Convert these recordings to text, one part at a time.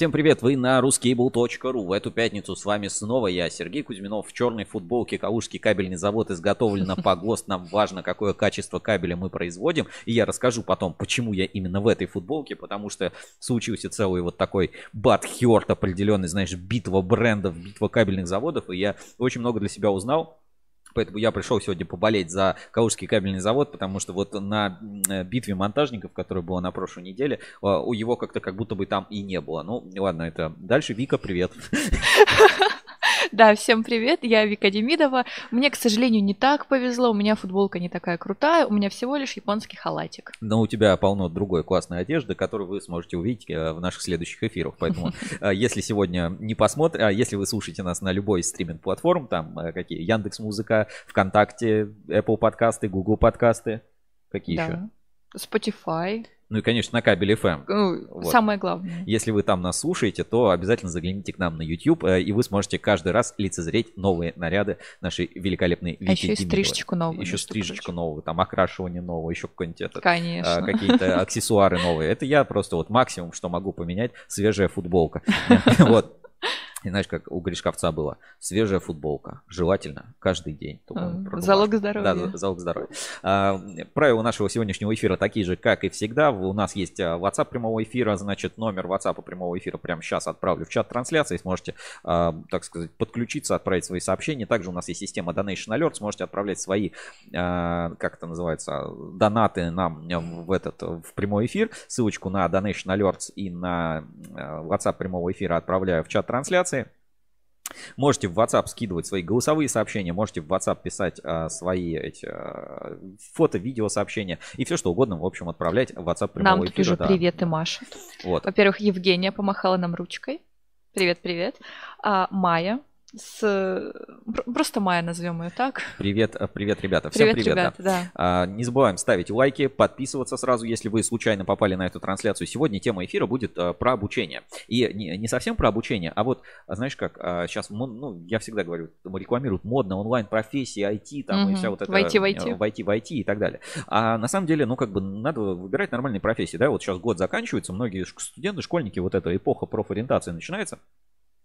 Всем привет, вы на ruskable.ru. В эту пятницу с вами снова я, Сергей Кузьминов, в черной футболке. Калужский кабельный завод изготовлено по ГОСТ. Нам важно, какое качество кабеля мы производим. И я расскажу потом, почему я именно в этой футболке. Потому что случился целый вот такой бат-хёрт определенный, знаешь, битва брендов, битва кабельных заводов. И я очень много для себя узнал. Поэтому я пришел сегодня поболеть за Калужский кабельный завод, потому что вот на э, битве монтажников, которая была на прошлой неделе, а, у его как-то как будто бы там и не было. Ну, ладно, это дальше. Вика, привет. Да, всем привет, я Вика Демидова. Мне, к сожалению, не так повезло, у меня футболка не такая крутая, у меня всего лишь японский халатик. Но у тебя полно другой классной одежды, которую вы сможете увидеть э, в наших следующих эфирах. Поэтому, э, если сегодня не посмотрите, а если вы слушаете нас на любой стриминг-платформ, там какие, Яндекс Музыка, ВКонтакте, Apple подкасты, Google подкасты, какие да. еще? Spotify. Ну и, конечно, на кабеле FM. Ну, вот. Самое главное. Если вы там нас слушаете, то обязательно загляните к нам на YouTube, э, и вы сможете каждый раз лицезреть новые наряды нашей великолепной Вики А еще и стрижечку новую. Еще стрижечку новую, там окрашивание нового, еще какой-нибудь этот, Конечно. какие-то аксессуары новые. Это я просто вот максимум, что могу поменять, свежая футболка. Вот. И знаешь, как у Гришковца было, свежая футболка, желательно каждый день. Залог здоровья. Да, залог здоровья. А, правила нашего сегодняшнего эфира такие же, как и всегда. У нас есть а, WhatsApp прямого эфира, значит, номер WhatsApp прямого эфира прямо сейчас отправлю в чат трансляции. Сможете, а, так сказать, подключиться, отправить свои сообщения. Также у нас есть система Donation Alert, сможете отправлять свои, а, как это называется, донаты нам в этот, в прямой эфир. Ссылочку на Donation Alerts и на а, WhatsApp прямого эфира отправляю в чат трансляции. Можете в WhatsApp скидывать свои голосовые сообщения, можете в WhatsApp писать а, свои эти, а, фото, видео сообщения и все что угодно, в общем, отправлять в WhatsApp прямого нам эфира. Нам да. привет и Маша. Вот. Во-первых, Евгения помахала нам ручкой. Привет, привет. А, Майя с... Просто Майя назовем ее так. Привет, э, привет, ребята. Всем привет, привет ребята, да. да. А, не забываем ставить лайки, подписываться сразу, если вы случайно попали на эту трансляцию. Сегодня тема эфира будет а, про обучение. И не, не совсем про обучение, а вот, а, знаешь как, а, сейчас, ну, я всегда говорю, рекламируют модно онлайн-профессии, IT, там, угу. и вся вот это... Войти, войти. Войти, войти и так далее. А на самом деле, ну, как бы, надо выбирать нормальные профессии, да, вот сейчас год заканчивается, многие студенты, школьники, вот эта эпоха профориентации начинается.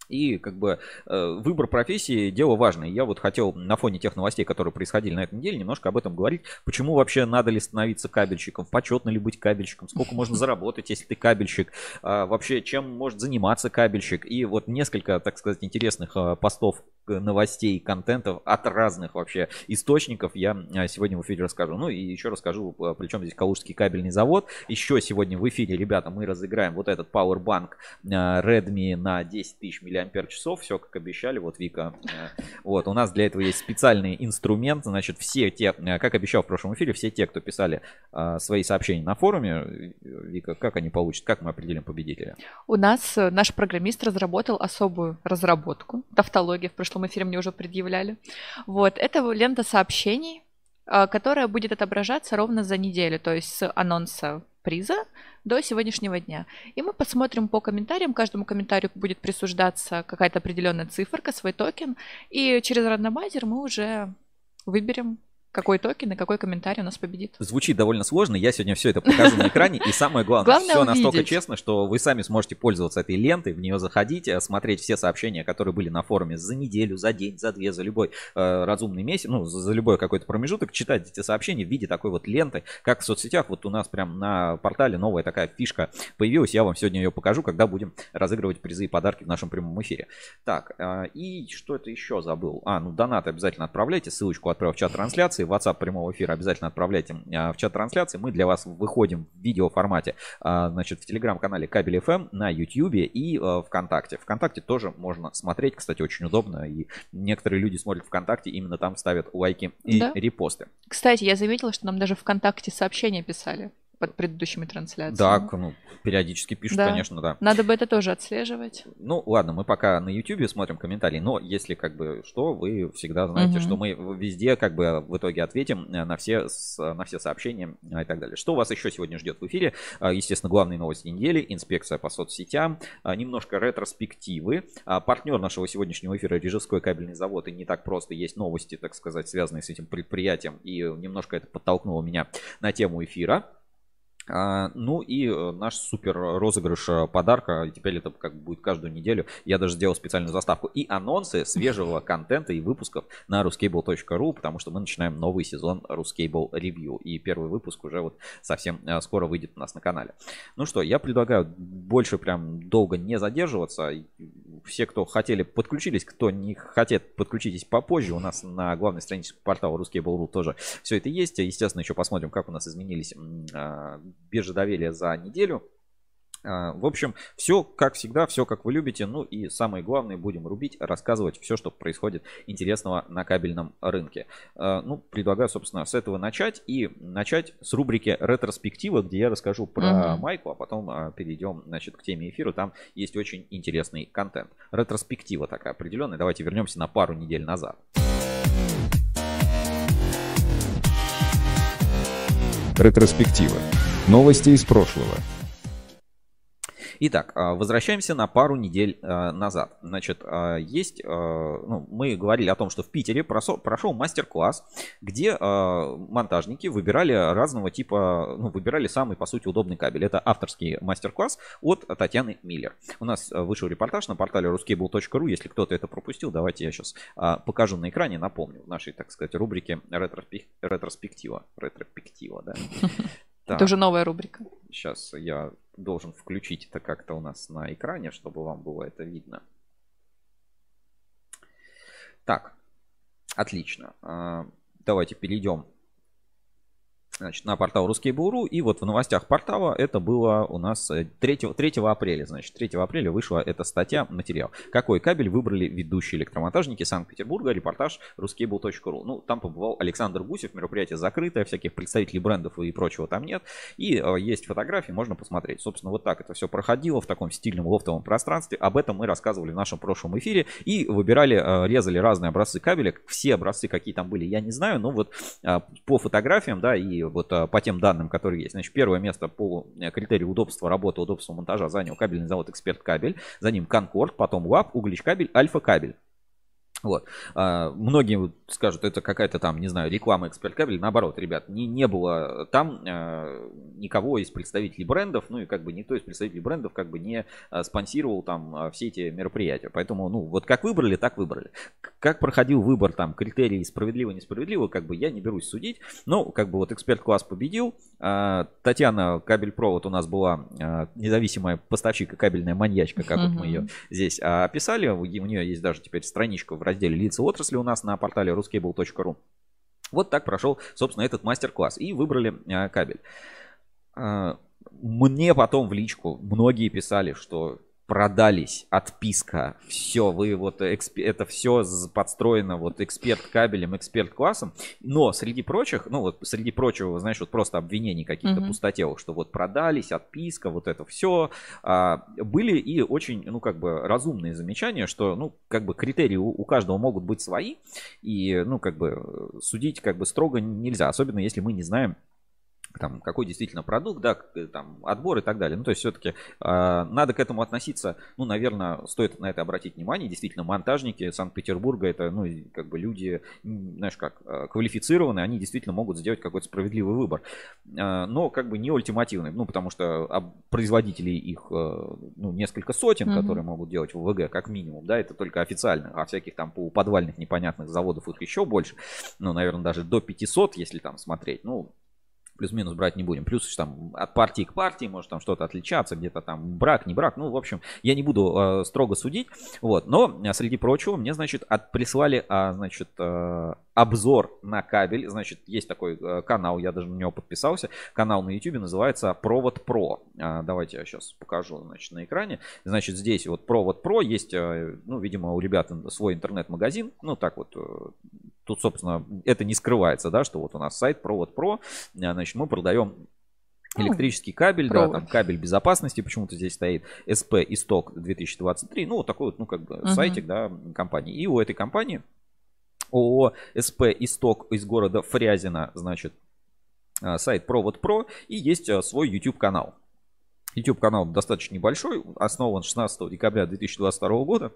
И как бы э, выбор профессии дело важное. Я вот хотел на фоне тех новостей, которые происходили на этой неделе, немножко об этом говорить. Почему вообще надо ли становиться кабельщиком? Почетно ли быть кабельщиком? Сколько можно заработать, если ты кабельщик? А, вообще, чем может заниматься кабельщик? И вот несколько, так сказать, интересных э, постов новостей, контентов от разных вообще источников я э, сегодня в эфире расскажу. Ну и еще расскажу, причем здесь Калужский кабельный завод. Еще сегодня в эфире, ребята, мы разыграем вот этот Powerbank Redmi на 10 тысяч миллиампер часов, все как обещали, вот Вика. Э, вот, у нас для этого есть специальный инструмент, значит, все те, э, как обещал в прошлом эфире, все те, кто писали а, свои сообщения на форуме, Вика, как они получат, как мы определим победителя? У нас наш программист разработал особую разработку, тавтология, в прошлом эфире мне уже предъявляли. Вот, это лента сообщений, которая будет отображаться ровно за неделю, то есть с анонса приза до сегодняшнего дня. И мы посмотрим по комментариям. Каждому комментарию будет присуждаться какая-то определенная циферка, свой токен. И через рандомайзер мы уже выберем какой токен и какой комментарий у нас победит. Звучит довольно сложно. Я сегодня все это покажу на экране. И самое главное, главное все увидеть. настолько честно, что вы сами сможете пользоваться этой лентой, в нее заходить, э, смотреть все сообщения, которые были на форуме за неделю, за день, за две, за любой э, разумный месяц, ну, за, за любой какой-то промежуток, читать эти сообщения в виде такой вот ленты, как в соцсетях. Вот у нас прям на портале новая такая фишка появилась. Я вам сегодня ее покажу, когда будем разыгрывать призы и подарки в нашем прямом эфире. Так, э, и что это еще забыл? А, ну, донаты обязательно отправляйте. Ссылочку отправил в чат трансляции. WhatsApp прямого эфира обязательно отправляйте а, в чат трансляции. Мы для вас выходим в видеоформате, а, значит, в телеграм-канале Кабель FM, на YouTube и а, ВКонтакте. ВКонтакте тоже можно смотреть, кстати, очень удобно. И некоторые люди смотрят ВКонтакте, именно там ставят лайки и да. репосты. Кстати, я заметила, что нам даже ВКонтакте сообщения писали под предыдущими трансляциями. Да, ну, периодически пишут, да. конечно, да. Надо бы это тоже отслеживать. Ну, ладно, мы пока на YouTube смотрим комментарии, но если как бы что, вы всегда знаете, угу. что мы везде как бы в итоге ответим э, на все, на все сообщения и так далее. Что вас еще сегодня ждет в эфире? А, естественно, главные новости недели, инспекция по соцсетям, а, немножко ретроспективы. А, партнер нашего сегодняшнего эфира Рижевской кабельный завод, и не так просто есть новости, так сказать, связанные с этим предприятием, и немножко это подтолкнуло меня на тему эфира. А, ну и э, наш супер розыгрыш э, подарка, теперь это как будет каждую неделю. Я даже сделал специальную заставку и анонсы свежего контента и выпусков на ruscable.ru, потому что мы начинаем новый сезон Ruscable Review. И первый выпуск уже вот совсем э, скоро выйдет у нас на канале. Ну что, я предлагаю больше прям долго не задерживаться. Все, кто хотели, подключились, кто не хотят, подключитесь попозже. У нас на главной странице портала Ruscable.ru тоже все это есть. Естественно, еще посмотрим, как у нас изменились биржи доверия за неделю. А, в общем, все как всегда, все как вы любите. Ну и самое главное, будем рубить, рассказывать все, что происходит интересного на кабельном рынке. А, ну, предлагаю, собственно, с этого начать. И начать с рубрики ретроспектива, где я расскажу про угу. майку, а потом а, перейдем, значит, к теме эфира. Там есть очень интересный контент. Ретроспектива такая определенная. Давайте вернемся на пару недель назад. Ретроспектива. Новости из прошлого. Итак, а, возвращаемся на пару недель а, назад. Значит, а, есть, ну, мы говорили о том, что в Питере прошел, мастер-класс, где монтажники выбирали разного типа, ну, выбирали самый, по сути, удобный кабель. Это авторский мастер-класс от Татьяны Миллер. У нас вышел репортаж на портале ruscable.ru. Если кто-то это пропустил, давайте я сейчас покажу на экране, напомню, в нашей, так сказать, рубрике ретроспектива. Ретроспектива, да. Так. Это уже новая рубрика. Сейчас я должен включить это как-то у нас на экране, чтобы вам было это видно. Так, отлично. А, давайте перейдем значит, на портал Буру. И вот в новостях портала это было у нас 3, э, 3 апреля. Значит, 3 апреля вышла эта статья, материал. Какой кабель выбрали ведущие электромонтажники Санкт-Петербурга? Репортаж ruskable.ru. Ну, там побывал Александр Гусев. Мероприятие закрытое, всяких представителей брендов и прочего там нет. И э, есть фотографии, можно посмотреть. Собственно, вот так это все проходило в таком стильном лофтовом пространстве. Об этом мы рассказывали в нашем прошлом эфире. И выбирали, э, резали разные образцы кабеля. Все образцы, какие там были, я не знаю. Но вот э, по фотографиям, да, и вот а, по тем данным, которые есть. Значит, первое место по э, критерию удобства работы, удобства монтажа занял кабельный завод Эксперт Кабель, за ним Конкорд, потом ЛАП, Углич Кабель, Альфа Кабель. Вот. А, многие скажут, это какая-то там, не знаю, реклама эксперт кабель. Наоборот, ребят, не, не было там а, никого из представителей брендов, ну и как бы никто из представителей брендов как бы не а, спонсировал там а, все эти мероприятия. Поэтому, ну, вот как выбрали, так выбрали. Как проходил выбор там, критерии справедливо, несправедливо, как бы я не берусь судить. Ну, как бы вот эксперт-класс победил. А, Татьяна Кабель-Провод у нас была а, независимая поставщик кабельная маньячка, как вот мы ее здесь описали. У нее есть даже теперь страничка в разделе лица отрасли у нас на портале ruscable.ru. Вот так прошел, собственно, этот мастер-класс. И выбрали а, кабель. А, мне потом в личку многие писали, что продались, отписка, все, вы вот, это все подстроено вот эксперт кабелем, эксперт классом, но среди прочих, ну вот среди прочего, знаешь, вот просто обвинений каких-то mm-hmm. пустотелых, что вот продались, отписка, вот это все, а, были и очень, ну как бы разумные замечания, что, ну как бы критерии у, у каждого могут быть свои, и, ну как бы судить как бы строго нельзя, особенно если мы не знаем, там, какой действительно продукт, да, э, там, отбор и так далее. Ну, то есть, все-таки э, надо к этому относиться, ну, наверное, стоит на это обратить внимание. Действительно, монтажники Санкт-Петербурга, это, ну, как бы люди, знаешь, как, э, квалифицированные, они действительно могут сделать какой-то справедливый выбор. Э, но, как бы, не ультимативный, ну, потому что а, производителей их, э, ну, несколько сотен, mm-hmm. которые могут делать в ВГ, как минимум, да, это только официально, а всяких там по подвальных непонятных заводов их еще больше, ну, наверное, даже до 500, если там смотреть, ну, плюс-минус брать не будем. Плюс там от партии к партии может там что-то отличаться, где-то там брак, не брак. Ну, в общем, я не буду э, строго судить. Вот. Но, э, среди прочего, мне, значит, от, прислали, э, значит, э, обзор на кабель. Значит, есть такой э, канал, я даже на него подписался. Канал на YouTube называется Провод Про. Э, давайте я сейчас покажу, значит, на экране. Значит, здесь вот Провод Про есть, э, ну, видимо, у ребят свой интернет-магазин. Ну, так вот, тут, собственно, это не скрывается, да, что вот у нас сайт Провод Про, значит, мы продаем ну, электрический кабель, провод. да, там кабель безопасности почему-то здесь стоит, SP Исток 2023, ну, вот такой вот, ну, как бы uh-huh. сайтик, да, компании. И у этой компании ООО СП Исток из города Фрязино, значит, а, сайт Провод Про и есть а, свой YouTube канал. YouTube канал достаточно небольшой, основан 16 декабря 2022 года.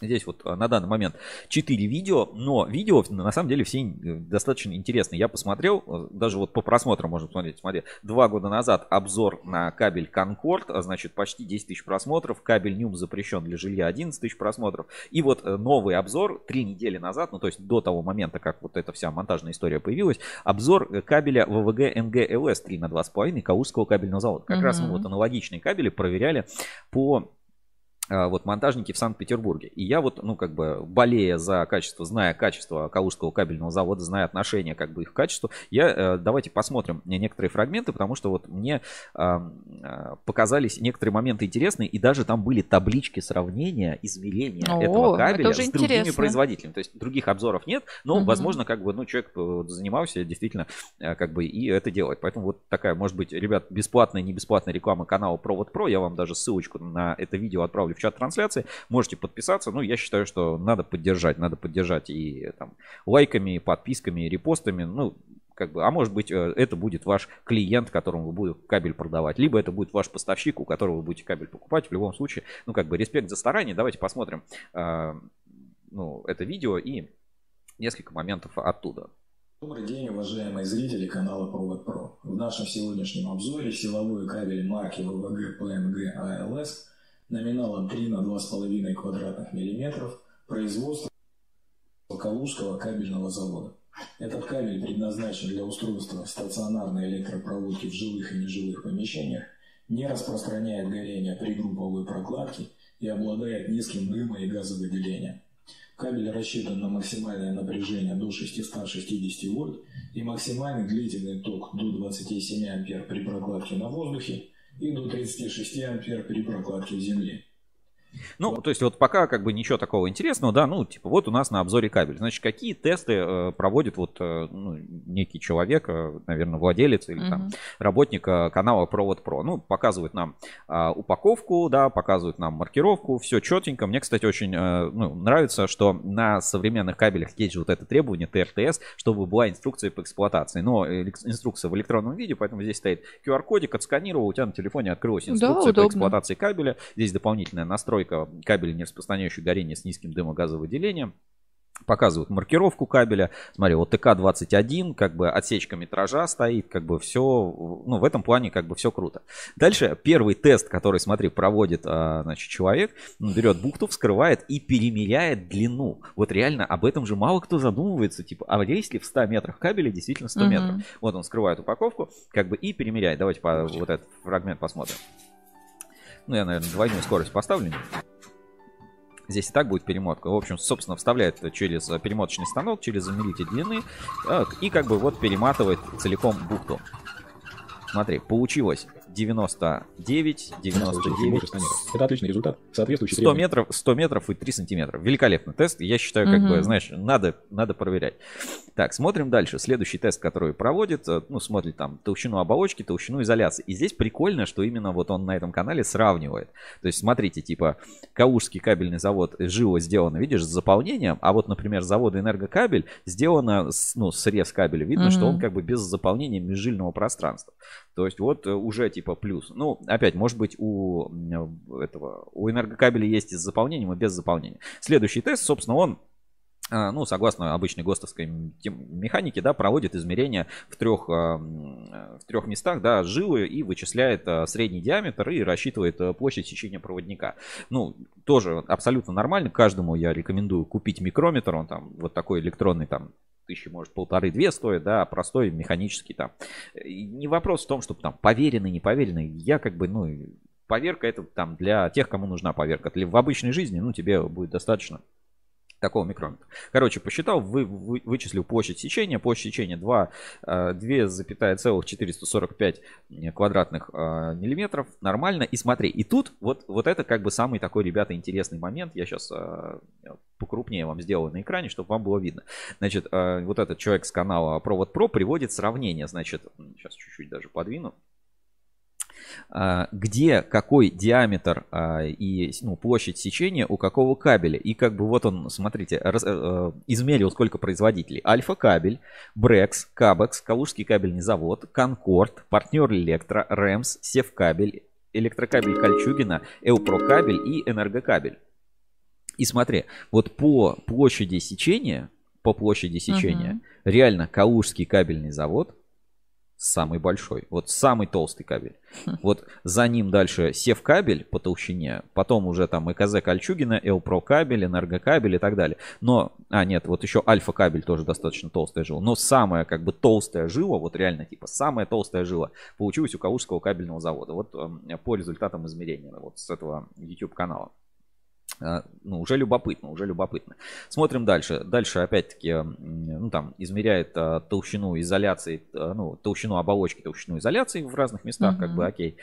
Здесь вот а, на данный момент 4 видео, но видео на самом деле все достаточно интересные. Я посмотрел, э, даже вот по просмотрам можно посмотреть. Смотри, два года назад обзор на кабель Concord, а значит почти 10 тысяч просмотров. Кабель Нюм запрещен для жилья 11 тысяч просмотров. И вот э, новый обзор три недели назад, ну то есть до того момента, как вот эта вся монтажная история появилась, обзор э, кабеля ВВГ НГ 3 на 2,5 Калужского кабельного завода. Как угу. раз мы вот аналогичные кабели проверяли по вот монтажники в Санкт-Петербурге. И я вот, ну, как бы, болея за качество, зная качество Калужского кабельного завода, зная отношение, как бы, их к качеству, я, э, давайте посмотрим некоторые фрагменты, потому что вот мне э, показались некоторые моменты интересные, и даже там были таблички сравнения, измерения О, этого кабеля с интересно. другими производителями. То есть других обзоров нет, но, угу. возможно, как бы, ну, человек э, занимался действительно, как бы, и это делает. Поэтому вот такая, может быть, ребят, бесплатная, не бесплатная реклама канала Провод Про, я вам даже ссылочку на это видео отправлю в чат трансляции. Можете подписаться. Ну, я считаю, что надо поддержать. Надо поддержать и там лайками, подписками, репостами. Ну, как бы, а может быть, э, это будет ваш клиент, которому вы будете кабель продавать, либо это будет ваш поставщик, у которого вы будете кабель покупать. В любом случае, ну, как бы, респект за старание. Давайте посмотрим э, ну, это видео и несколько моментов оттуда. Добрый день, уважаемые зрители канала Провод Про. В нашем сегодняшнем обзоре силовой кабель марки ВВГ PNG ALS номиналом 3 на 2,5 квадратных миллиметров производства Калужского кабельного завода. Этот кабель предназначен для устройства стационарной электропроводки в жилых и нежилых помещениях, не распространяет горение при групповой прокладке и обладает низким дымо- и газовыделением. Кабель рассчитан на максимальное напряжение до 660 вольт и максимальный длительный ток до 27 ампер при прокладке на воздухе и до 36 ампер при прокладке в земле. Ну, то есть вот пока как бы ничего такого интересного, да, ну, типа вот у нас на обзоре кабель. Значит, какие тесты э, проводит вот э, ну, некий человек, э, наверное, владелец или uh-huh. там работник э, канала Провод Про. Ну, показывает нам э, упаковку, да, показывает нам маркировку, все четенько. Мне, кстати, очень э, ну, нравится, что на современных кабелях есть вот это требование ТРТС, чтобы была инструкция по эксплуатации. Но инструкция в электронном виде, поэтому здесь стоит QR-кодик, отсканировал, у тебя на телефоне открылась инструкция да, по эксплуатации кабеля. Здесь дополнительная настройка настройка кабеля, не распространяющих горение с низким дымогазовыделением. Показывают маркировку кабеля. Смотри, вот ТК-21, как бы отсечка метража стоит, как бы все, ну, в этом плане как бы все круто. Дальше первый тест, который, смотри, проводит, а, значит, человек, берет бухту, вскрывает и перемеряет длину. Вот реально об этом же мало кто задумывается, типа, а если в 100 метрах кабеля действительно 100 uh-huh. метров? Вот он скрывает упаковку, как бы и перемеряет. Давайте по, вот этот фрагмент посмотрим. Ну, я, наверное, двойную скорость поставлю. Здесь и так будет перемотка. В общем, собственно, вставляет через перемоточный станок, через замеритель длины. Э, и как бы вот перематывает целиком бухту. Смотри, получилось 99, 99. Это отличный результат, соответствующий 100 метров, 100 метров и 3 сантиметра. Великолепный тест. Я считаю, как угу. бы, знаешь, надо, надо проверять. Так, смотрим дальше. Следующий тест, который проводит, э, ну, смотрит там толщину оболочки, толщину изоляции. И здесь прикольно, что именно вот он на этом канале сравнивает. То есть, смотрите, типа, Калужский кабельный завод живо сделано, видишь, с заполнением, а вот, например, завод Энергокабель сделано, с, ну, срез кабеля. Видно, угу. что он как бы без заполнения межжильного пространства. То есть, вот э, уже, типа, плюс. Ну, опять, может быть, у этого, у энергокабеля есть и с заполнением, и без заполнения. Следующий тест, собственно, он ну, согласно обычной ГОСТовской механике, да, проводит измерения в трех, а, в трех местах, да, жилы и вычисляет а, средний диаметр и рассчитывает площадь сечения проводника. Ну, тоже абсолютно нормально. Каждому я рекомендую купить микрометр, он там вот такой электронный там тысячи, может, полторы-две стоит, да, простой механический там. И не вопрос в том, чтобы там поверенный, не поверенный. Я как бы, ну, поверка это там для тех, кому нужна поверка. В обычной жизни, ну, тебе будет достаточно такого микрометра. Короче, посчитал, вы, вы, вычислил площадь сечения. Площадь сечения 2, 2,445 э, квадратных э, миллиметров. Нормально. И смотри, и тут вот, вот это как бы самый такой, ребята, интересный момент. Я сейчас э, покрупнее вам сделаю на экране, чтобы вам было видно. Значит, вот этот человек с канала Провод Про приводит сравнение. Значит, сейчас чуть-чуть даже подвину. А, где какой диаметр а, и ну, площадь сечения у какого кабеля. И как бы вот он, смотрите, раз, э, измерил сколько производителей. Альфа кабель, Брекс, Кабекс, Калужский кабельный завод, Конкорд, партнер Электро, Рэмс, Севкабель, электрокабель Кольчугина, Эупрокабель и Энергокабель. И смотри, вот по площади сечения, по площади сечения, Мгм. реально Калужский кабельный завод самый большой, вот самый толстый кабель. Вот за ним дальше Севкабель по толщине, потом уже там ЭКЗ Кольчугина, Элпро кабель, Энергокабель и так далее. Но, а нет, вот еще Альфа кабель тоже достаточно толстая жила. Но самая как бы толстая жила, вот реально типа самая толстая жила получилась у Калужского кабельного завода. Вот эм, по результатам измерения вот с этого YouTube канала. А, Ну, уже любопытно, уже любопытно. Смотрим дальше. Дальше, опять-таки, ну, там, измеряет а, толщину изоляции, а, ну, толщину оболочки, толщину изоляции в разных местах, как Мгм. бы, окей.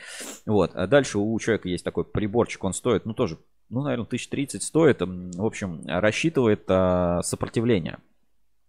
Вот. А дальше у человека есть такой приборчик, он стоит, ну, тоже, ну, наверное, 1030 стоит. В общем, рассчитывает а, сопротивление.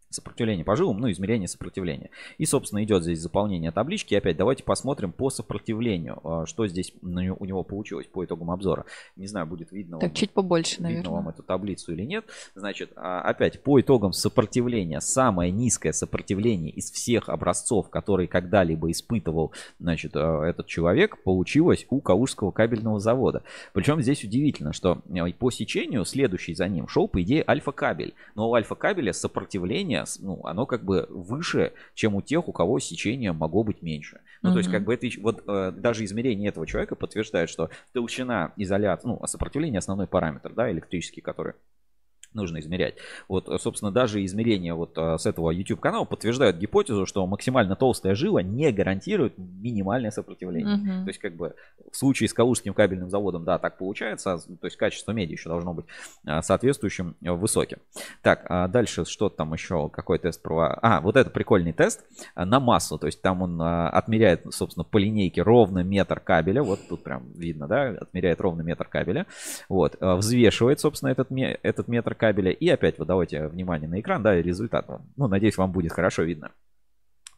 Сопротивление по жилам, ну, измерение сопротивления. И, собственно, идет здесь заполнение таблички. И опять давайте посмотрим по сопротивлению, а, что здесь у него получилось по итогам обзора. Не знаю, будет видно Так, вам чуть побольше, видно вам наверное. эту таблицу или нет. Значит, а, опять по итогам сопротивления, самое низкое сопротивление из всех образцов, которые когда-либо испытывал, значит, а, этот человек, получилось у Калужского кабельного завода. Причем здесь удивительно, что а, по сечению следующий за ним шел, по идее, альфа-кабель. Но у альфа-кабеля сопротивление, с- ну, оно как бы выше, чем у тех, у кого сечение могло быть меньше. Ну, то есть, как бы это вот э, даже измерение этого человека подтверждает, что толщина изоляции, ну, сопротивление основной параметр, да, электрический, который нужно измерять. Вот, э, собственно, даже измерения вот э, с этого YouTube канала подтверждают гипотезу, что максимально толстая жила не гарантирует минимальное сопротивление. Мгм. То есть, как бы, в случае с Калужским кабельным заводом, да, так получается. а, То есть, качество меди еще должно быть а, соответствующим э, высоким. Так, а дальше что там еще? Какой тест про... А, вот это прикольный тест на массу. То есть, там он отмеряет, собственно, по линейке ровно метр кабеля. Вот тут прям видно, да, отмеряет ровно метр кабеля. Вот, взвешивает, собственно, этот, этот метр кабеля. И опять, вот давайте внимание на экран, да, и результат. Ну, надеюсь, вам будет хорошо видно.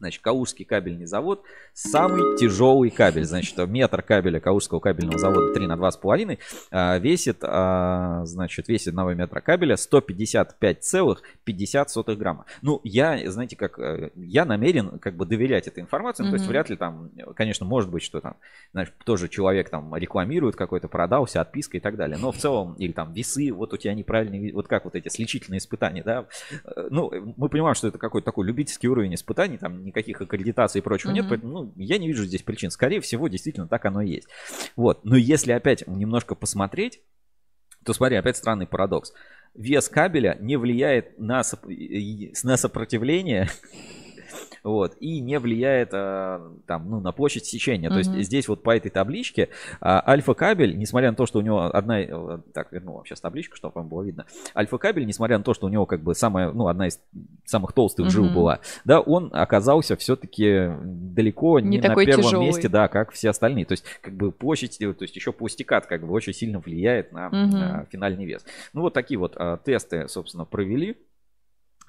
Значит, Калужский кабельный завод. Самый тяжелый кабель. Значит, метр кабеля Калужского кабельного завода 3 на 2,5 а, весит, а, значит, весит одного метра кабеля 155,50 грамма. Ну, я, знаете, как, э, я намерен как бы доверять этой информации. Ну, То есть, вряд ли там, конечно, может быть, что там, знаешь, тоже человек там рекламирует какой-то, продался, отписка и так далее. Но в целом, или там весы, вот у тебя неправильные, ви- вот как вот эти сличительные испытания, да. Э, Ну, мы понимаем, что это какой-то такой любительский уровень испытаний, там никаких аккредитаций и прочего нет, Мгм. поэтому, ну, я не вижу здесь причин. Скорее всего, действительно так оно и есть. Вот. Но если опять немножко посмотреть, то смотри, опять странный парадокс. Вес кабеля не влияет на, соп- на сопротивление вот, и не влияет а, там, ну, на площадь сечения. То есть здесь вот по этой табличке а, альфа-кабель, несмотря на то, что у него одна... э, Так, верну вам сейчас табличку, чтобы вам было видно. Альфа-кабель, несмотря на то, что у него как бы самая, ну, одна из самых толстых жил Мгм. была, да, он оказался все-таки далеко не, Не на первом тяжелый. месте, да, как все остальные. То есть, как бы площадь, э, то есть еще пластикат как бы очень сильно влияет на Мгм. а, финальный вес. Ну, вот такие вот а, тесты, собственно, провели.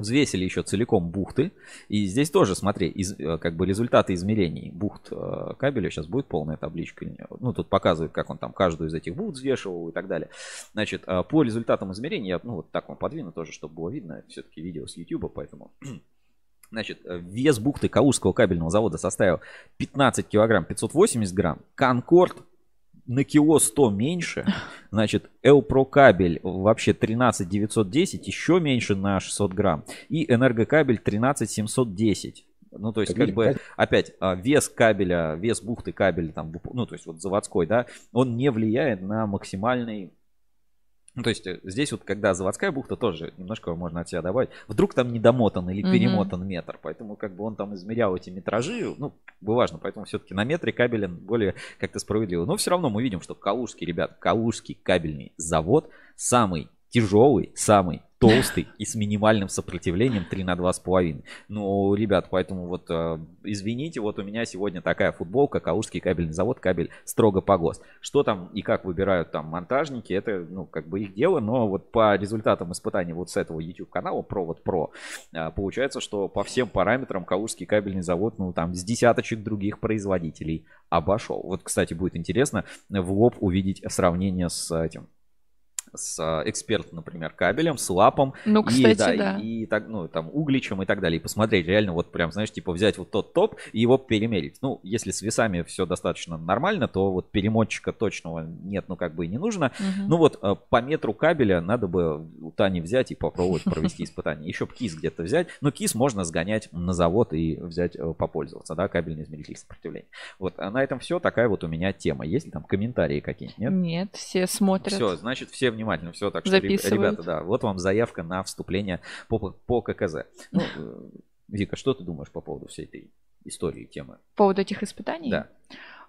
Взвесили еще целиком бухты. И здесь тоже, смотри, из, э, как бы результаты измерений бухт э, кабеля. Сейчас будет полная табличка. Ну, тут показывает, как он там каждую из этих бухт взвешивал и так далее. Значит, э, по результатам измерений, я, ну, вот так вам подвину тоже, чтобы было видно. Все-таки видео с YouTube, поэтому... Значит, вес бухты Калужского кабельного завода составил 15 килограмм 580 грамм. Конкорд на кило 100 меньше. Значит, Элпро кабель вообще 13 910, еще меньше на 600 грамм. И энергокабель 13 710. Ну, то есть, как бы, опять, а, вес кабеля, вес бухты кабеля, там, ну, то есть, вот заводской, да, он не влияет на максимальный ну, то есть э, здесь вот, когда заводская бухта, тоже немножко можно от себя добавить. Вдруг там недомотан или перемотан метр, поэтому как бы он там измерял эти метражи, ну, важно, поэтому все-таки на метре кабеля более как-то справедливо. Но все равно мы видим, что Калужский, ребят, Калужский кабельный завод самый тяжелый, самый толстый и с минимальным сопротивлением 3 на 2,5. Ну, ребят, поэтому вот э, извините, вот у меня сегодня такая футболка, Калужский кабельный завод, кабель строго по ГОСТ. Что там и как выбирают там монтажники, это, ну, как бы их дело, но вот по результатам испытаний вот с этого YouTube канала Провод Про, э, получается, что по всем параметрам Калужский кабельный завод, ну, там с десяточек других производителей обошел. Вот, кстати, будет интересно в лоб увидеть сравнение с этим с а, экспертом, например, кабелем, с лапом. Ну, кстати, и, да, да. И, и так, ну, там, угличем и так далее. И посмотреть реально вот прям, знаешь, типа взять вот тот топ и его перемерить. Ну, если с весами все достаточно нормально, то вот перемотчика точного нет, ну, как бы и не нужно. Мгм. Ну вот э, по метру кабеля надо бы у Тани взять и попробовать провести испытание. Еще бы кис где-то взять. Но кис можно сгонять на завод и взять э, попользоваться, да, кабельный измеритель сопротивления. Вот, а на этом все. Такая вот у меня тема. Есть ли там комментарии какие-нибудь? Нет? Нет, все смотрят. Все, значит, все внимательно. Все, так что, ребята, да, вот вам заявка на вступление по, по ККЗ. Ну, э, Вика, что ты думаешь по поводу всей этой истории, темы? По поводу этих испытаний? Да.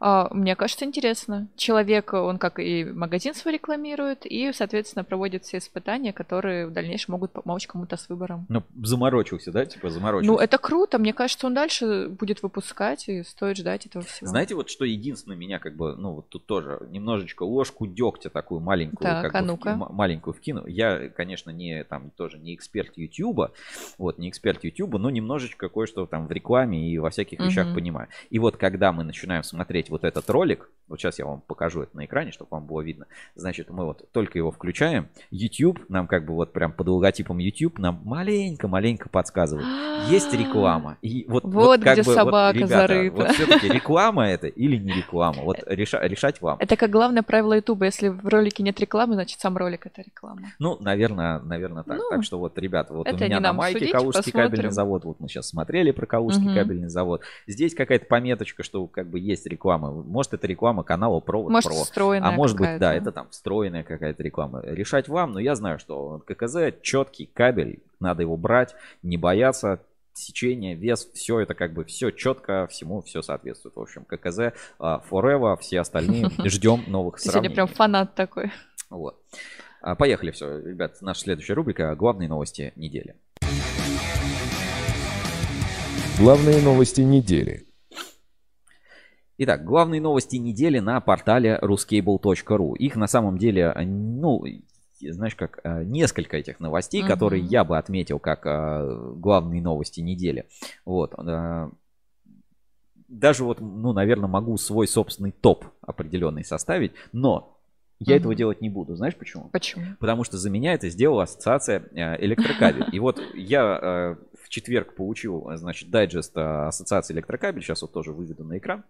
А, мне кажется, интересно. Человек, он как и магазин свой рекламирует, и, соответственно, проводит все испытания, которые в дальнейшем могут помочь кому-то с выбором. Ну, заморочился, да, типа заморочился. Ну, это круто. Мне кажется, он дальше будет выпускать, и стоит ждать этого всего. Знаете, вот что единственное меня как бы, ну вот тут тоже немножечко ложку дегтя такую маленькую, Так, как а бы ну-ка. вки- м- маленькую вкину. Я, конечно, не там тоже не эксперт Ютуба, вот не эксперт Ютуба, но немножечко кое-что там в рекламе и во всяких вещах Мгм. понимаю. И вот когда мы начинаем смотреть вот этот ролик, вот сейчас я вам покажу это на экране, чтобы вам было видно. Значит, мы вот только его включаем, YouTube нам как бы вот прям под логотипом YouTube нам маленько-маленько подсказывает. Есть реклама. И вот, Вот как где бы, собака ребята, зарыта. Вот все-таки реклама это или не реклама? Вот реша- решать вам. Это как главное правило Ютуба. Если в ролике нет рекламы, значит сам ролик это реклама. Ну, наверное, наверное так. Ну, так что вот, ребята, вот у меня на майке судить, Калужский посмотрим. кабельный завод. Вот мы сейчас смотрели про Калужский Мгм. кабельный завод. Здесь какая-то пометочка, что как бы есть реклама. Может, это реклама канала Провод Может, Про. встроенная А может быть, да, это там встроенная какая-то реклама. Решать вам, но я знаю, что ККЗ четкий кабель, надо его брать, не бояться. Сечение, вес, все это как бы все четко, всему все соответствует. В общем, ККЗ, а, Forever, все остальные ждем новых Ты сегодня сравнений. прям фанат такой. Вот. А, Поехали, все, ребят. Наша следующая рубрика «Главные новости недели». Главные новости недели. Итак, главные новости недели на портале ruscable.ru. Их на самом деле, ну, знаешь, как э, несколько этих новостей, Мгм. которые я бы отметил как э, главные новости недели. Вот. э, Даже вот, ну, наверное, могу свой собственный топ определенный составить, но я Мгм. этого делать не буду. Знаешь почему? Почему? Потому что за меня это сделала ассоциация электрокабель. И вот я в четверг получил, значит, дайджест ассоциации электрокабель. Сейчас вот тоже выведу на экран.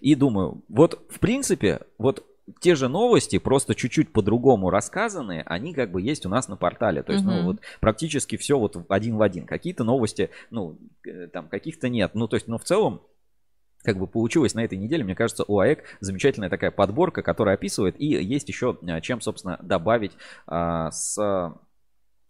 И думаю, вот в принципе, вот те же новости, просто чуть-чуть по-другому рассказанные, они как бы есть у нас на портале. То есть, ну, Мгм. вот практически все вот один в один. Какие-то новости, ну, э, там, каких-то нет. Ну, то есть, но в целом, как бы получилось на этой неделе, мне кажется, у АЭК замечательная такая подборка, которая описывает, и есть еще а, чем, собственно, добавить а, с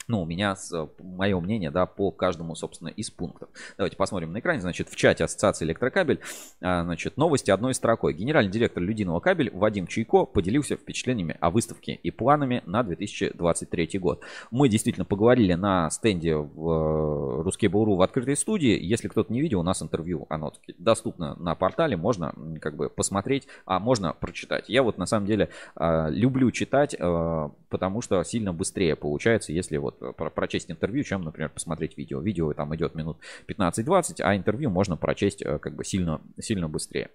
ну, у меня мое мнение, да, по каждому, собственно, из пунктов. Давайте посмотрим на экране. Значит, в чате Ассоциации Электрокабель, а, значит, новости одной строкой. Генеральный директор Людиного кабель Вадим Чайко поделился впечатлениями о выставке и планами на 2023 год. Мы действительно поговорили на стенде в Ruskable.ru в открытой студии. Если кто-то не видел, у нас интервью, оно доступно на портале, можно как бы посмотреть, а можно прочитать. Я вот на самом деле а, люблю читать, а, потому что сильно быстрее получается, если вот прочесть интервью, чем, например, посмотреть видео. Видео там идет минут 15-20, а интервью можно прочесть э, как бы сильно, сильно быстрее.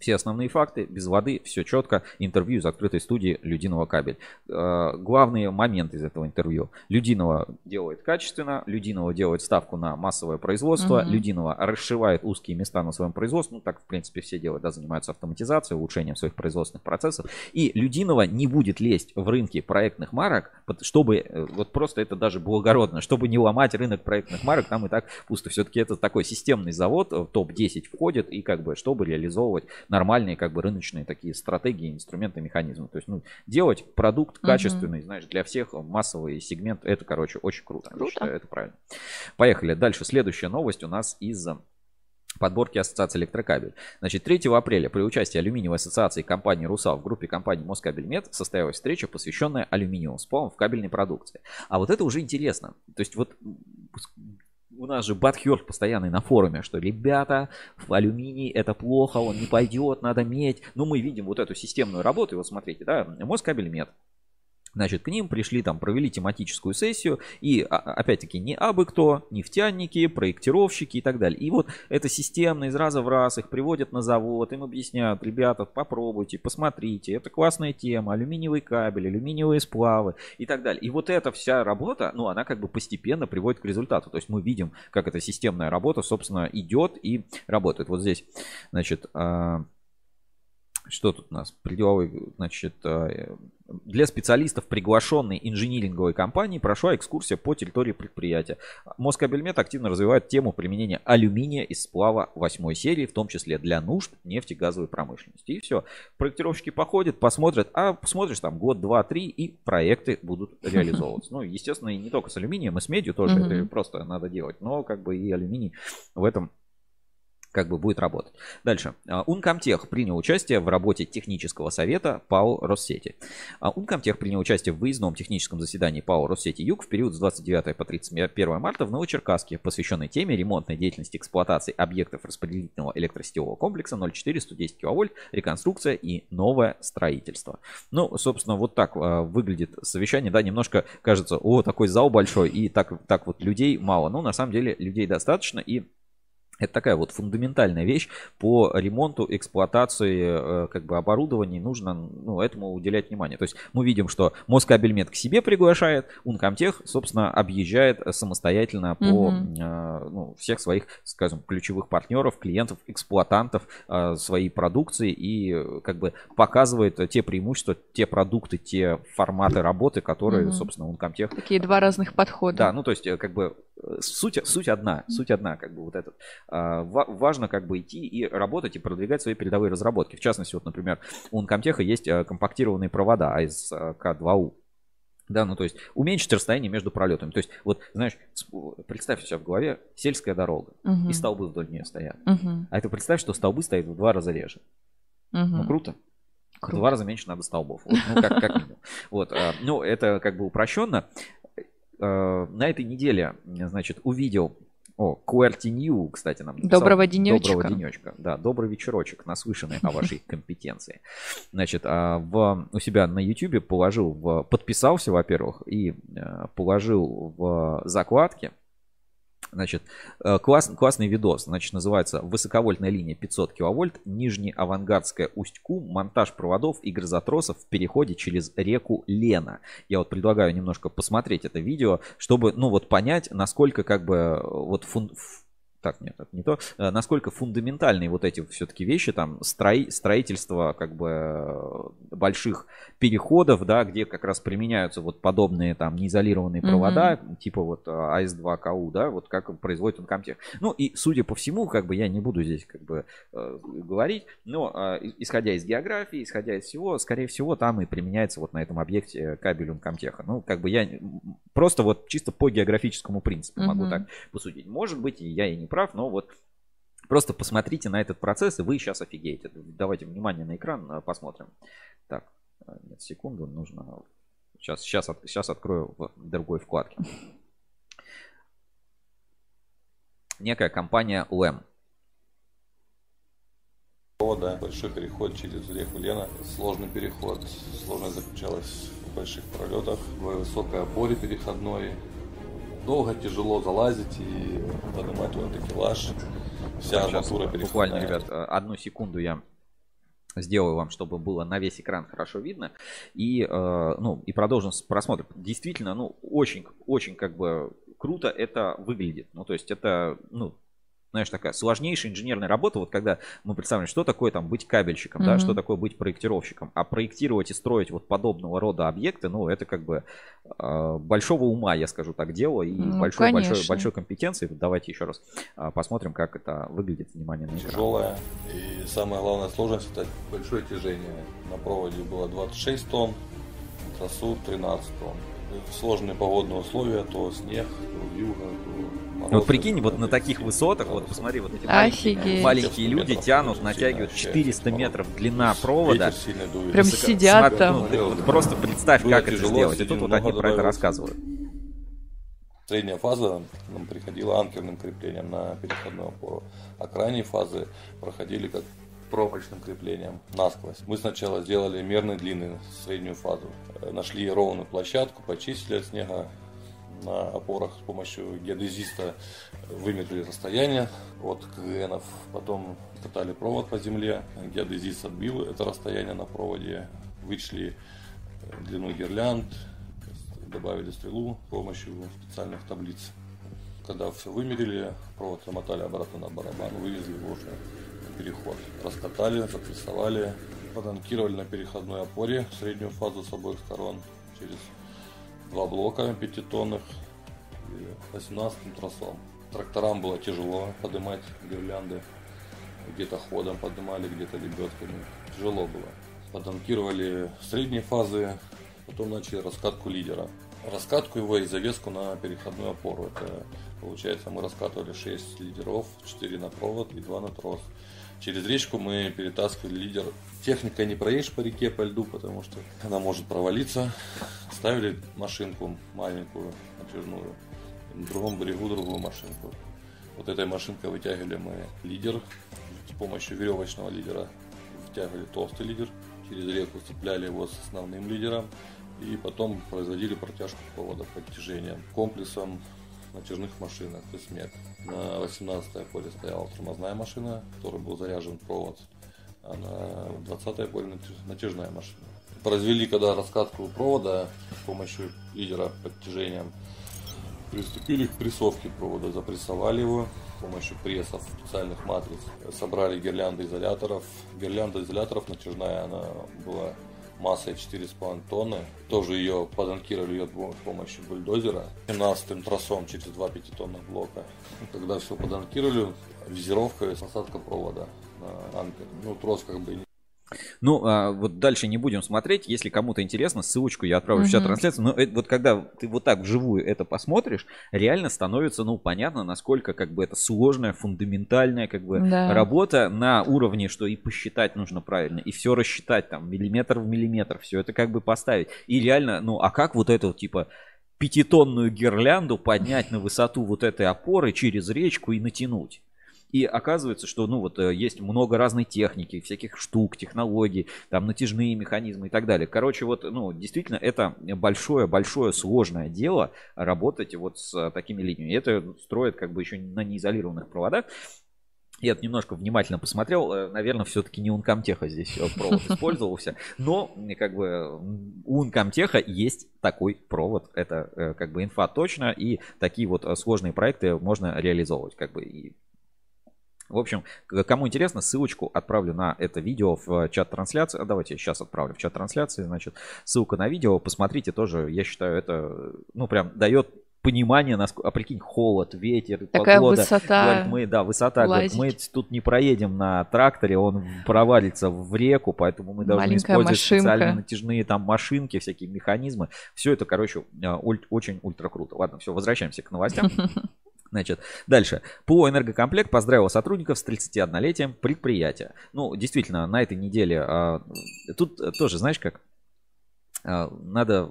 Все основные факты, без воды, все четко. Интервью из открытой студии Людиного кабель. Э, главные моменты из этого интервью. Людинова делает качественно, Людинова делает ставку на массовое производство, Мгм. Людинова расшивает узкие места на своем производстве. Ну, так, в принципе, все делают, да, занимаются автоматизацией, улучшением своих производственных процессов. И Людинова не будет лезть в рынки проектных марок, чтобы, э, вот просто это даже благородно, чтобы не ломать рынок проектных марок, там и так пусто. Все-таки это такой системный завод, в топ-10 входит, и как бы, чтобы реализовывать нормальные как бы рыночные такие стратегии, инструменты, механизмы. То есть, ну, делать продукт качественный, знаешь, для всех массовый сегмент, это, короче, очень круто. Круто. считаю, это правильно. Поехали. Дальше. Следующая новость у нас из подборки Ассоциации Электрокабель. Значит, 3 апреля при участии алюминиевой ассоциации компании «Русал» в группе компании «Москабельмет» состоялась встреча, посвященная алюминиевым спалам в кабельной продукции. А вот это уже интересно. То есть вот у нас же Батхерт постоянный на форуме, что ребята, в алюминий это плохо, он не пойдет, надо медь. Ну, мы видим вот эту системную работу, и вот смотрите, да, Москабельмет Значит, к ним пришли, там, провели тематическую сессию, и, а, опять-таки, не абы кто, нефтяники, проектировщики и так далее. И вот эта системно из раза в раз их приводят на завод, им объясняют, ребята, попробуйте, посмотрите, это классная тема, алюминиевый кабель, алюминиевые сплавы и так далее. И вот эта вся работа, ну, она как бы постепенно приводит к результату. То есть мы видим, как эта системная работа, собственно, идет и работает. Вот здесь, значит, а, что тут у нас? Пределовый, значит, э, для специалистов приглашенной инжиниринговой компании прошла экскурсия по территории предприятия. Москабельмет активно развивает тему применения алюминия из сплава 8 серии, в том числе для нужд нефтегазовой промышленности. И все. Проектировщики походят, посмотрят, а посмотришь там год, два, три, и проекты будут реализовываться. Ну, естественно, и не только с алюминием, и с медью тоже это просто надо делать. Но как бы и алюминий в этом как бы будет работать. Дальше. А, Ункомтех принял участие в работе технического совета ПАО Россети. А, Ункомтех принял участие в выездном техническом заседании ПАО Россети Юг в период с 29 по 31 марта в Новочеркасске, посвященной теме ремонтной деятельности эксплуатации объектов распределительного электросетевого комплекса 0,4-110 кВт, реконструкция и новое строительство. Ну, собственно, вот так а, выглядит совещание. Да, немножко кажется, о, такой зал большой и так, так вот людей мало. Но на самом деле людей достаточно и это такая вот фундаментальная вещь по ремонту, эксплуатации э, как бы оборудования. Нужно ну, этому уделять внимание. То есть мы видим, что Москабельмет к себе приглашает, Ункомтех, собственно, объезжает самостоятельно по угу. ну, всех своих, скажем, ключевых партнеров, клиентов, эксплуатантов э, своей продукции и как бы показывает те преимущества, те продукты, те форматы работы, которые, угу. собственно, Ункомтех. Такие два разных подхода. Да, ну то есть как бы суть, суть одна, суть одна, как бы вот этот. А, важно как бы идти и работать и продвигать свои передовые разработки. В частности, вот, например, у Uncomtech есть а, компактированные провода ASK2U. Да, ну то есть уменьшить расстояние между пролетами. То есть вот, знаешь, представь себя в голове сельская дорога, uh и столбы вдоль нее стоят. uh А это представь, что столбы стоят в два раза реже. uh Ну круто. Круто. В два раза меньше надо столбов. Вот, ну, как, как минимум. Вот, а, ну, это как бы упрощенно. На этой неделе, значит, увидел о, QWERTY New, кстати, нам написал. Доброго денечка. Доброго денечка. Да, добрый вечерочек, наслышанный о вашей компетенции. Значит, а, в, у себя на YouTube положил, в, подписался, во-первых, и э, положил в закладке Значит, э, класс, классный видос, значит, называется «Высоковольтная линия 500 киловольт, Нижнеавангардская Усть-Ку, монтаж проводов и грозотросов в переходе через реку Лена». Я вот предлагаю немножко посмотреть это видео, чтобы, ну вот, понять, насколько как бы э, вот фун, так, нет, это не то. Э, насколько фундаментальные вот эти все-таки вещи, там, строи, строительство как бы э, больших переходов, да, где как раз применяются вот подобные там неизолированные провода, mm-hmm. типа вот АС-2КУ, да, вот как производит он Комтех. Ну и, судя по всему, как бы я не буду здесь как бы э, говорить, но э, исходя из географии, исходя из всего, скорее всего, там и применяется вот на этом объекте кабель Uncomtech. Ну, как бы я просто вот чисто по географическому принципу mm-hmm. могу так посудить. Может быть, я и не прав, но вот просто посмотрите на этот процесс, и вы сейчас офигеете. Давайте внимание на экран, э, посмотрим. Так, э, нет, секунду, нужно... Сейчас, сейчас, сейчас открою в другой вкладке. Некая компания LEM. О, да, большой переход через реку Лена. Сложный переход. Сложность заключалась в больших пролетах, в высокой опоре переходной, долго, тяжело залазить и поднимать вот такелаж. Вся арматура Буквально, ребят, э, одну секунду я сделаю вам, чтобы было на весь экран хорошо видно. И, э, ну, и продолжим просмотр. Действительно, ну, очень, очень как бы круто это выглядит. Ну, то есть это, ну, знаешь, такая сложнейшая инженерная работа, вот когда мы представляем, что такое там быть кабельщиком, mm-hmm. да, что такое быть проектировщиком, а проектировать и строить вот подобного рода объекты, ну, это как бы э, большого ума, я скажу так, дело, и ну, большой, большой, большой компетенции. Давайте еще раз э, посмотрим, как это выглядит, внимание на экран. Тяжелая, и самая главная сложность, это большое тяжение. На проводе было 26 тонн, тросу 13 тонн. Сложные погодные условия, то снег, то вьюга, то вот прикинь, вот на таких высотах, вот посмотри, вот эти маленькие, маленькие люди тянут, натягивают 400 метров длина провода. Прям сидят там. Ну, вот просто представь, как это сделать. И тут вот они про это рассказывают. Средняя фаза нам приходила анкерным креплением на переходную опору, а крайние фазы проходили как проволочным креплением насквозь. Мы сначала сделали мерной длины среднюю фазу. Э, нашли ровную площадку, почистили от снега на опорах с помощью геодезиста вымерили расстояние от КГНов, потом катали провод по земле, геодезист отбил это расстояние на проводе, вычли э, длину гирлянд, добавили стрелу с помощью специальных таблиц. Когда все вымерили, провод замотали обратно на барабан, вывезли его уже переход. Раскатали, запрессовали, поданкировали на переходной опоре среднюю фазу с обоих сторон через два блока пятитонных и 18 тросом. Тракторам было тяжело поднимать гирлянды. Где-то ходом поднимали, где-то лебедками. Тяжело было. Поданкировали средние фазы, потом начали раскатку лидера. Раскатку его и завеску на переходную опору. Это получается мы раскатывали 6 лидеров, 4 на провод и 2 на трос. Через речку мы перетаскивали лидер. Техника не проедешь по реке, по льду, потому что она может провалиться. Ставили машинку маленькую, натяжную. На другом берегу другую машинку. Вот этой машинкой вытягивали мы лидер. С помощью веревочного лидера вытягивали толстый лидер. Через реку цепляли его с основным лидером. И потом производили протяжку провода подтяжением комплексом натяжных машинах Тесмет. На 18-й поле стояла тормозная машина, в которой был заряжен провод, а на 20-й поле натяжная машина. Произвели когда раскатку провода с помощью лидера подтяжением, приступили к прессовке провода, запрессовали его с помощью прессов специальных матриц, собрали гирлянды изоляторов. Гирлянда изоляторов натяжная, она была массой 4,5 тонны. Тоже ее поданкировали ее с помощью бульдозера. 17 тросом через два пятитонных блока. Когда все поданкировали, визировка и посадка провода на анкер. Ну, трос как бы ну, а, вот дальше не будем смотреть. Если кому-то интересно, ссылочку я отправлю mm-hmm. в чат трансляции. Но это, вот когда ты вот так вживую это посмотришь, реально становится, ну, понятно, насколько как бы это сложная, фундаментальная как бы да. работа на уровне, что и посчитать нужно правильно, и все рассчитать там миллиметр в миллиметр, все это как бы поставить. И реально, ну, а как вот это вот типа пятитонную гирлянду поднять на высоту вот этой опоры через речку и натянуть? И оказывается, что ну вот э, есть много разной техники, всяких штук, технологий, там натяжные механизмы и так далее. Короче, вот, ну, действительно, это большое-большое сложное дело работать вот с такими линиями. Это строят как бы еще на неизолированных проводах. Я немножко внимательно посмотрел, э, наверное, все-таки не Uncomtech здесь провод использовался, но как бы у Uncomtech есть такой провод, это э, как бы инфа точно, и такие вот сложные проекты можно реализовывать, как бы и в общем, кому интересно, ссылочку отправлю на это видео в чат трансляции. А давайте я сейчас отправлю в чат трансляции. Значит, ссылка на видео. Посмотрите тоже. Я считаю, это, ну, прям дает понимание, насколько, а прикинь, холод, ветер, Такая погода. высота. Говорит, мы, да, высота. Говорит, мы тут не проедем на тракторе, он провалится в реку, поэтому мы должны Маленькая использовать машинка. специальные натяжные там машинки, всякие механизмы. Все это, короче, а, очень ультра круто. Ладно, все, возвращаемся к новостям. Значит, дальше. ПО «Энергокомплект» поздравил сотрудников с 31-летием предприятия. Ну, действительно, на этой неделе... А, тут тоже, знаешь как, надо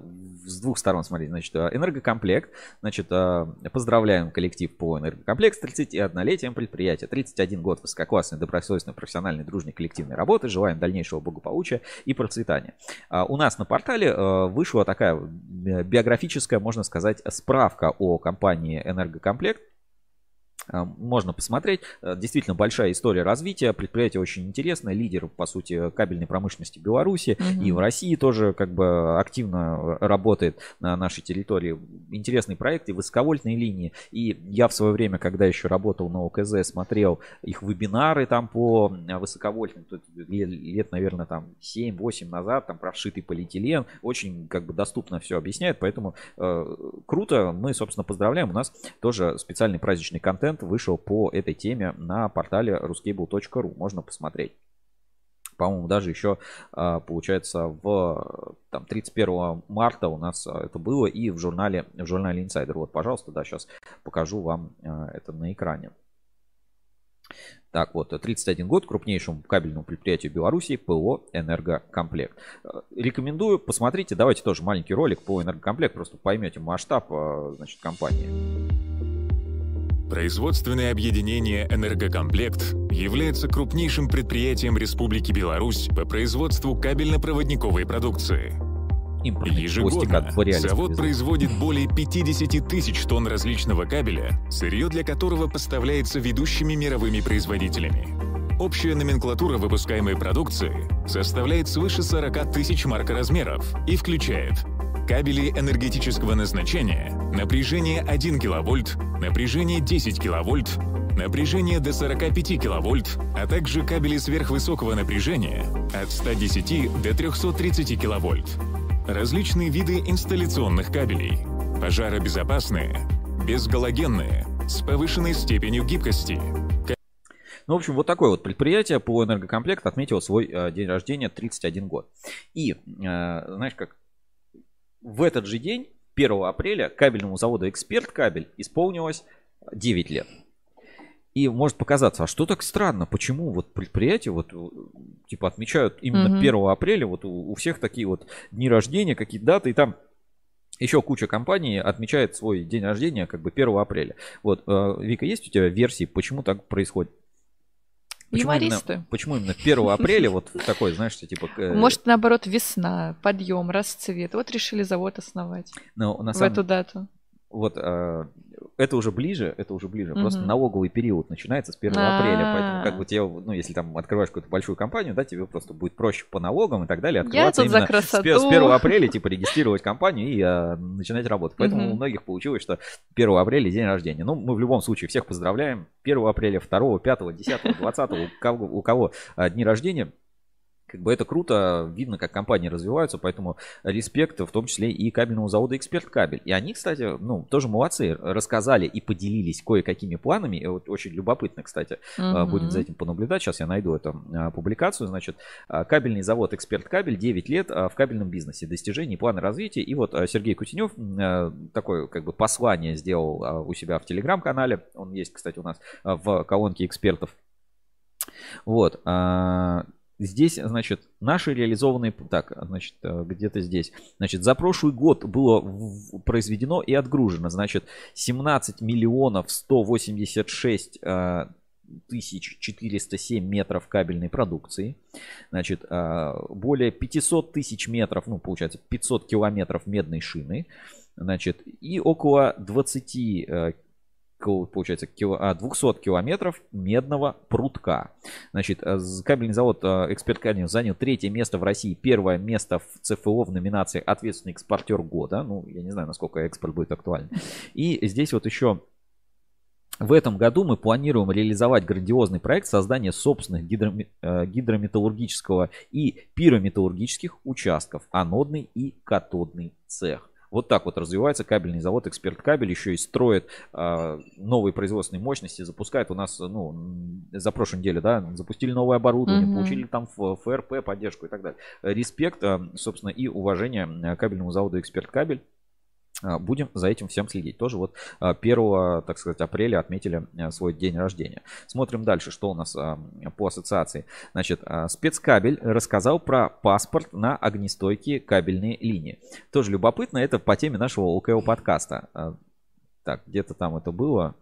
с двух сторон смотреть. Значит, а, энергокомплект. Значит, а, поздравляем коллектив по энергокомплект с 31-летием предприятия. 31 год высококлассной, добросовестной, профессиональной, дружной коллективной работы. Желаем дальнейшего благополучия и процветания. У нас на портале вышла такая биографическая, можно сказать, справка о компании Энергокомплект. А, можно посмотреть. Э, действительно большая история развития. Предприятие очень интересное. Лидер, по сути, кабельной промышленности Беларуси. Угу. И в России тоже как бы активно работает на нашей территории. Интересный проект и высоковольтные линии. И я в свое время, когда еще работал на ОКЗ, смотрел их вебинары там по высоковольтным. Тут лет, наверное, там 7-8 назад. Там про вшитый полиэтилен. Очень как бы доступно все объясняет. Поэтому э, круто. Мы, собственно, поздравляем. У нас тоже специальный праздничный контент контент вышел по этой теме на портале ruscable.ru. Можно посмотреть. По-моему, даже еще, а, получается, в там, 31 марта у нас а, это было и в журнале, в журнале Insider. Вот, пожалуйста, да, сейчас покажу вам а, это на экране. Так вот, 31 год крупнейшему кабельному предприятию Беларуси ПО «Энергокомплект». Рекомендую, посмотрите, давайте тоже маленький ролик по «Энергокомплект», просто поймете масштаб значит, компании. Производственное объединение «Энергокомплект» является крупнейшим предприятием Республики Беларусь по производству кабельно-проводниковой продукции. Ежегодно завод производит более 50 тысяч тонн различного кабеля, сырье для которого поставляется ведущими мировыми производителями. Общая номенклатура выпускаемой продукции составляет свыше 40 тысяч маркоразмеров и включает кабели энергетического назначения, напряжение 1 киловольт, напряжение 10 киловольт, напряжение до 45 киловольт, а также кабели сверхвысокого напряжения от 110 до 330 киловольт. Различные виды инсталляционных кабелей. Пожаробезопасные, безгалогенные, с повышенной степенью гибкости. Ну, в общем, вот такое вот предприятие по энергокомплект отметило свой э, день рождения 31 год. И, э, знаешь как, в этот же день, 1 апреля, кабельному заводу «Эксперт Кабель» исполнилось 9 лет. И может показаться, а что так странно, почему вот предприятия вот э, типа отмечают именно Мгм. 1 апреля, вот у, у всех такие вот дни рождения, какие-то даты, и там еще куча компаний отмечает свой день рождения как бы 1 апреля. Вот, э, Вика, есть у тебя версии, почему так происходит? Почему именно, почему именно 1 апреля вот такой, знаешь, что типа... э, Может, наоборот, весна, подъем, расцвет. Вот решили завод основать ну, на в самом- эту дату. Вот э, это уже ближе, это уже ближе. Просто Мгм. налоговый период начинается с 1 А. апреля. Поэтому как бы тебе, ну, если там открываешь какую-то большую компанию, да, тебе просто будет проще по налогам и так далее Я открываться именно с, с 1 апреля, типа, регистрировать компанию и э, начинать работать. Поэтому Мгм. у многих получилось, что 1 апреля день рождения. Ну, мы в любом случае всех поздравляем. 1 апреля, 2, 5, 10, 20, у кого, у кого э, дни рождения. Как бы это круто, видно, как компании развиваются, поэтому респект, в том числе и кабельному заводу «Эксперт Кабель». И они, кстати, ну, тоже молодцы, рассказали и поделились кое-какими планами. И вот очень любопытно, кстати, Мгм. Будем за этим понаблюдать. Сейчас я найду эту а, публикацию. Значит, а, кабельный завод «Эксперт Кабель» 9 лет в кабельном бизнесе. Достижения, планы развития. И вот Сергей Кутенев такое как бы послание сделал у себя в Телеграм-канале. Он есть, кстати, у нас в колонке экспертов. Вот. Здесь, значит, наши реализованные... Так, значит, э, где-то здесь. Значит, за прошлый год было произведено и отгружено, значит, 17 миллионов 186 э, тысяч 407 метров кабельной продукции. Значит, э, более 500 тысяч метров, ну, получается, 500 километров медной шины. Значит, и около 20 э, кил- получается, кило- а, 200 километров медного прутка. Значит, э, кабельный завод э, «Эксперт Кабель» занял третье место в России, первое место в ЦФО в номинации «Ответственный экспортер года». Ну, я не знаю, насколько экспорт будет актуален. И здесь вот еще в этом году мы планируем реализовать грандиозный проект создания собственных гидроме- э, гидрометаллургического и пирометаллургических участков, анодный и катодный цех. Вот так вот развивается кабельный завод «Эксперт Кабель», еще и строит э, новые производственные мощности, запускает у нас, ну, за прошлую неделю, да, запустили новое оборудование, Мгм. получили там ФРП, поддержку и так далее. Респект, э, собственно, и уважение э, кабельному заводу «Эксперт Кабель». А, Будем за этим всем следить. Тоже вот а, 1, так сказать, апреля отметили а, свой день рождения. Смотрим дальше, что у нас а, по ассоциации. Значит, а, спецкабель рассказал про паспорт на огнестойкие кабельные линии. Тоже любопытно, это по теме нашего ОКО подкаста. А, Так, где-то там это было.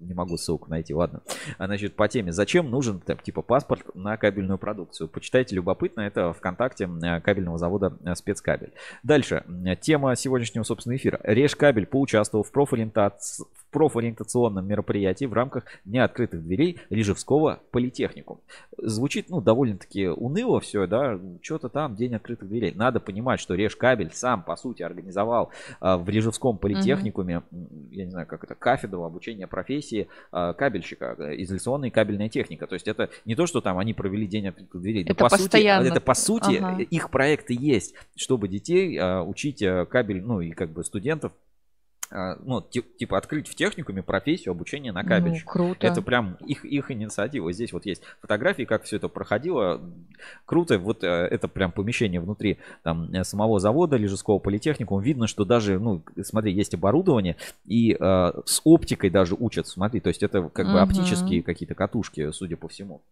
Не могу ссылку найти, ладно. А, Значит, по теме, зачем нужен так, типа паспорт на кабельную продукцию? Почитайте, любопытно, это ВКонтакте м, кабельного завода э, спецкабель. Дальше. Тема сегодняшнего, собственно, эфира. Решкабель поучаствовал в, профориентац- в профориентационном мероприятии в рамках Дня открытых дверей Рижевского политехникум. Звучит, ну, довольно-таки уныло все, да, что-то там, День открытых дверей. Надо понимать, что Решкабель сам, по сути, организовал а, в Рижевском политехникуме, м, я не знаю, как это, кафедру обучения профессии а, кабельщика, э, изоляционная и кабельная техника. То есть это не то, что там они провели День открытых дверей. Да Это по сути, постоянно. это по сути Ага. их проекты есть, чтобы детей а, учить а, кабель, ну и как бы студентов а, ну, ти- типа открыть в техникуме профессию обучения на Ну, кабельщика. круто. Это прям их, их инициатива. Здесь вот есть фотографии, как все это проходило. Круто. Вот э, это прям помещение внутри там, э, самого завода Лежеского политехникума. Видно, что даже, ну, смотри, есть оборудование, и э, с оптикой даже учат. Смотри, то есть это как бы Мгм. оптические какие-то катушки, судя по всему.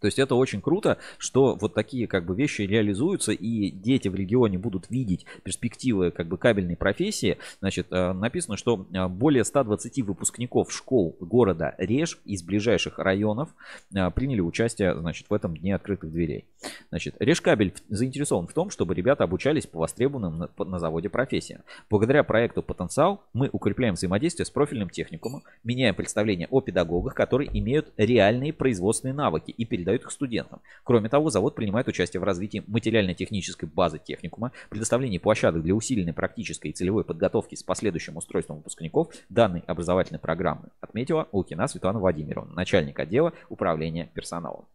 То есть это очень круто, что вот такие как бы вещи реализуются, и дети в регионе будут видеть перспективы как бы кабельной профессии. Значит, э, написано, что э, более 120 выпускников школ города Реж из ближайших районов э, приняли участие, значит, в этом дне открытых дверей. Значит, Решкабель заинтересован в том, чтобы ребята обучались по востребованным на, на заводе профессиям. Благодаря проекту «Потенциал» мы укрепляем взаимодействие с профильным техникумом, меняем представление о педагогах, которые имеют реальные производственные навыки и передают передают их студентам. Кроме того, завод принимает участие в развитии материально-технической базы техникума, предоставлении площадок для усиленной практической и целевой подготовки с последующим устройством выпускников данной образовательной программы, отметила Лукина Светлана Владимировна, начальник отдела управления персоналом.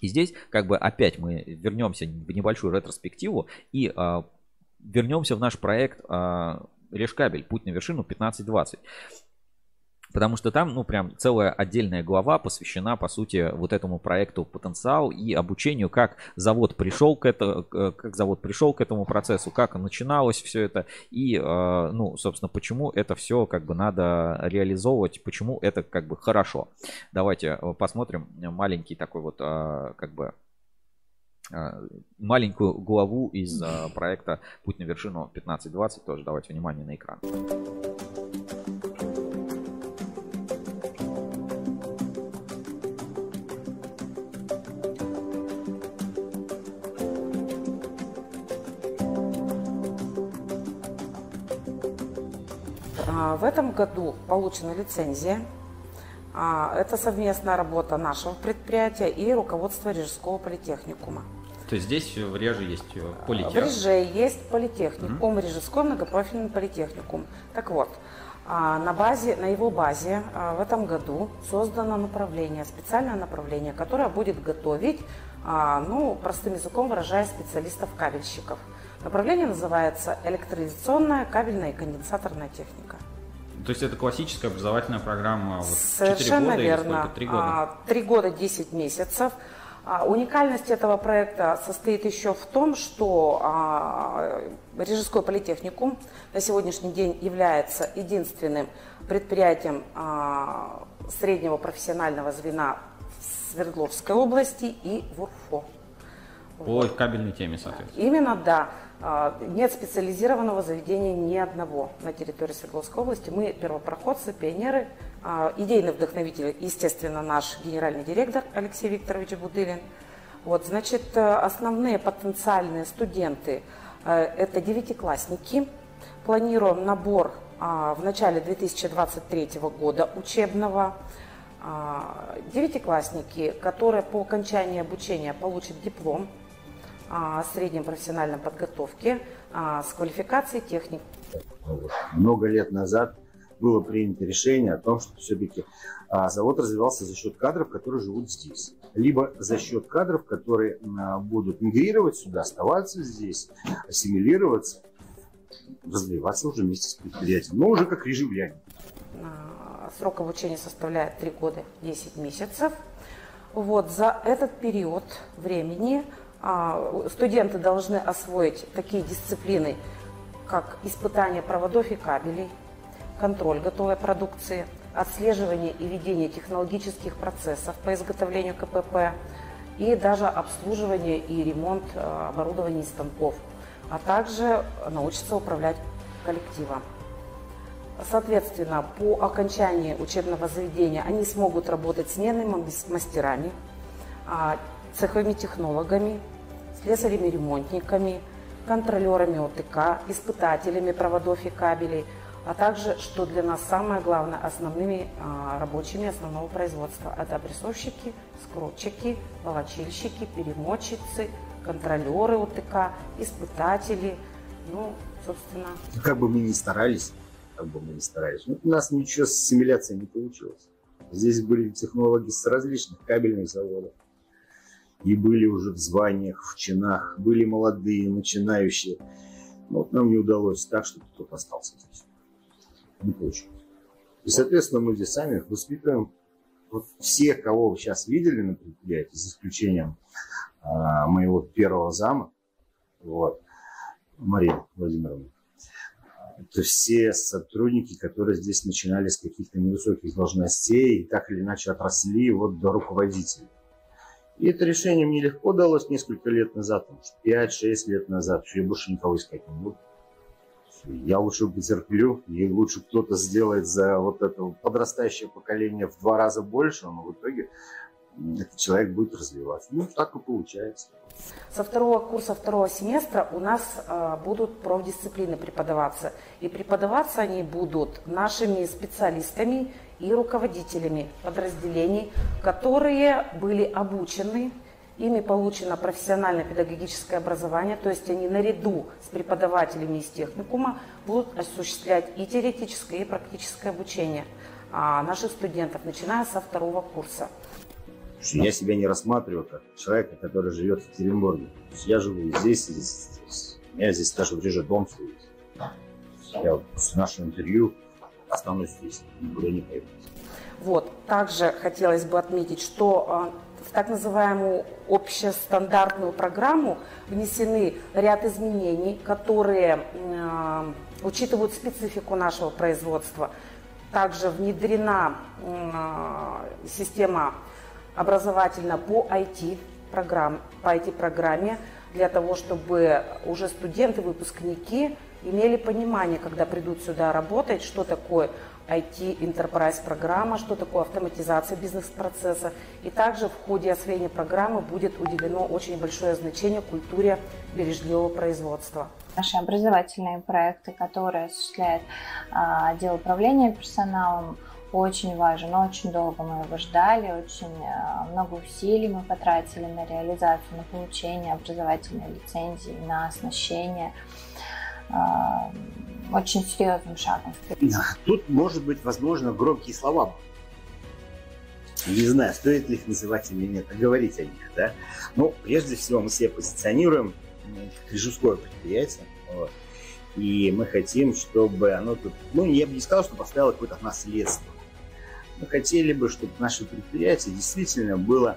И здесь как бы опять мы вернемся в небольшую ретроспективу и э, вернемся в наш проект э, Решкабель, путь на вершину 1520. Потому что там, ну, прям целая отдельная глава посвящена, по сути, вот этому проекту потенциал и обучению, как завод пришел к этому, как завод пришел к этому процессу, как начиналось все это и, э, ну, собственно, почему это все как бы надо реализовывать, почему это как бы хорошо. Давайте э, посмотрим маленький такой вот э, как бы маленькую главу из проекта «Путь на вершину 1520». Тоже давайте внимание на экран. В этом году получена лицензия. А, это совместная работа нашего предприятия и руководства Рижского политехникума. То есть здесь в Реже есть э, политех? В Реже есть политехникум, mm-hmm. Рижской многопрофильный политехникум. Так вот, а, на, базе, на его базе а, в этом году создано направление, специальное направление, которое будет готовить, ну, простым языком выражая, специалистов-кабельщиков. Направление называется электролизационная кабельная и конденсаторная техника. То есть это классическая образовательная программа вот Совершенно 4 года верно. Или 3 года? 3 года 10 месяцев. А, уникальность этого проекта состоит еще в том, что а, Рижской политехникум на сегодняшний день является единственным предприятием а, среднего профессионального звена в Свердловской области и в УРФО. По вот. кабельной теме, соответственно. Именно, да. А, нет специализированного заведения ни одного на территории Свердловской области. Мы первопроходцы, пионеры, а, идейный вдохновитель, естественно, наш генеральный директор Алексей Викторович Будылин. Вот, значит, э, основные потенциальные студенты э, – это девятиклассники. Планируем набор а, в начале 2023 года учебного. Девятиклассники, которые по окончании обучения получат диплом о среднем профессиональной подготовке а, с квалификацией техник. Много лет назад было принято решение о том, что все-таки а, завод развивался за счет кадров, которые живут здесь. Либо за счет кадров, которые а, будут мигрировать сюда, оставаться здесь, ассимилироваться, развиваться уже вместе с предприятием, но уже как режимляне. Срок обучения составляет 3 года 10 месяцев. Вот, за этот период времени а, студенты должны освоить такие дисциплины, как испытание проводов и кабелей, контроль готовой продукции, отслеживание и ведение технологических процессов по изготовлению КПП и даже обслуживание и ремонт а, оборудования и станков, а также научиться управлять коллективом. Соответственно, по окончании учебного заведения они смогут работать сменными мастерами, а, цеховыми технологами, слесарями-ремонтниками, контролерами ОТК, испытателями проводов и кабелей, а также, что для нас самое главное, основными а, рабочими основного производства. Это опрессовщики, скрутчики, волочильщики, перемотчицы, контролеры ОТК, испытатели, ну, собственно. Как бы мы ни старались, как бы мы ни старались, ну, у нас ничего с ассимиляцией не получилось. Здесь были технологи с различных кабельных заводов, и были уже в званиях, в чинах, были молодые, начинающие. Но вот нам не удалось так, чтобы кто-то остался здесь. Не получилось. И, соответственно, мы здесь сами воспитываем вот все, кого вы сейчас видели на предприятии, за исключением а, моего первого зама, вот, Мария Владимировна. Это все сотрудники, которые здесь начинали с каких-то невысоких должностей и так или иначе отросли вот до руководителей. И это решение мне легко далось несколько лет назад, 5-6 лет назад, что я больше никого искать не буду. Я лучше потерплю, и лучше кто-то сделает за вот это подрастающее поколение в два раза больше, но в итоге этот человек будет развиваться. Ну, так и получается. Со второго курса второго семестра у нас э, будут профдисциплины преподаваться. И преподаваться они будут нашими специалистами и руководителями подразделений, которые были обучены, ими получено профессиональное педагогическое образование, то есть они наряду с преподавателями из техникума будут осуществлять и теоретическое, и практическое обучение а, наших студентов, начиная со второго курса. Я себя не рассматриваю как человека, который живет в Екатеринбурге. Я живу здесь, здесь, здесь. У меня здесь даже ближе дом стоит. Я вот с нашего интервью останусь здесь, никуда не поеду. Вот. Также хотелось бы отметить, что а, в так называемую общестандартную программу внесены ряд изменений, которые э, учитывают специфику нашего производства. Также внедрена э, система образовательно по IT программ, по IT программе для того, чтобы уже студенты, выпускники имели понимание, когда придут сюда работать, что такое IT Enterprise программа, что такое автоматизация бизнес-процесса. И также в ходе освоения программы будет уделено очень большое значение культуре бережливого производства. Наши образовательные проекты, которые осуществляет а, отдел управления персоналом, очень важен, очень долго мы его ждали, очень а, много усилий мы потратили на реализацию, на получение образовательной лицензии, на оснащение очень серьезным шагом. Тут, может быть, возможно, громкие слова. Не знаю, стоит ли их называть или нет, а говорить о них, да. Ну, прежде всего, мы себя позиционируем как режиссерское предприятие, вот. И мы хотим, чтобы оно тут, ну, я бы не сказал, что поставило какое-то наследство. Мы хотели бы, чтобы наше предприятие действительно было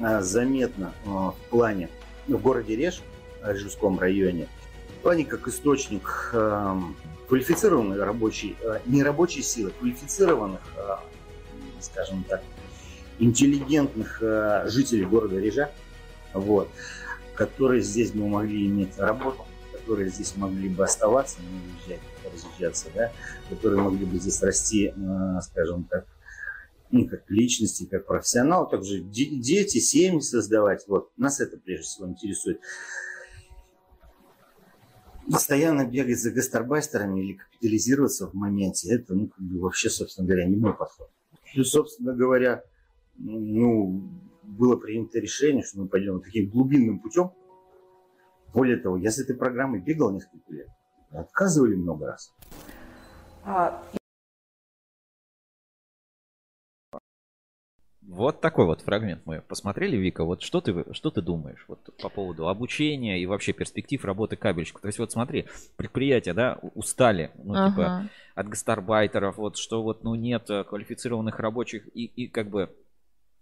а, заметно а, в плане ну, в городе Реж, в Рижском районе, плане как источник э, квалифицированной рабочей, э, не рабочей силы, квалифицированных, э, скажем так, интеллигентных э, жителей города Рижа, вот, которые здесь бы могли иметь работу, которые здесь могли бы оставаться, не уезжать, разъезжаться, да, которые могли бы здесь расти, э, скажем так, ну, как личности, как профессионал, также дети, семьи создавать. Вот. Нас это прежде всего интересует постоянно бегать за гастарбайстерами или капитализироваться в моменте, это ну, как бы вообще, собственно говоря, не мой подход. И, собственно говоря, ну, было принято решение, что мы пойдем таким глубинным путем. Более того, я с этой программой бегал несколько лет. Отказывали много раз. Вот такой вот фрагмент мы посмотрели, Вика. Вот что ты, что ты думаешь вот, по поводу обучения и вообще перспектив работы кабельщика? То есть вот смотри, предприятия, да, устали, ну, типа, ага. типа, от гастарбайтеров, вот, что вот, ну, нет квалифицированных рабочих и, и как бы,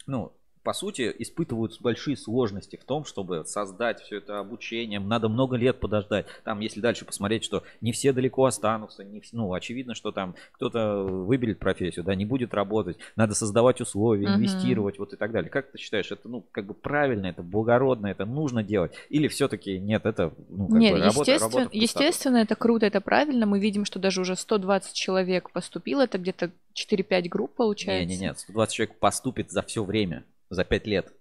ну, по сути, испытывают большие сложности в том, чтобы создать все это обучение. Надо много лет подождать. Там, если дальше посмотреть, что не все далеко останутся, не ну, очевидно, что там кто-то выберет профессию, да, не будет работать. Надо создавать условия, uh-huh. инвестировать, вот и так далее. Как ты считаешь, это, ну, как бы правильно, это благородно, это нужно делать? Или все-таки нет, это, ну, как нет, бы работа, естественно, работа естественно, это круто, это правильно. Мы видим, что даже уже 120 человек поступило, это где-то 4-5 групп получается. Нет, нет, нет, 120 человек поступит за все время за пять лет.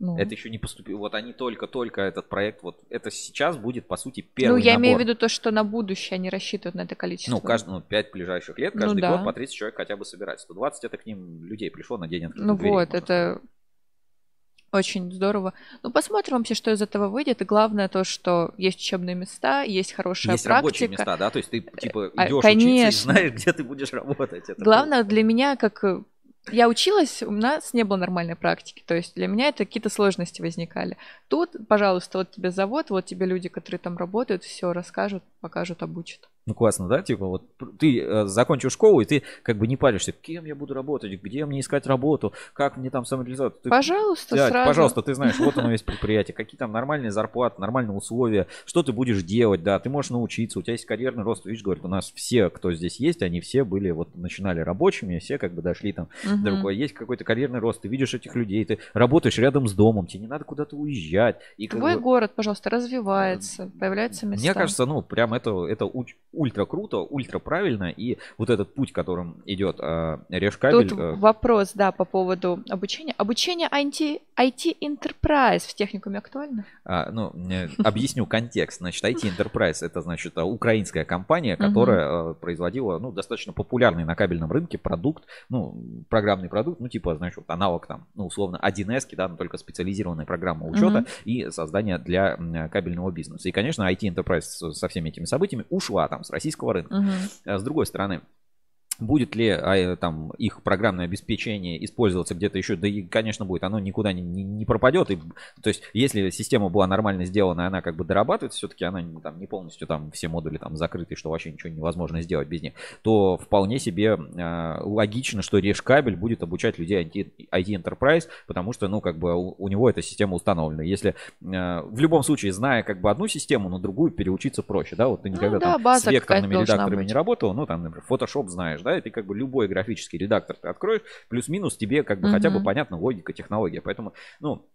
Ну. Это еще не поступило. Вот они только-только этот проект, вот это сейчас будет, по сути, первый Ну, я набор. имею в виду то, что на будущее они рассчитывают на это количество. Ну, каждый, ну, 5 ближайших лет, каждый ну, да. год по 30 человек хотя бы собирать. 120 это к ним людей пришло на день открытых Ну дверей, вот, это сказать. очень здорово. Ну, посмотрим вообще, что из этого выйдет. И главное то, что есть учебные места, есть хорошая есть практика. рабочие места, да? То есть ты, типа, идешь Конечно. учиться и знаешь, где ты будешь работать. Это главное круто. для меня, как я училась, у нас не было нормальной практики. То есть для меня это какие-то сложности возникали. Тут, пожалуйста, вот тебе завод, вот тебе люди, которые там работают, все расскажут, покажут, обучат. Ну классно, да? Типа вот ты э, закончил школу, и ты как бы не паришься, кем я буду работать, где мне искать работу, как мне там самореализоваться. Ты, Пожалуйста, да, сразу. Пожалуйста, ты знаешь, вот оно есть предприятие, какие там нормальные зарплаты, нормальные условия, что ты будешь делать, да, ты можешь научиться, у тебя есть карьерный рост. Видишь, говорит, у нас все, кто здесь есть, они все были, вот начинали рабочими, все как бы дошли там Мгм. до. Есть какой-то карьерный рост, ты видишь этих людей, ты работаешь рядом с домом, тебе не надо куда-то уезжать. И как Твой бы- город, пожалуйста, развивается, появляются места. мне кажется, ну, прям это, это уч- ультра круто, ультра правильно, и вот этот путь, которым идет э, Решкабель, Тут э, вопрос, да, по поводу обучения. Обучение IT, IT Enterprise в техникуме актуально? а, ну, э, объясню контекст. Значит, IT Enterprise это, значит, украинская компания, которая э, производила, ну, достаточно популярный на кабельном рынке продукт, ну, программный продукт, ну, типа, значит, вот аналог там, ну, условно, 1С, да, но только специализированная программа учета Мгм. и создания для кабельного бизнеса. И, конечно, IT Enterprise со всеми этими событиями ушла там с российского рынка. А С другой стороны, Будет ли а, там их программное обеспечение использоваться где-то еще? Да и, конечно, будет. Оно никуда не, не, не пропадет. И, то есть, если система была нормально сделана, она как бы дорабатывается, все-таки она не, там, не полностью там все модули там закрыты, что вообще ничего невозможно сделать без них, то вполне себе а, логично, что Решкабель будет обучать людей IT, IT Enterprise, потому что, ну, как бы у, у него эта система установлена. Если а, в любом случае, зная как бы одну систему, на другую переучиться проще, да, вот ты никогда Ну да, там с векторными редакторами не работал, ну, там, например, Photoshop знаешь, да, и ты как бы любой графический редактор ты откроешь, плюс-минус тебе как бы хотя бы понятна логика, технология. Поэтому, ну,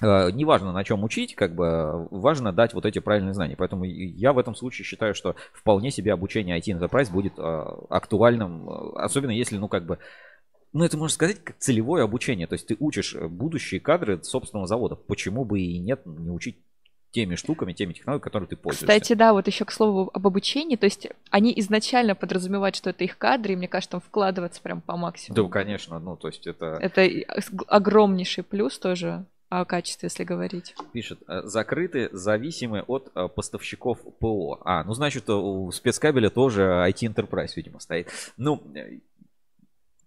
э, неважно на чем учить, как бы важно дать вот эти правильные знания. Поэтому я в этом случае считаю, что вполне себе обучение IT Enterprise будет э, актуальным, э, особенно если, ну, как бы, ну, это можно сказать как целевое обучение. То есть ты учишь будущие кадры собственного завода. Почему бы и нет не учить теми штуками, теми технологиями, которыми ты пользуешься. Кстати, да, вот еще к слову об обучении, то есть они изначально подразумевают, что это их кадры, и мне кажется, там вкладываться прям по максимуму. Да, конечно, ну, то есть это... Это огромнейший плюс тоже о качестве, если говорить. Пишет, э, закрыты, зависимы от э, поставщиков ПО. А, ну, значит, у спецкабеля тоже IT Enterprise, видимо, стоит. Ну, э,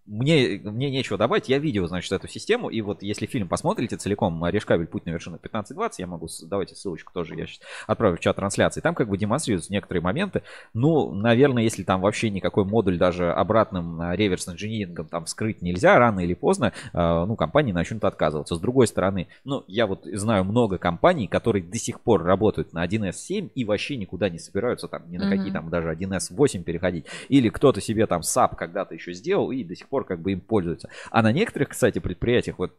мне, мне нечего добавить. Я видел, значит, эту систему. И вот если фильм посмотрите целиком, Решкабель, путь на вершину 15-20, я могу, давайте ссылочку тоже, я сейчас отправлю в чат трансляции. Там как бы демонстрируются некоторые моменты. Ну, наверное, если там вообще никакой модуль даже обратным э, реверс инжинирингом там вскрыть нельзя, рано или поздно, э, ну, компании начнут отказываться. С другой стороны, ну, я вот знаю много компаний, которые до сих пор работают на 1С7 и вообще никуда не собираются там ни на какие Мгм. там даже 1С8 переходить. Или кто-то себе там SAP когда-то еще сделал и до сих пор как бы им пользуется. А на некоторых, кстати, предприятиях, вот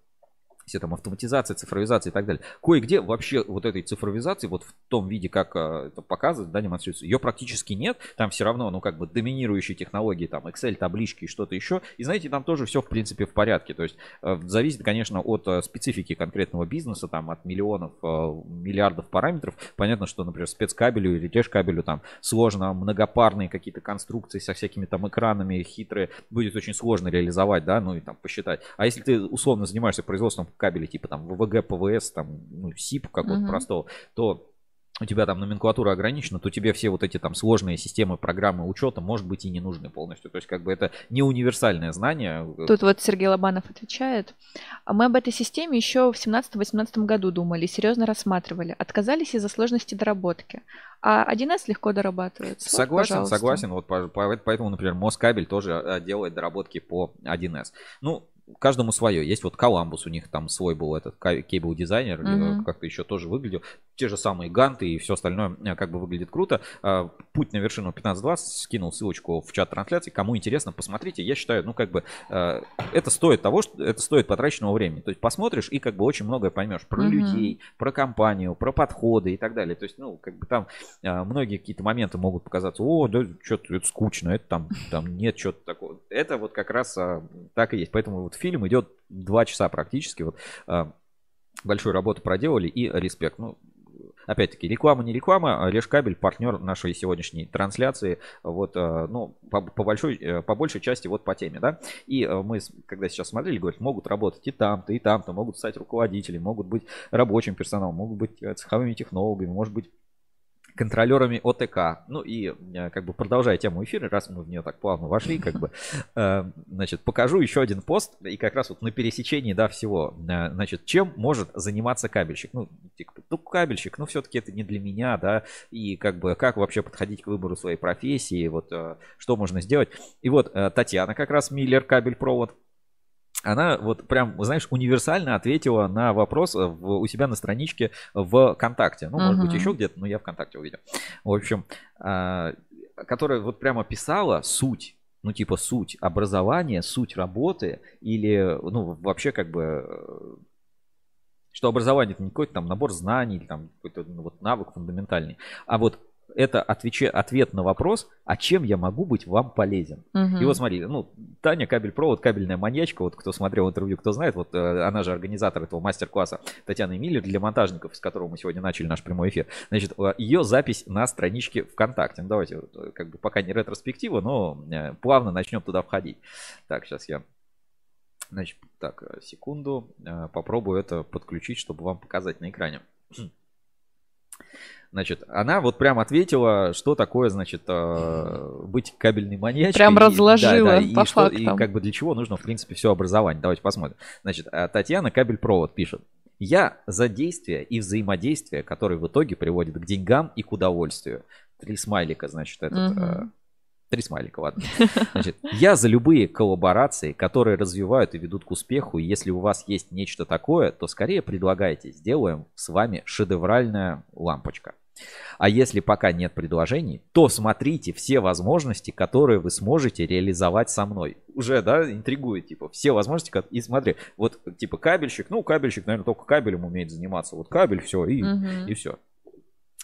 все там автоматизация, цифровизация и так далее. Кое-где вообще вот этой цифровизации, вот в том виде, как э, это показывает, да, демонстрируется, ее практически нет. Там все равно, ну, как бы доминирующие технологии, там, Excel, таблички и что-то еще. И знаете, там тоже все, в принципе, в порядке. То есть э, зависит, конечно, от э, специфики конкретного бизнеса, там, от миллионов, миллиардов параметров. Понятно, что, например, спецкабелю или кабелю там сложно многопарные какие-то конструкции со всякими там экранами хитрые будет очень сложно реализовать, да, ну и там посчитать. А если ты условно занимаешься производством кабелей типа там ВВГ, ПВС, там, ну, СИП какого-то Мгм. простого, то у тебя там номенклатура ограничена, то тебе все вот эти там сложные системы, программы учета, может быть, и не нужны полностью. То есть, как бы это не универсальное знание. Тут вот Сергей Лобанов отвечает. А мы об этой системе еще в 17-18 году думали, серьезно рассматривали. Отказались из-за сложности доработки. А 1С легко дорабатывается. Вот, Согласен, пожалуйста. согласен. Вот по- по- поэтому, например, Москабель тоже э, делает доработки по 1С. Ну, каждому свое. Есть вот Коламбус, у них там свой был этот кейбл дизайнер, Мгм. как-то еще тоже выглядел. Те же самые ганты и все остальное э, как бы выглядит круто. А, Путь на вершину 15.20 скинул ссылочку в чат трансляции. Кому интересно, посмотрите. Я считаю, ну как бы э, это стоит того, что это стоит потраченного времени. То есть посмотришь и как бы очень многое поймешь про Мгм. людей, про компанию, про подходы и так далее. То есть, ну, как бы там а, многие какие-то моменты могут показаться, о, да, что-то это скучно, это там, там нет чего-то такого. Это вот как раз а, так и есть. Поэтому вот фильм идет два часа практически. Вот а, большую работу проделали и респект. Ну, Опять-таки, реклама не реклама, а Решкабель партнер нашей сегодняшней трансляции, вот, а, ну, по, по большой, э, по большей части вот по теме, да, и э, мы, когда сейчас смотрели, говорят, могут работать и там-то, и там-то, могут стать руководителями, могут быть рабочим персоналом, могут быть э, цеховыми технологами, может быть контролерами ОТК. Ну и э, как бы продолжая тему эфира, раз мы в нее так плавно вошли, как бы, э, значит, покажу еще один пост, и как раз вот на пересечении, да, всего, э, значит, чем может заниматься кабельщик? Ну, типа, ну, кабельщик, ну, все-таки это не для меня, да, и как бы, как вообще подходить к выбору своей профессии, вот, что можно сделать. И вот Татьяна как раз Миллер, кабель-провод, она вот прям, знаешь, универсально ответила на вопрос в, у себя на страничке в ВКонтакте. Ну, может uh-huh. быть, еще где-то, но я ВКонтакте увидел. В общем, а, которая вот прямо писала суть ну, типа суть образования, суть работы или, ну, вообще как бы, что образование это не какой-то там набор знаний или там какой-то ну, вот навык фундаментальный, а вот это отвечи, ответ на вопрос, а чем я могу быть вам полезен. Угу. И вот смотри, ну, Таня кабель-провод, кабельная маньячка, вот кто смотрел интервью, кто знает, вот э, она же организатор этого мастер-класса Татьяна Миллер для монтажников, с которого мы сегодня начали наш прямой эфир. Значит, э, ее запись на страничке ВКонтакте. Ну, давайте, вот, э, как бы пока не ретроспектива, но э, плавно начнем туда входить. Так, сейчас я Значит, так, секунду. Попробую это подключить, чтобы вам показать на экране. Значит, она вот прям ответила, что такое, значит, э, быть кабельной маньячкой. Прям разложила да, да, по и фактам. Что, и как бы для чего нужно, в принципе, все образование. Давайте посмотрим. Значит, э, Татьяна Кабель-провод пишет. Я за действия и взаимодействие, которые в итоге приводят к деньгам и к удовольствию. Три смайлика, значит, этот... Угу. Три смайлика, ладно. Значит, я за любые коллаборации, которые развивают и ведут к успеху. И если у вас есть нечто такое, то скорее предлагайте, сделаем с вами шедевральная лампочка. А если пока нет предложений, то смотрите все возможности, которые вы сможете реализовать со мной. Уже, да, интригует, типа, все возможности. И смотри, вот, типа, кабельщик, ну, кабельщик, наверное, только кабелем умеет заниматься. Вот кабель, все, и, угу. и все.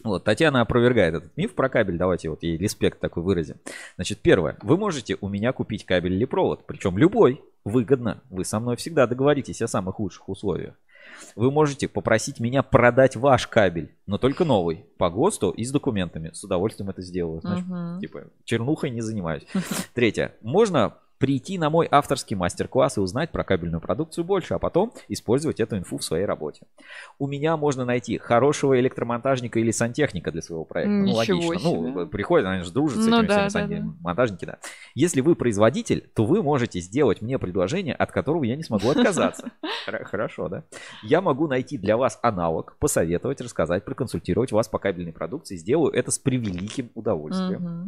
Вот, Татьяна опровергает этот миф про кабель. Давайте вот ей респект такой выразим. Значит, первое. Вы можете у меня купить кабель или провод. Причем любой. Выгодно. Вы со мной всегда договоритесь о самых лучших условиях. Вы можете попросить меня продать ваш кабель, но только новый, по ГОСТу и с документами. С удовольствием это сделаю. Значит, uh-huh. типа, чернухой не занимаюсь. Третье. Можно прийти на мой авторский мастер-класс и узнать про кабельную продукцию больше, а потом использовать эту инфу в своей работе. У меня можно найти хорошего электромонтажника или сантехника для своего проекта. Ну, Ничего ну, логично. Себе. Ну, приходят, они же дружат с ну, этими да, всеми да, да. монтажники, да. Если вы производитель, то вы можете сделать мне предложение, от которого я не смогу отказаться. Хорошо, да? Я могу найти для вас аналог, посоветовать, рассказать, проконсультировать вас по кабельной продукции. Сделаю это с превеликим удовольствием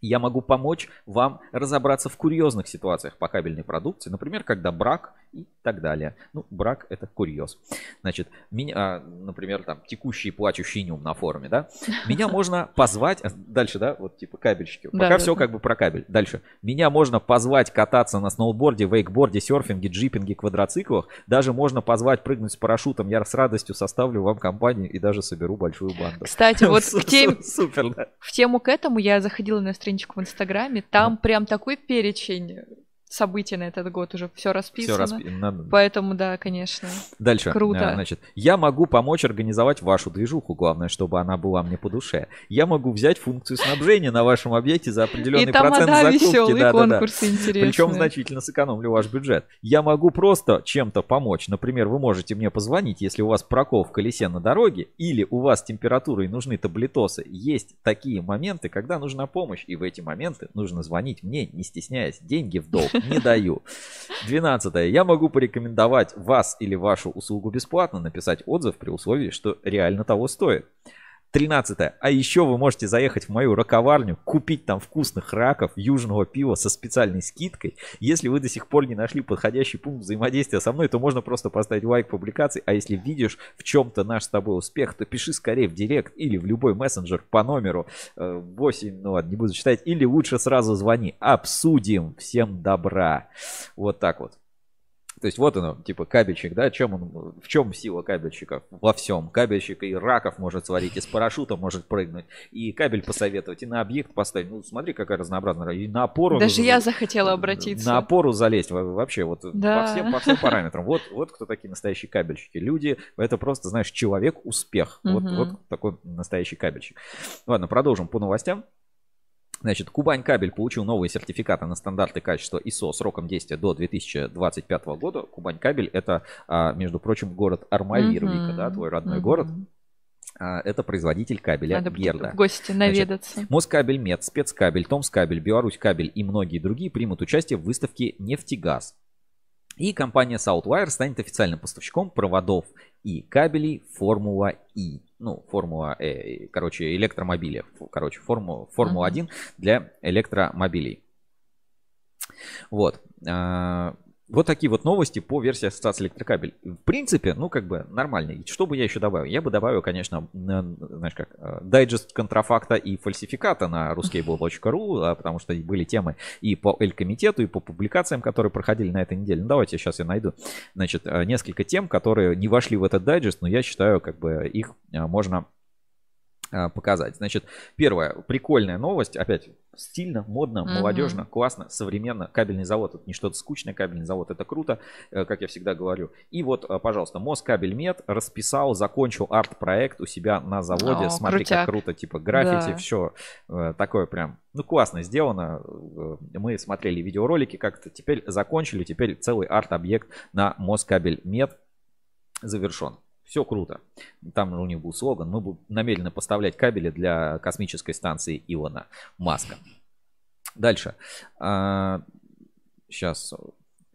я могу помочь вам разобраться в курьезных ситуациях по кабельной продукции, например, когда брак и так далее. Ну, брак это курьез. Значит, меня, а, например, там текущий плачущий нюм на форуме, да? Меня можно позвать, а, дальше, да, вот типа кабельщики. Пока да, все да. как бы про кабель. Дальше. Меня можно позвать кататься на сноуборде, вейкборде, серфинге, джипинге, квадроциклах. Даже можно позвать прыгнуть с парашютом. Я с радостью составлю вам компанию и даже соберу большую банду. Кстати, вот к тем... Супер, да. В тему к этому я заходила на страничку в Инстаграме, там прям такой перечень события на этот год уже все расписано. Все распи... Поэтому, да, конечно. Дальше. Круто. А, значит, я могу помочь организовать вашу движуху, главное, чтобы она была мне по душе. Я могу взять функцию снабжения на вашем объекте за определенный и процент там, закупки. Веселые да, конкурсы да, да. Причем значительно сэкономлю ваш бюджет. Я могу просто чем-то помочь. Например, вы можете мне позвонить, если у вас прокол в колесе на дороге, или у вас температура и нужны таблетосы. Есть такие моменты, когда нужна помощь, и в эти моменты нужно звонить мне, не стесняясь, деньги в долг не даю. Двенадцатое. Я могу порекомендовать вас или вашу услугу бесплатно, написать отзыв при условии, что реально того стоит. 13. А еще вы можете заехать в мою раковарню, купить там вкусных раков, южного пива со специальной скидкой. Если вы до сих пор не нашли подходящий пункт взаимодействия со мной, то можно просто поставить лайк публикации. А если видишь в чем-то наш с тобой успех, то пиши скорее в директ или в любой мессенджер по номеру 8, э, ну ладно, не буду читать, или лучше сразу звони. Обсудим. Всем добра. Вот так вот. То есть вот оно, типа кабельщик, да, чем он, в чем сила кабельщика? Во всем. Кабельщик и раков может сварить, и с парашюта может прыгнуть, и кабель посоветовать, и на объект поставить. Ну, смотри, какая разнообразная. И на опору... Даже я захотела обратиться. На опору залезть вообще, вот да. по, всем, по всем параметрам. Вот, вот кто такие настоящие кабельщики. Люди, это просто, знаешь, человек-успех. Вот, вот такой настоящий кабельщик. Ладно, продолжим по новостям. Значит, Кубань кабель получил новые сертификаты на стандарты качества ISO сроком действия до 2025 года. Кубань кабель это, а, между прочим, город Армавир, да, твой родной город. А, Это производитель кабеля Надо Герда. в гости наведаться. Москабель, Мед, Спецкабель, Томскабель, Беларусь Кабель и многие другие примут участие в выставке «Нефтегаз». И компания Southwire станет официальным поставщиком проводов и кабелей Формула И. Ну, Формула, э, короче, электромобили. Фу, Короче, Форму, Формула 1 для электромобилей. Вот. Вот такие вот новости по версии Ассоциации Электрокабель. В принципе, ну, как бы нормально. И что бы я еще добавил? Я бы добавил, конечно, н- знаешь как, э, дайджест контрафакта и фальсификата на ruskable.ru, а, потому что были темы и по Эль-комитету, и по публикациям, которые проходили на этой неделе. Ну, давайте сейчас я найду, значит, э, несколько тем, которые не вошли в этот дайджест, но я считаю, как бы их э, можно показать. Значит, первая прикольная новость, опять стильно, модно, Мгм. молодежно, классно, современно. Кабельный завод это не что-то скучное, кабельный завод это круто, э, как я всегда говорю. И вот, э, пожалуйста, Москабельмет расписал, закончил арт-проект у себя на заводе. О, Смотри, крутяк. как круто, типа граффити, Да. все такое прям, ну классно сделано. Э, Мы смотрели видеоролики как-то, теперь закончили, теперь целый арт-объект на Москабельмет завершен. Все круто. Там у них был слоган. Мы будем намерены поставлять кабели для космической станции Илона Маска. Дальше. Сейчас.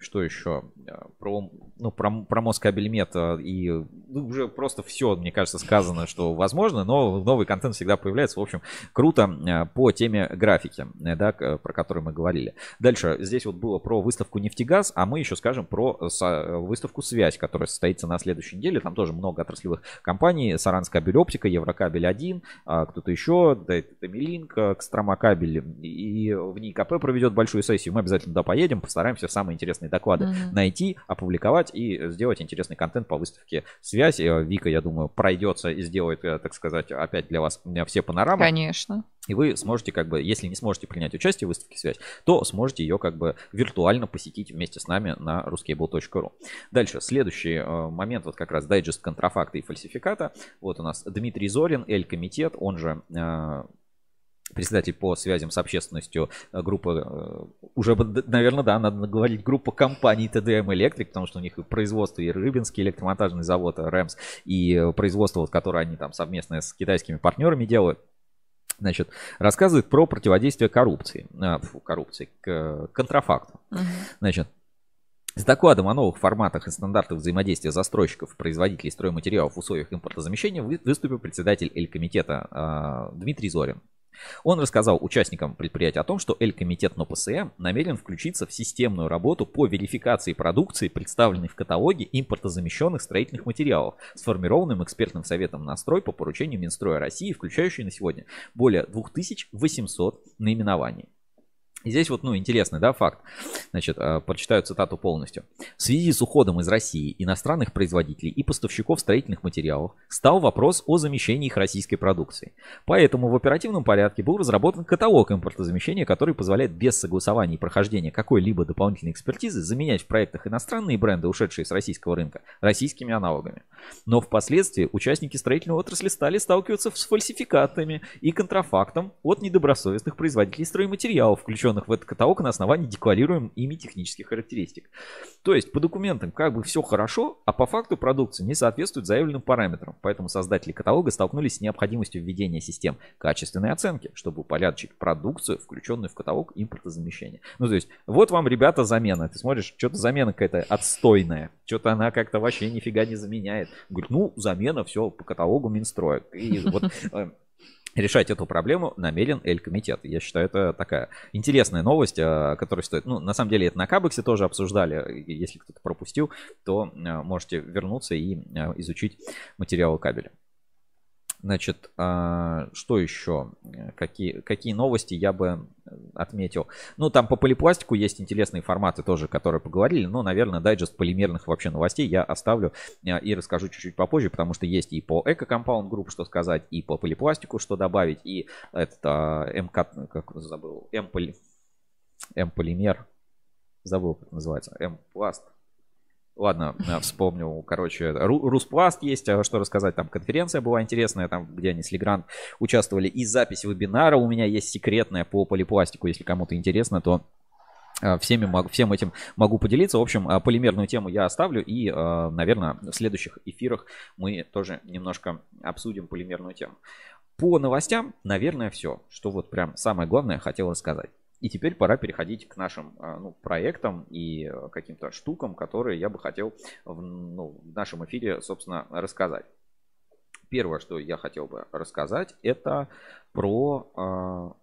Что еще? А, Про, ну, про, про Москабельмет а, и ну, уже просто все, мне кажется, сказано, что возможно, но новый контент всегда появляется. В общем, круто а, по теме графики, э, да, про которую мы говорили. Дальше здесь вот было про выставку «Нефтегаз», а мы еще скажем про выставку «Связь», которая состоится на следующей неделе. Там тоже много отраслевых компаний. Саранскабель Оптика, Еврокабель 1, а, кто-то еще, Томилинк, Кострома Кабель. И в НИКП проведет большую сессию. Мы обязательно туда поедем, постараемся самые интересные доклады Мгм. найти, опубликовать и сделать интересный контент по выставке «Связь». Э, Вика, я думаю, пройдется и сделает, э, так сказать, опять для вас все панорамы. Конечно. И вы сможете, как бы, если не сможете принять участие в выставке «Связь», то сможете ее, как бы, виртуально посетить вместе с нами на ruscable.ru. Дальше, следующий э, момент, вот как раз дайджест контрафакта и фальсификата. Вот у нас Дмитрий Зорин, Эль-Комитет, он же э, председатель по связям с общественностью э, группы, э, уже, наверное, да, надо говорить, группа компаний ТДМ Электрик, потому что у них и производство, и Рыбинский электромонтажный завод, э, РЭМС, и производство, вот, которое они там совместно с китайскими партнерами делают. Значит, рассказывает про противодействие коррупции, а, фу, коррупции, к контрафакту. Значит, с докладом о новых форматах и стандартах взаимодействия застройщиков производителей стройматериалов в условиях импортозамещения вы- выступил председатель Эль-комитета а, Дмитрий Зорин. Он рассказал участникам предприятия о том, что Эль-комитет НОПСМ намерен включиться в системную работу по верификации продукции, представленной в каталоге импортозамещенных строительных материалов, сформированным экспертным советом на строй по поручению Минстроя России, включающий на сегодня более 2800 наименований. Здесь вот, ну, интересный, да, факт. Значит, э, прочитаю цитату полностью. В связи с уходом из России иностранных производителей и поставщиков строительных материалов стал вопрос о замещении их российской продукции. Поэтому в оперативном порядке был разработан каталог импортозамещения, который позволяет без согласования и прохождения какой-либо дополнительной экспертизы заменять в проектах иностранные бренды, ушедшие с российского рынка, российскими аналогами. Но впоследствии участники строительной отрасли стали сталкиваться с фальсификатами и контрафактом от недобросовестных производителей стройматериалов, включенных в этот каталог на основании декларируемых ими технических характеристик. То есть по документам как бы все хорошо, а по факту продукция не соответствует заявленным параметрам. Поэтому создатели каталога столкнулись с необходимостью введения систем качественной оценки, чтобы упорядочить продукцию, включенную в каталог импортозамещения. Ну то есть вот вам, ребята, замена. Ты смотришь, что-то замена какая-то отстойная. Что-то она как-то вообще нифига не заменяет. Говорит, ну замена, все по каталогу Минстроя. И вот э, решать эту проблему намерен Эль-комитет. Я считаю, это такая интересная новость, э, которая стоит... Ну, на самом деле, это на Кабексе тоже обсуждали. Если кто-то пропустил, то э, можете вернуться и э, изучить материалы кабеля. Значит, а, что еще? Какие, какие новости я бы э, отметил? Ну, там по полипластику есть интересные форматы тоже, которые поговорили. Но, наверное, дайджест полимерных вообще новостей я оставлю э, и расскажу чуть-чуть попозже, потому что есть и по эко-компаунд групп что сказать, и по полипластику что добавить, и этот а, МК, как забыл, М-поли, М-полимер, забыл, как называется, М-пласт. Ладно, э, вспомнил, короче, Ру- Руспласт есть, а что рассказать, там конференция была интересная, там, где они с Легранд участвовали, и запись вебинара у меня есть секретная по полипластику, если кому-то интересно, то Э, всеми, всем этим могу поделиться. В общем, э, полимерную тему я оставлю. И, наверное, в следующих эфирах мы тоже немножко обсудим полимерную тему. По новостям, наверное, все, что вот прям самое главное хотела сказать. И теперь пора переходить к нашим ну, проектам и каким-то штукам, которые я бы хотел в, ну, в нашем эфире, собственно, рассказать. Первое, что я хотел бы рассказать, это про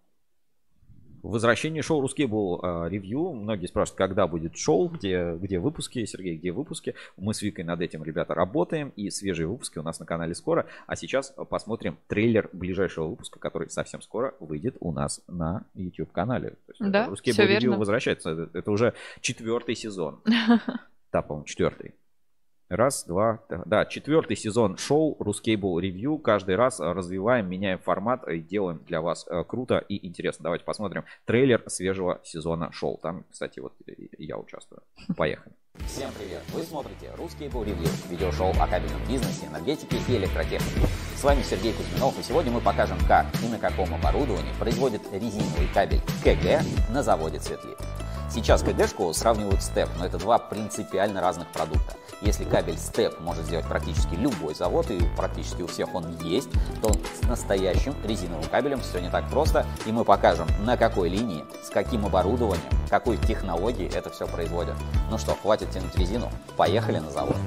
Возвращение шоу «Русский был ревью». Многие спрашивают, когда будет шоу, где, где выпуски. Сергей, где выпуски? Мы с Викой над этим, ребята, работаем. И свежие выпуски у нас на канале скоро. А сейчас посмотрим трейлер ближайшего выпуска, который совсем скоро выйдет у нас на YouTube-канале. Да, «Русский был ревью» возвращается. Это уже четвертый сезон. Да, по-моему, четвертый. Раз, два, да, четвертый сезон шоу Ruscable Review. Каждый раз э, развиваем, меняем формат и делаем для вас э, круто и интересно. Давайте посмотрим трейлер свежего сезона шоу. Там, кстати, вот я участвую. Поехали. Всем привет! Вы смотрите Ruscable Review, видеошоу о кабельном бизнесе, энергетике и электротехнике. С вами Сергей Кузьминов, и сегодня мы покажем, как и на каком оборудовании производит резиновый кабель КГ на заводе Цветлит. Сейчас КГшку сравнивают с ТЭП, но это два принципиально разных продукта. Если кабель СТЕП может сделать практически любой завод, и практически у всех он есть, то с настоящим резиновым кабелем все не так просто, и мы покажем, на какой линии, с каким оборудованием, какой технологией это все производят. Ну что, хватит тянуть резину, поехали на завод.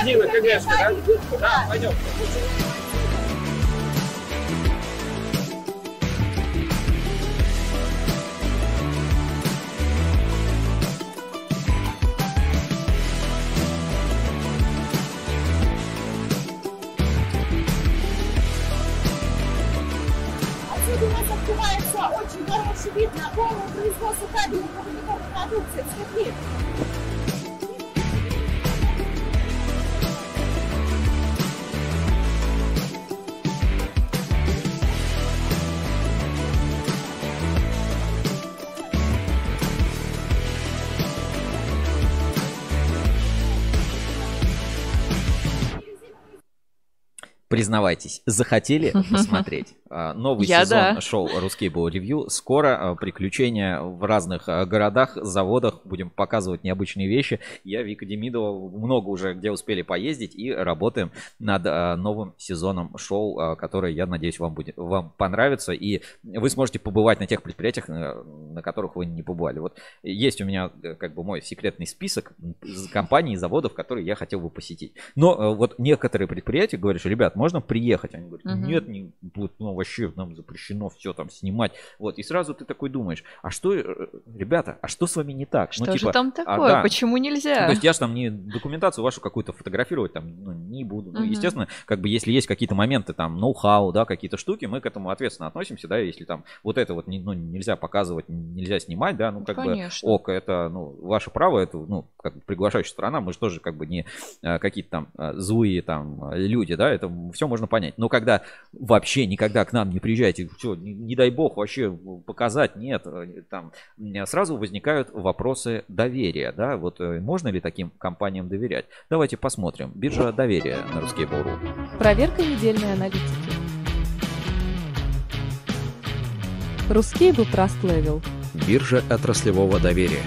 Резина КГшка? Да, да, пойдем. Признавайтесь, захотели посмотреть а, новый Я сезон да. шоу «Русский был ревью». Скоро а, приключения в разных а, городах, заводах. Будем показывать необычные вещи. Я, Вика Демидова, много уже где успели поездить и работаем над новым сезоном шоу, который, я надеюсь, вам, будет, вам понравится. И вы сможете побывать на тех предприятиях, э, на которых вы не побывали. Вот есть у меня э, как бы мой секретный список компаний и заводов, которые я хотел бы посетить. Но э, вот некоторые предприятия говорят, что, ребят, можно приехать? Они говорят, Мгм. нет, не будет, ну вообще нам запрещено все там снимать. Вот, и сразу ты такой думаешь, а что, э, ребята, а что с вами не так? Что ну, же типа, там а, такое? да. Почему Ну, нельзя? то есть я же там не документацию вашу какую-то фотографировать там ну, не буду. Ну, Мгм. естественно, как бы если есть какие-то моменты там ноу-хау, да, какие-то штуки, мы к этому ответственно относимся, да, если там вот это вот не- ну, нельзя показывать, нельзя снимать, да, ну как Конечно. бы ок, это ну ваше право, это ну как бы приглашающая сторона, мы же тоже как бы не э, какие-то там э, злые там люди, да, это все можно понять. Но когда вообще никогда к нам не приезжаете, все, не, не дай бог вообще показать, нет, э, там сразу возникают вопросы доверия, да, вот э, можно ли таким компаниям доверять? Давайте посмотрим. Биржа доверия на русский Бору. Проверка недельной аналитики. Ruscable Trust Level. Биржа отраслевого доверия.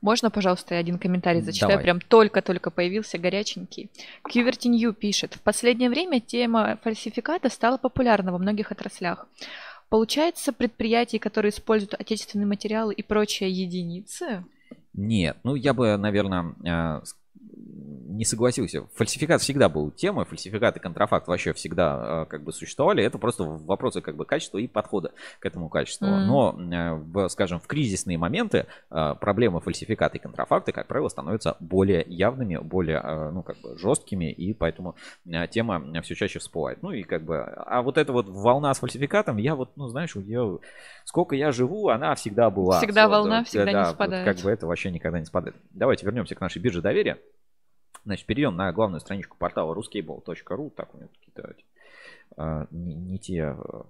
Можно, пожалуйста, я один комментарий зачитаю? Давай. Прям только-только появился, горяченький. QWERTY New пишет. В последнее время тема фальсификата стала популярна во многих отраслях. Получается, предприятия, которые используют отечественные материалы и прочие единицы, Нет, ну я бы, наверное, не согласился. Фальсификат всегда был темой, фальсификат и контрафакт вообще всегда как бы существовали. Это просто вопросы как бы качества и подхода к этому качеству. Mm-hmm. Но, в, скажем, в кризисные моменты проблемы фальсификата и контрафакта, как правило, становятся более явными, более, ну, как бы жесткими, и поэтому тема все чаще всплывает. Ну и как бы, а вот эта вот волна с фальсификатом, я вот, ну, знаешь, я, сколько я живу, она всегда была. Всегда Вот, волна, вот, всегда да, не вот спадает. как бы это вообще никогда не спадает. Давайте вернемся к нашей бирже доверия. Значит, перейдем на главную страничку портала ruscable.ru. Так, у меня какие-то а, не, не те, а,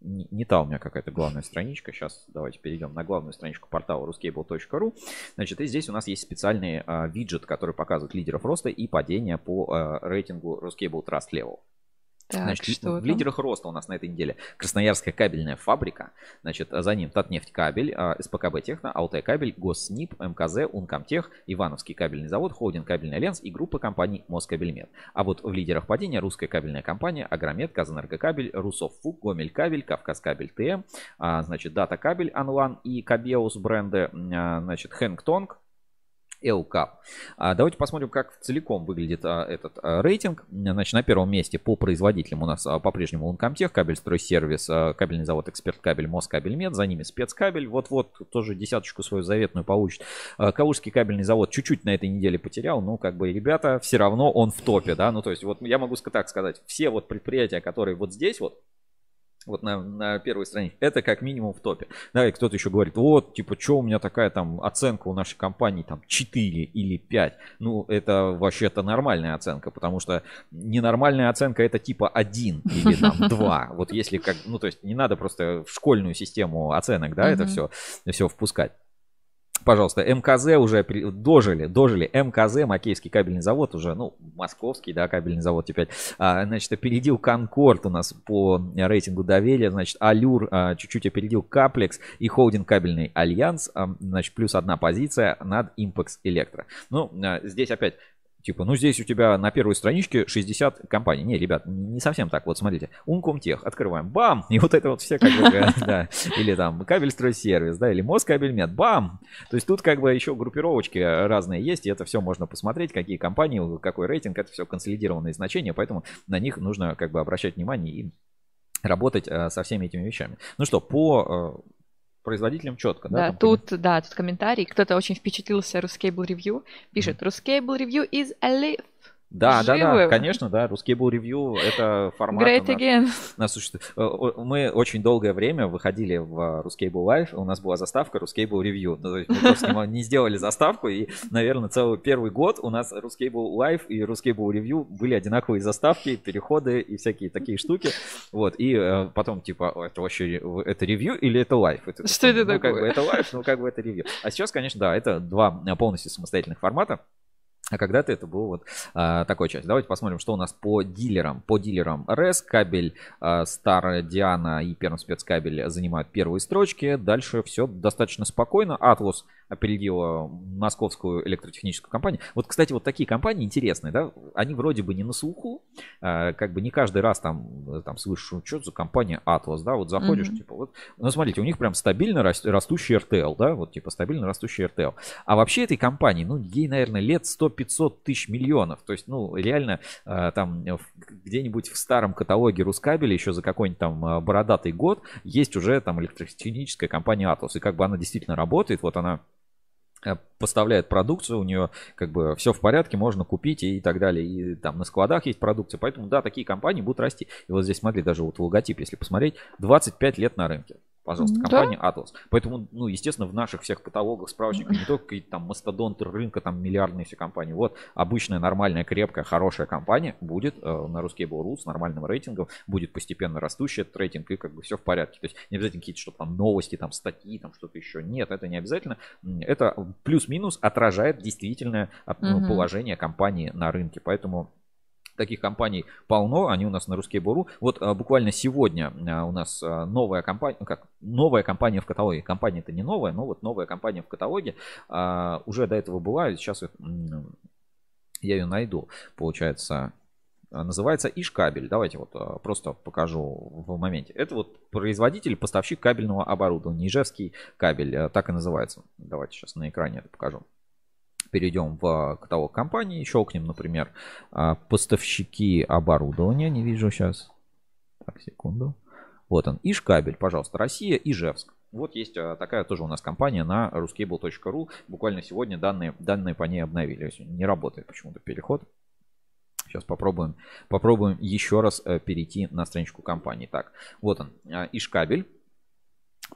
не, не та у меня какая-то главная страничка. Сейчас давайте перейдем на главную страничку портала ruscable.ru. Значит, и здесь у нас есть специальный а, виджет, который показывает лидеров роста и падения по а, рейтингу RusCable Trust Level. Так, Значит, что в там? лидерах роста у нас на этой неделе Красноярская кабельная фабрика, значит, за ним Татнефть кабель, а, СПКБ Техно, Алтай кабель, Госснип, МКЗ, Ункомтех, Ивановский кабельный завод, Холдинг Кабельный Альянс и группа компаний Москабельмет. А вот в лидерах падения Русская кабельная компания, Агромет, Казэнергокабель, Русоффук, Гомель кабель, Кавказ кабель ТМ, а, значит, Дата кабель, Анлан и Кабеус бренды, а, значит, Хэнгтонг, Элкап. А, Давайте посмотрим, как целиком выглядит а, этот а, рейтинг. Значит, на первом месте по производителям у нас по-прежнему Ункомтех, Кабельстройсервис, кабельный завод Эксперт Кабель, Москабельмет, за ними Спецкабель. Вот-вот тоже десяточку свою заветную получит. Калужский кабельный завод чуть-чуть на этой неделе потерял, но как бы, ребята, все равно он в топе, да, ну то есть вот я могу так сказать, все вот предприятия, которые вот здесь вот, вот на, на первой странице, это как минимум в топе. Да, и кто-то еще говорит, вот, типа, что у меня такая там оценка у нашей компании там 4 или 5. Ну, это вообще-то нормальная оценка, потому что ненормальная оценка это типа 1 или там 2. Вот если как, ну, то есть не надо просто в школьную систему оценок, да, это все, все впускать. Пожалуйста, МКЗ уже дожили, дожили. МКЗ, Макеевский кабельный завод уже, ну, московский, да, кабельный завод теперь. А, значит, опередил Конкорд у нас по рейтингу доверия. Значит, Алюр а, чуть-чуть опередил Каплекс и холдинг кабельный Альянс. а, значит, плюс одна позиция над Импекс Электро. Ну, здесь опять Типа, ну здесь у тебя на первой страничке 60 компаний. Не, ребят, не совсем так. Вот смотрите, Uncomtech, открываем, бам! И вот это вот все как бы, да. Или там Кабельстройсервис, да, или Москабельмет, бам! То есть тут как бы еще группировочки разные есть, и это все можно посмотреть, какие компании, какой рейтинг, это все консолидированные значения, поэтому на них нужно как бы обращать внимание и работать э, со всеми этими вещами. Ну что, по э, производителям четко, да? Да, тут, да, тут комментарий. Кто-то очень впечатлился Ruscable Review. Пишет, Ruscable Review is alive. Да, да, да, Живы. конечно, да. Ruscable Review это формат. Great again. нас существует- э, Мы очень долгое время выходили в Ruscable Live, у нас была заставка Ruscable Review. Ну, то есть мы просто не- сделали заставку, и, наверное, целый первый год у нас Ruscable Live и Ruscable Review были одинаковые заставки, переходы и всякие такие штуки. Вот, и э, потом, типа, «О, это вообще, это review или это live? Это, Что это ну, как такое? бы это live, ну, как бы это review. А сейчас, конечно, да, это два э, полностью самостоятельных формата. А когда-то это был вот а, такой часть. Давайте посмотрим, что у нас по дилерам. По дилерам РЭС, кабель, а, Стар Диана и Перм спецкабель занимают первые строчки. Дальше все достаточно спокойно. Атлус опередила московскую электротехническую компанию. Вот, кстати, вот такие компании интересные, да, они вроде бы не на слуху, а, как бы не каждый раз там, там слышишь, «Ну, что за компания Атлас, да, вот заходишь, Мгм. типа, вот, ну, смотрите, у них прям стабильно рас- растущий RTL, да, вот, типа, стабильно растущий RTL. А вообще этой компании, ну, ей, наверное, лет 100-500 тысяч миллионов. То есть, ну, реально, э, там, где-нибудь в старом каталоге Рускабеля еще за какой-нибудь там э, бородатый год есть уже там электротехническая компания Атлас. И как бы она действительно работает, вот она поставляет продукцию, у нее как бы все в порядке, можно купить и так далее. И там на складах есть продукция. Поэтому, да, такие компании будут расти. И вот здесь, смотри, даже вот логотип, если посмотреть, 25 лет на рынке. Пожалуйста, Да. компания Atlas. Поэтому, ну, естественно, в наших всех каталогах, справочниках не только какие-то там мастодонты рынка, там миллиардные все компании. Вот обычная, нормальная, крепкая, хорошая компания будет э, на русский Rules с нормальным рейтингом, будет постепенно растущий этот рейтинг, и как бы все в порядке. То есть не обязательно какие-то, чтобы там новости, там статьи, там что-то еще. Нет, это не обязательно. Это плюс-минус отражает действительное от- ну, положение компании на рынке. Поэтому Таких компаний полно, они у нас на Русский Буру. Вот а, буквально сегодня а, у нас а, новая компания, как, новая компания в каталоге. Компания это не новая, но вот новая компания в каталоге. уже до этого была, сейчас их, я ее найду. Получается, называется Ишкабель. Давайте вот просто покажу в моменте. Это вот производитель, поставщик кабельного оборудования. Ижевский кабель, так и называется. Давайте сейчас на экране это покажу. Перейдем в каталог компании, щелкнем, например, а, поставщики оборудования, не вижу сейчас. Так, секунду. Вот он, Ишкабель, пожалуйста, Россия, Ижевск. Вот есть а, такая тоже у нас компания на ruscable.ru. Буквально сегодня данные, данные по ней обновили. Не работает почему-то переход. Сейчас попробуем, попробуем еще раз э, перейти на страничку компании. Так, вот он, а, Ишкабель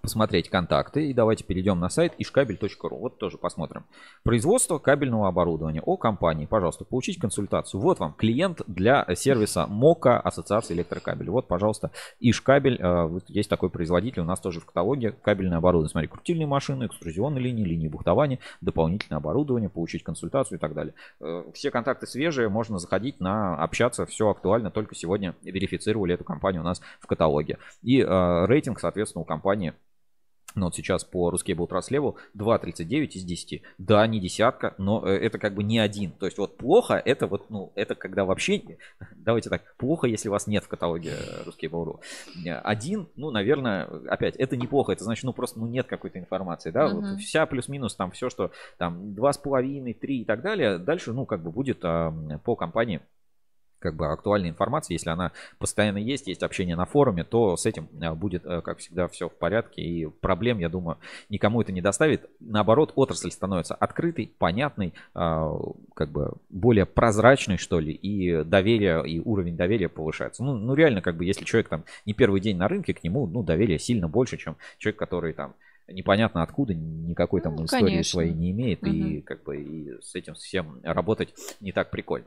посмотреть контакты. И давайте перейдем на сайт ishkabel.ru. Вот тоже посмотрим. Производство кабельного оборудования. О компании. Пожалуйста, получить консультацию. Вот вам клиент для сервиса МОКа Ассоциации электрокабель. Вот, пожалуйста, Ишкабель. Э, вот есть такой производитель у нас тоже в каталоге. Кабельное оборудование. Смотри, крутильные машины, экструзионные линии, линии бухтования, дополнительное оборудование, получить консультацию и так далее. Э, все контакты свежие. Можно заходить на общаться. Все актуально. Только сегодня верифицировали эту компанию у нас в каталоге. И э, рейтинг, соответственно, у компании ну, вот сейчас по Trust Level 2.39 из 10. Да, не десятка, но э, это как бы не один. То есть вот плохо, это вот, ну, это когда вообще, давайте так, плохо, если вас нет в каталоге Ruscable.ru. Один, ну, наверное, опять, это неплохо, это значит, ну, просто, ну, нет какой-то информации, да, uh-huh. вот вся плюс-минус там все, что там 2,5, 3 и так далее, дальше, ну, как бы будет а, по компании как бы актуальной информации, если она постоянно есть, есть общение на форуме, то с этим э, будет, э, как всегда, все в порядке. И проблем, я думаю, никому это не доставит. Наоборот, отрасль становится открытой, понятной, э, как бы более прозрачной, что ли, и доверие, и уровень доверия повышается. Ну, ну реально, как бы, если человек там не первый день на рынке, к нему, ну, доверие сильно больше, чем человек, который там непонятно откуда, никакой там ну, истории конечно. своей не имеет, угу. и как бы и с этим всем работать не так прикольно.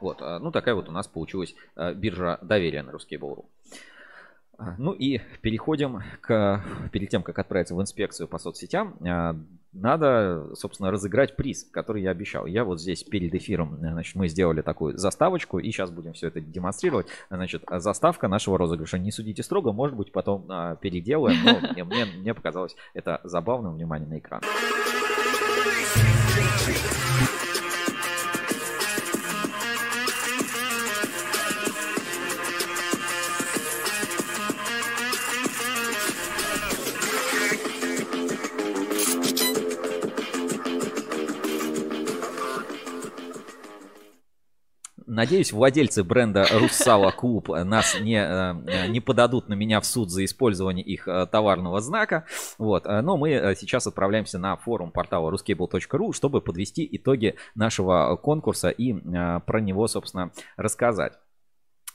Вот, а, ну такая вот у нас получилась а, биржа доверия на русский Ruskable.ru. Ну и переходим к, перед тем, как отправиться в инспекцию по соцсетям, а, надо, собственно, разыграть приз, который я обещал. Я вот здесь перед эфиром, значит, мы сделали такую заставочку, и сейчас будем все это демонстрировать. Значит, заставка нашего розыгрыша. Не судите строго, может быть, потом переделаем, но мне, мне показалось это забавным. Внимание на экран. Надеюсь, владельцы бренда Руссала Клуб нас не, э, не подадут на меня в суд за использование их э, товарного знака. Вот. Э, но мы сейчас отправляемся на форум портала ruscable.ru, чтобы подвести итоги нашего конкурса и про него, собственно, рассказать.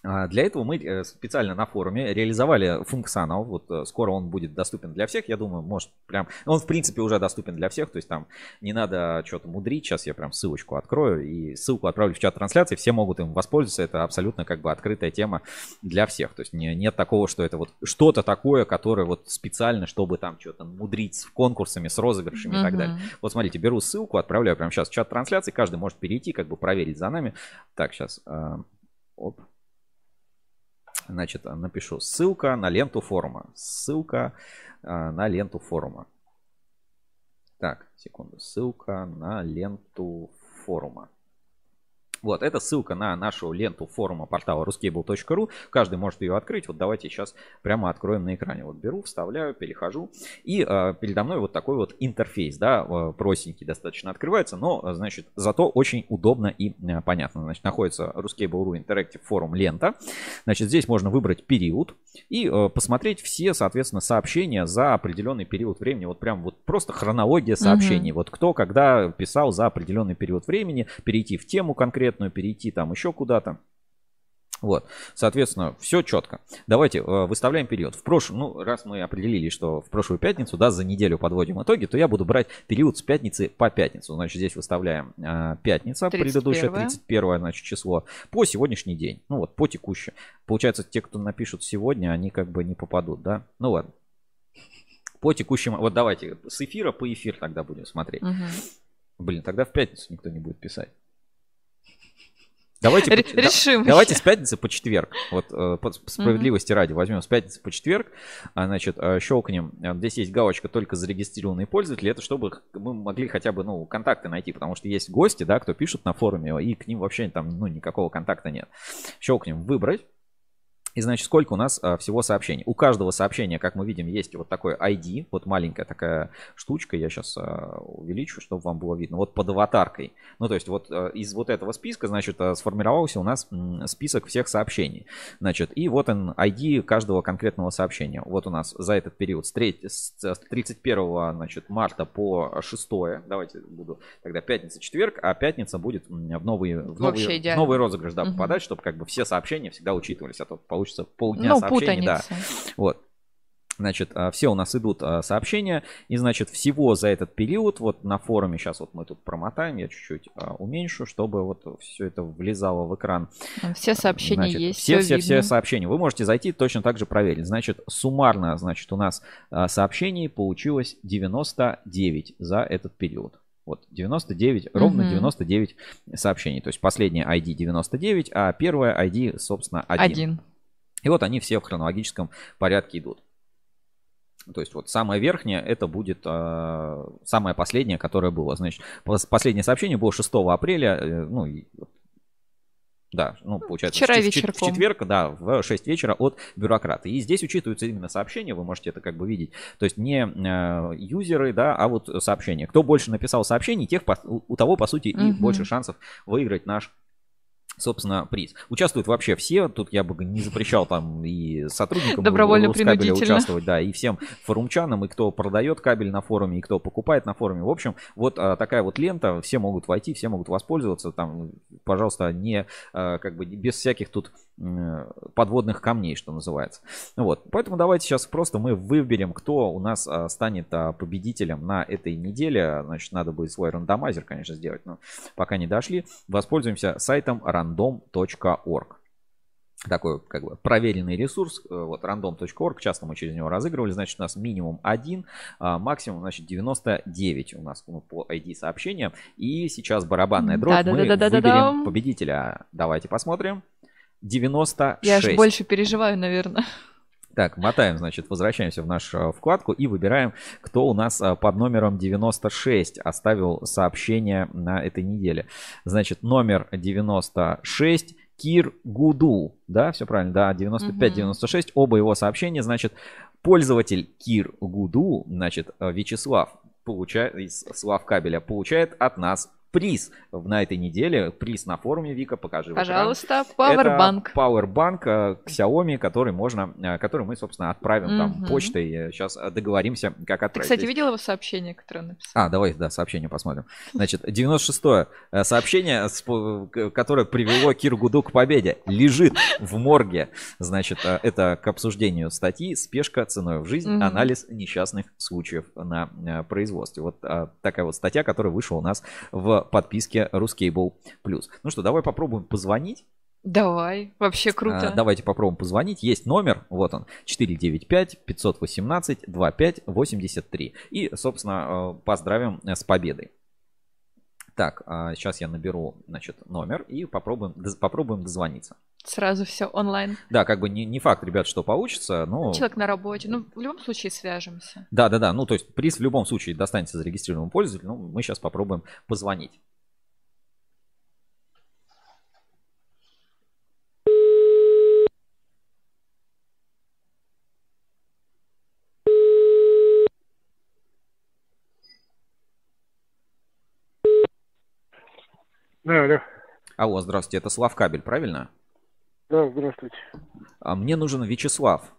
А, для этого мы э, специально на форуме реализовали функционал. Вот э, скоро он будет доступен для всех. Я думаю, может прям... Он, в принципе, уже доступен для всех. То есть там не надо что-то мудрить. Сейчас я прям ссылочку открою и ссылку отправлю в чат трансляции. Все могут им воспользоваться. Это абсолютно как бы открытая тема для всех. То есть не, нет такого, что это вот что-то такое, которое вот специально, чтобы там что-то мудрить с конкурсами, с розыгрышами uh-huh. и так далее. Вот смотрите, беру ссылку, отправляю прямо сейчас в чат трансляции. Каждый может перейти, как бы проверить за нами. Так, сейчас. Э, оп. Значит, напишу ссылка на ленту форума. Ссылка э, на ленту форума. Так, секунду. Ссылка на ленту форума. Вот, это ссылка на нашу ленту форума портала ruscable.ru. Каждый может ее открыть. Вот давайте сейчас прямо откроем на экране. Вот беру, вставляю, перехожу. И э, передо мной вот такой вот интерфейс, да, э, простенький достаточно открывается, но, значит, зато очень удобно и э, понятно. Значит, находится ruscable.ru Interactive форум лента. Значит, здесь можно выбрать период и э, посмотреть все, соответственно, сообщения за определенный период времени. Вот прям вот просто хронология сообщений. Угу. Вот кто когда писал за определенный период времени, перейти в тему конкретно конкретную, перейти там еще куда-то. Вот, соответственно, все четко. Давайте э, выставляем период. В прошлом, ну, раз мы определили, что в прошлую пятницу, да, за неделю подводим итоги, то я буду брать период с пятницы по пятницу. Значит, здесь выставляем э, пятница, 31. предыдущее 31 значит, число, по сегодняшний день. Ну вот, по текущее. Получается, те, кто напишут сегодня, они как бы не попадут, да? Ну ладно. По текущему, вот давайте с эфира по эфир тогда будем смотреть. Угу. Блин, тогда в пятницу никто не будет писать. Давайте, Решим. Да, давайте с пятницы по четверг. Вот э, по справедливости mm-hmm. ради возьмем с пятницы по четверг. А, значит, э, щелкнем. Здесь есть галочка только зарегистрированные пользователи. Это чтобы мы могли хотя бы ну, контакты найти. Потому что есть гости, да, кто пишут на форуме, и к ним вообще там ну, никакого контакта нет. Щелкнем выбрать. И значит, сколько у нас а, всего сообщений? У каждого сообщения, как мы видим, есть вот такой ID, вот маленькая такая штучка, я сейчас а, увеличу, чтобы вам было видно, вот под аватаркой. Ну, то есть вот а, из вот этого списка, значит, а, сформировался у нас м, список всех сообщений. Значит, и вот он ID каждого конкретного сообщения. Вот у нас за этот период с, 3, с 31 значит, марта по 6, давайте буду тогда пятница, четверг, а пятница будет в новый, в новый, в новый розыгрыш да, Мгм. попадать, чтобы как бы все сообщения всегда учитывались, а то получится полдня Ну, сообщений. Да. путаница. Вот. Значит, а, все у нас идут а, сообщения, и, значит, всего за этот период, вот на форуме, сейчас вот мы тут промотаем, я чуть-чуть а, уменьшу, чтобы вот все это влезало в экран. Все сообщения Значит, есть, все, все все, все сообщения. Вы можете зайти точно так же проверить. Значит, суммарно, значит, у нас сообщений получилось 99 за этот период. Вот 99, ровно Мгм. 99 сообщений. То есть последнее ID 99, а первое ID, собственно, 1. Один. И вот они все в хронологическом порядке идут. То есть вот самое верхнее это будет э, самое последнее, которое было. Значит, пос- последнее сообщение было 6 апреля, э, ну, и да, ну, получается, вчера в чет- в чет- в вечерком. четверг, да, в 6 вечера от бюрократа. И здесь учитываются именно сообщения, вы можете это как бы видеть. То есть не э, юзеры, да, а вот сообщения. Кто больше написал сообщений, тех, у того, по сути, и Мгм. больше шансов выиграть наш собственно, приз. Участвуют вообще все. Тут я бы не запрещал там и сотрудникам Добровольно, принудительно. участвовать, да, и всем форумчанам, и кто продает кабель на форуме, и кто покупает на форуме. В общем, вот а, такая вот лента, все могут войти, все могут воспользоваться. Там, пожалуйста, не а, как бы без всяких тут подводных камней, что называется. Вот, поэтому давайте сейчас просто мы выберем, кто у нас а, станет а, победителем на этой неделе. Значит, надо будет свой рандомайзер, конечно, сделать, но пока не дошли. Воспользуемся сайтом random.org такой как бы проверенный ресурс, э, вот random.org, часто мы через него разыгрывали, значит у нас минимум один, а максимум значит 99 у нас ну, по ID сообщения. И сейчас барабанная дробь, мы Да-да-да-да-да-да. выберем победителя. Давайте посмотрим. 96. Я аж больше переживаю, наверное. Так, мотаем, значит, возвращаемся в нашу вкладку и выбираем, кто у нас а, под номером 96 оставил сообщение на этой неделе. Значит, номер 96 Кир Гуду, да, все правильно, да, 95-96, оба его сообщения, значит, пользователь Кир Гуду, значит, э, Вячеслав, получает, из Слав Кабеля, получает от нас приз на этой неделе, приз на форуме, Вика, покажи. Пожалуйста, Powerbank. Это Powerbank э, Xiaomi, который можно, э, который мы, собственно, отправим там Мгм. почтой. Сейчас договоримся, как Ты, отправить. кстати, Здесь- видел его сообщение, которое написал? а, давай, да, сообщение посмотрим. Значит, 96-е э, сообщение, которое привело Киру Гуду к победе, лежит в морге. Значит, э, это к обсуждению статьи «Спешка ценой в жизнь. Анализ несчастных случаев на э, производстве». Вот э, такая вот статья, которая вышла у нас в подписке Ruscable Plus. Ну что, давай попробуем позвонить. Давай, вообще круто. А, Давайте попробуем позвонить. Есть номер, вот он, 495-518-2583. И, собственно, э, поздравим с победой. Так, сейчас я наберу, значит, номер и попробуем, попробуем дозвониться. Сразу все онлайн. Да, как бы не, не факт, ребят, что получится, но... Человек на работе. Ну, в любом случае свяжемся. Да, да, да. Ну, то есть приз в любом случае достанется зарегистрированному пользователю. Ну, мы сейчас попробуем позвонить. Да, алло. Алло, здравствуйте, это Слав Кабель, правильно? Да, здравствуйте. А мне нужен Вячеслав.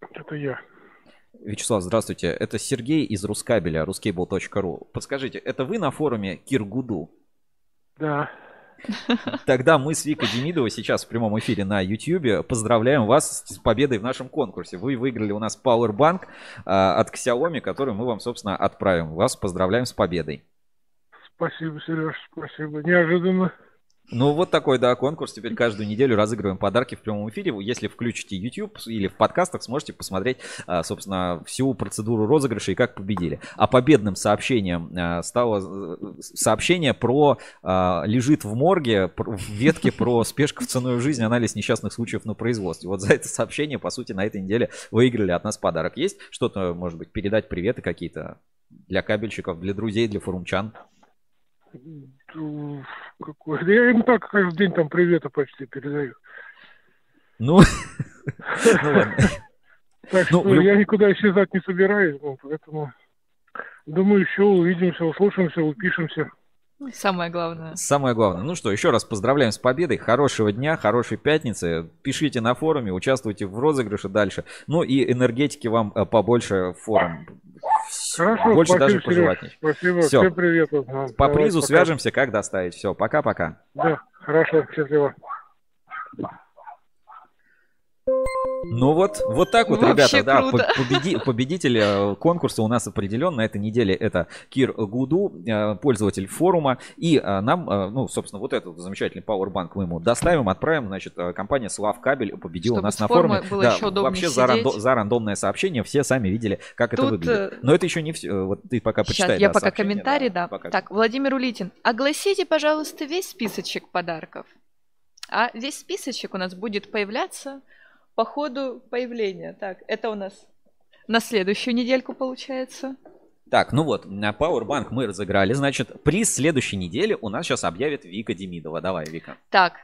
Это я. Вячеслав, здравствуйте. Это Сергей из Рускабеля, ruskable.ru. Подскажите, это вы на форуме Киргуду? Да. Тогда мы с Викой Демидовой сейчас в прямом эфире на YouTube поздравляем вас с победой в нашем конкурсе. Вы выиграли у нас Powerbank а, от Xiaomi, который мы вам, собственно, отправим. Вас поздравляем с победой. Спасибо, Сереж, спасибо. Неожиданно. Ну, вот такой, да, конкурс. Теперь каждую неделю разыгрываем подарки в прямом эфире. Если включите YouTube или в подкастах, сможете посмотреть, а, собственно, всю процедуру розыгрыша и как победили. А победным сообщением а, стало э, сообщение про а, лежит в морге, в ветке про спешка в ценой жизни, анализ несчастных случаев на производстве. Вот за это сообщение, по сути, на этой неделе выиграли от нас подарок. Есть что-то, может быть, передать приветы какие-то для кабельщиков, для друзей, для форумчан? Какой? Да Я им так каждый день там приветы почти передаю. Ну. Так Ну, что я никуда исчезать не собираюсь, поэтому думаю, еще увидимся, услышимся, упишемся. Самое главное. Самое главное. Ну что, еще раз поздравляем с победой. Хорошего дня, хорошей пятницы. Пишите на форуме, участвуйте в розыгрыше дальше. Ну и энергетики вам э, побольше форум. Хорошо, Больше спасибо, даже пожелать. Спасибо, Всё. всем привет. По давай, призу пока. свяжемся, как доставить. Все, пока-пока. Да, хорошо, счастливо. Ну вот, вот так вот, Вообще ребята, да, круто. по- победи- победитель э, конкурса у нас определен на этой неделе. Это Кир Гуду, э, пользователь форума. И э, нам, ну, собственно, вот этот замечательный Powerbank мы ему доставим, отправим. Значит, компания Слав Кабель победила Чтобы у нас на форуме. было Да, еще вообще за, рандо- за рандомное сообщение все сами видели, как это Тут, выглядит. э, Но это еще не все. Вот ты пока Сейчас, почитай. я да, пока комментарий, да. пока. Так, Владимир Улитин, огласите, пожалуйста, весь списочек подарков. А весь списочек у нас будет появляться по ходу появления. Так, это у нас на следующую недельку получается. Так, ну вот, на Powerbank мы разыграли. Значит, приз следующей недели у нас сейчас объявит Вика Демидова. Давай, Вика. Так,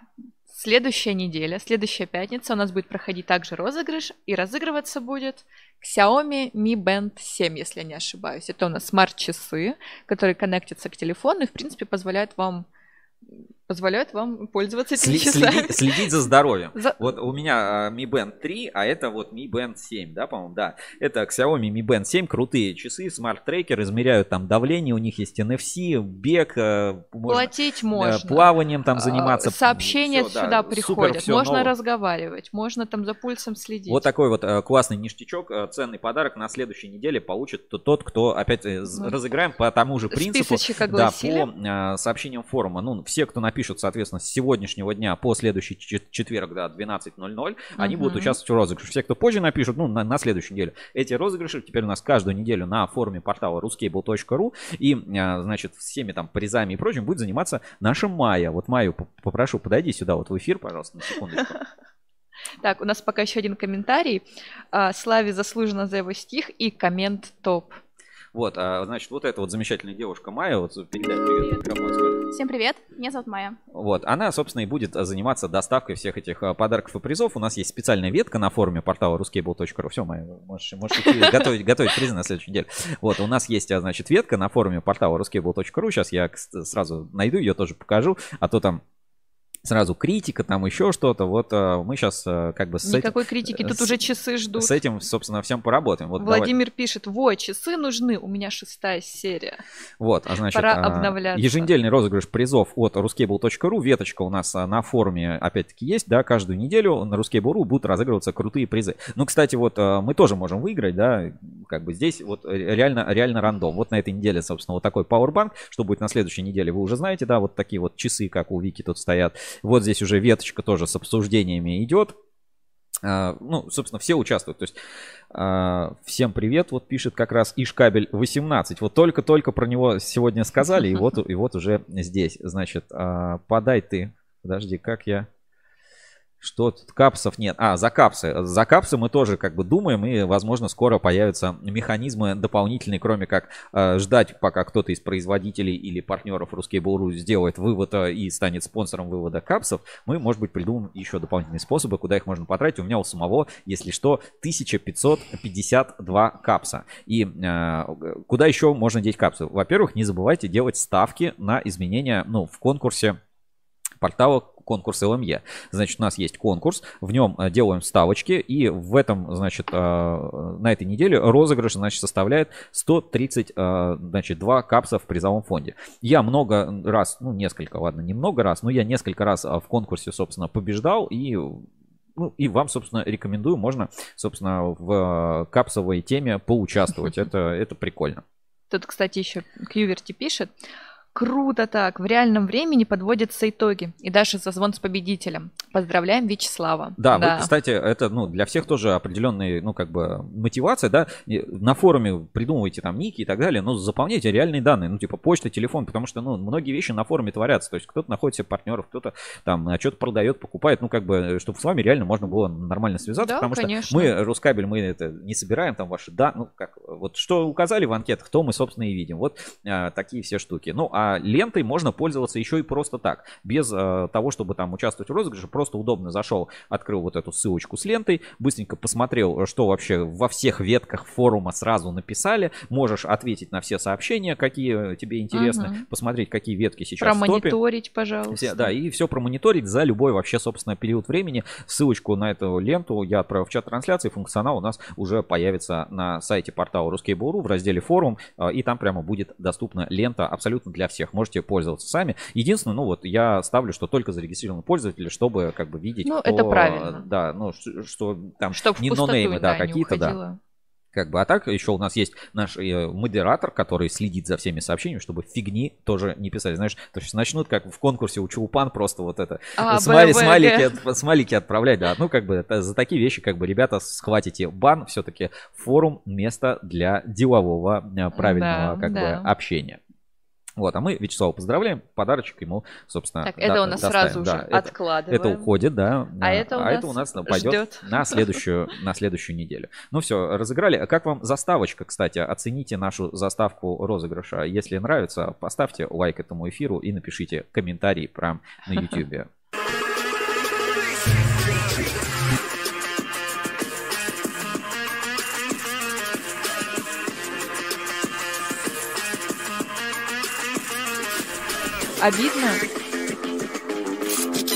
следующая неделя, следующая пятница у нас будет проходить также розыгрыш, и разыгрываться будет Xiaomi Mi Band 7, если я не ошибаюсь. Это у нас смарт-часы, которые коннектятся к телефону и, в принципе, позволяют вам позволяют вам пользоваться этими Сли- часами. следить, следить за здоровьем. За- Вот у меня а, Mi Band 3, а это вот Mi Band 7, да, по-моему, да. Это Xiaomi Mi Band 7, крутые часы, смарт-трекер, измеряют там давление, у них есть NFC, бег, э, можно, Платить э, можно. плаванием там А, заниматься. Сообщения да, сюда супер, приходят. всё можно ново. разговаривать, можно там за пульсом следить. Вот такой вот э, классный ништячок, ценный подарок на следующей неделе получит тот, кто опять Ну, разыграем по тому же принципу. списочек Да, огласили. по э, сообщениям форума. Ну, все, кто напишут, соответственно, с сегодняшнего дня по следующий чет- четверг, да, 12.00, они будут участвовать в розыгрыше. Все, кто позже напишут, ну, на, на следующей неделе. Эти розыгрыши теперь у нас каждую неделю на форуме портала ruscable.ru и, э, значит, всеми там призами и прочим будет заниматься наша Майя. Вот Майю попрошу, подойди сюда вот в эфир, пожалуйста, на секундочку. Так, у нас пока еще один комментарий. А, Славе заслуженно за его стих и коммент топ. Вот, а, значит, вот эта вот замечательная девушка Майя, вот передай привет, скажи. Всем привет, меня зовут Майя. Вот, она, собственно, и будет а, заниматься доставкой всех этих а, подарков и призов. У нас есть специальная ветка на форуме портала ruscable.ru. Все, Майя, можешь, можешь идти готовить, готовить призы на следующей неделе. Вот, у нас есть, а, значит, ветка на форуме портала ruscable.ru. Сейчас я сразу найду ее, тоже покажу, а то там сразу критика, там еще что-то. Вот а, мы сейчас как бы с этим- Никакой критики, тут с- уже часы ждут. С этим, собственно, всем поработаем. Вот давай. Владимир пишет, во, часы нужны, у меня шестая серия. Вот, а значит, Пора обновляться. еженедельный розыгрыш призов от ruscable.ru. Веточка у нас на форуме опять-таки есть, да, каждую неделю на ruscable.ru будут разыгрываться крутые призы. Ну, кстати, вот мы тоже можем выиграть, да, как бы здесь вот реально, реально рандом. Вот на этой неделе, собственно, вот такой Powerbank, что будет на следующей неделе, вы уже знаете, да, вот такие вот часы, как у Вики тут стоят. Вот здесь уже веточка тоже с обсуждениями идет. А, ну, собственно, все участвуют. То есть, а, всем привет, вот пишет как раз Ишкабель 18. Вот только-только про него сегодня сказали, и вот, и вот уже здесь. Значит, а, подай ты. Подожди, как я... Что? Капсов нет. А, за капсы. За капсы мы тоже как бы думаем, и, возможно, скоро появятся механизмы дополнительные, кроме как э, ждать, пока кто-то из производителей или партнеров Ruskable.ru сделает вывод э, и станет спонсором вывода капсов. Мы, может быть, придумаем еще дополнительные способы, куда их можно потратить. У меня у самого, если что, 1552 капса. И э, куда еще можно деть капсы? Во-первых, не забывайте делать ставки на изменения ну, в конкурсе портала конкурс ЛМЕ. Значит, у нас есть конкурс, в нем э, делаем ставочки, и в этом, значит, э, на этой неделе розыгрыш, значит, составляет 130, э, значит, 2 капса в призовом фонде. Я много раз, ну, несколько, ладно, не много раз, но я несколько раз в конкурсе, собственно, побеждал, и ну, и вам, собственно, рекомендую, можно, собственно, в капсовой теме поучаствовать. Это, это прикольно. Тут, кстати, еще Кьюверти пишет. Круто так, в реальном времени подводятся итоги и даже созвон с победителем. Поздравляем Вячеслава. Да, вы, кстати, это ну, для всех тоже определенная, ну, как бы мотивация, да. На форуме придумывайте там ники и так далее, но заполняйте реальные данные, ну, типа почта, телефон, потому что, ну, многие вещи на форуме творятся. То есть кто-то находит себе партнеров, кто-то там а, что-то продает, покупает, ну, как бы, чтобы с вами реально можно было нормально связаться, Да, потому конечно. что мы, Рускабель, мы это не собираем там ваши, да, ну, как, вот что указали в анкетах, то мы, собственно, и видим. Вот а, такие все штуки. Ну, а А лентой можно пользоваться еще и просто так, без э, того, чтобы там участвовать в розыгрыше. Просто удобно зашел, открыл вот эту ссылочку с лентой, быстренько посмотрел, что вообще во всех ветках форума сразу написали. Можешь ответить на все сообщения, какие тебе интересны, Ага. посмотреть, какие ветки сейчас в топе. Промониторить, пожалуйста. Все, да, и все промониторить за любой вообще, собственно, период времени. Ссылочку на эту ленту я отправил в чат трансляции. Функционал у нас уже появится на сайте портала Ruskable.ru в разделе форум. а, И там прямо будет доступна лента абсолютно для всех. Можете пользоваться сами. Единственное, ну вот я ставлю, что только зарегистрированные пользователи, чтобы как бы видеть, Ну, кто, это правильно. Да, ну, ш- что там Чтоб не нонеймы, да, да, какие-то, да. Как бы, а так еще у нас есть наш э, модератор, который следит за всеми сообщениями, чтобы фигни тоже не писали. Знаешь, то есть начнут, как в конкурсе у Чулпан, просто вот это А, смайли- БВГ. смайлики, от- смайлики отправлять. Да, ну как бы это- за такие вещи, как бы, ребята, схватите бан. Все-таки форум место для делового э, правильного Да, как да. бы общения. Вот, а мы Вячеслава поздравляем, подарочек ему, собственно, Так, да- это у нас доставим. сразу уже Да, это- откладываем. Это уходит, да. А это у нас пойдет ждет. на следующую, на следующую неделю. Ну все, разыграли. А как вам заставочка, кстати? Оцените нашу заставку розыгрыша. Если нравится, поставьте лайк этому эфиру и напишите комментарий прям на YouTube. Обидно.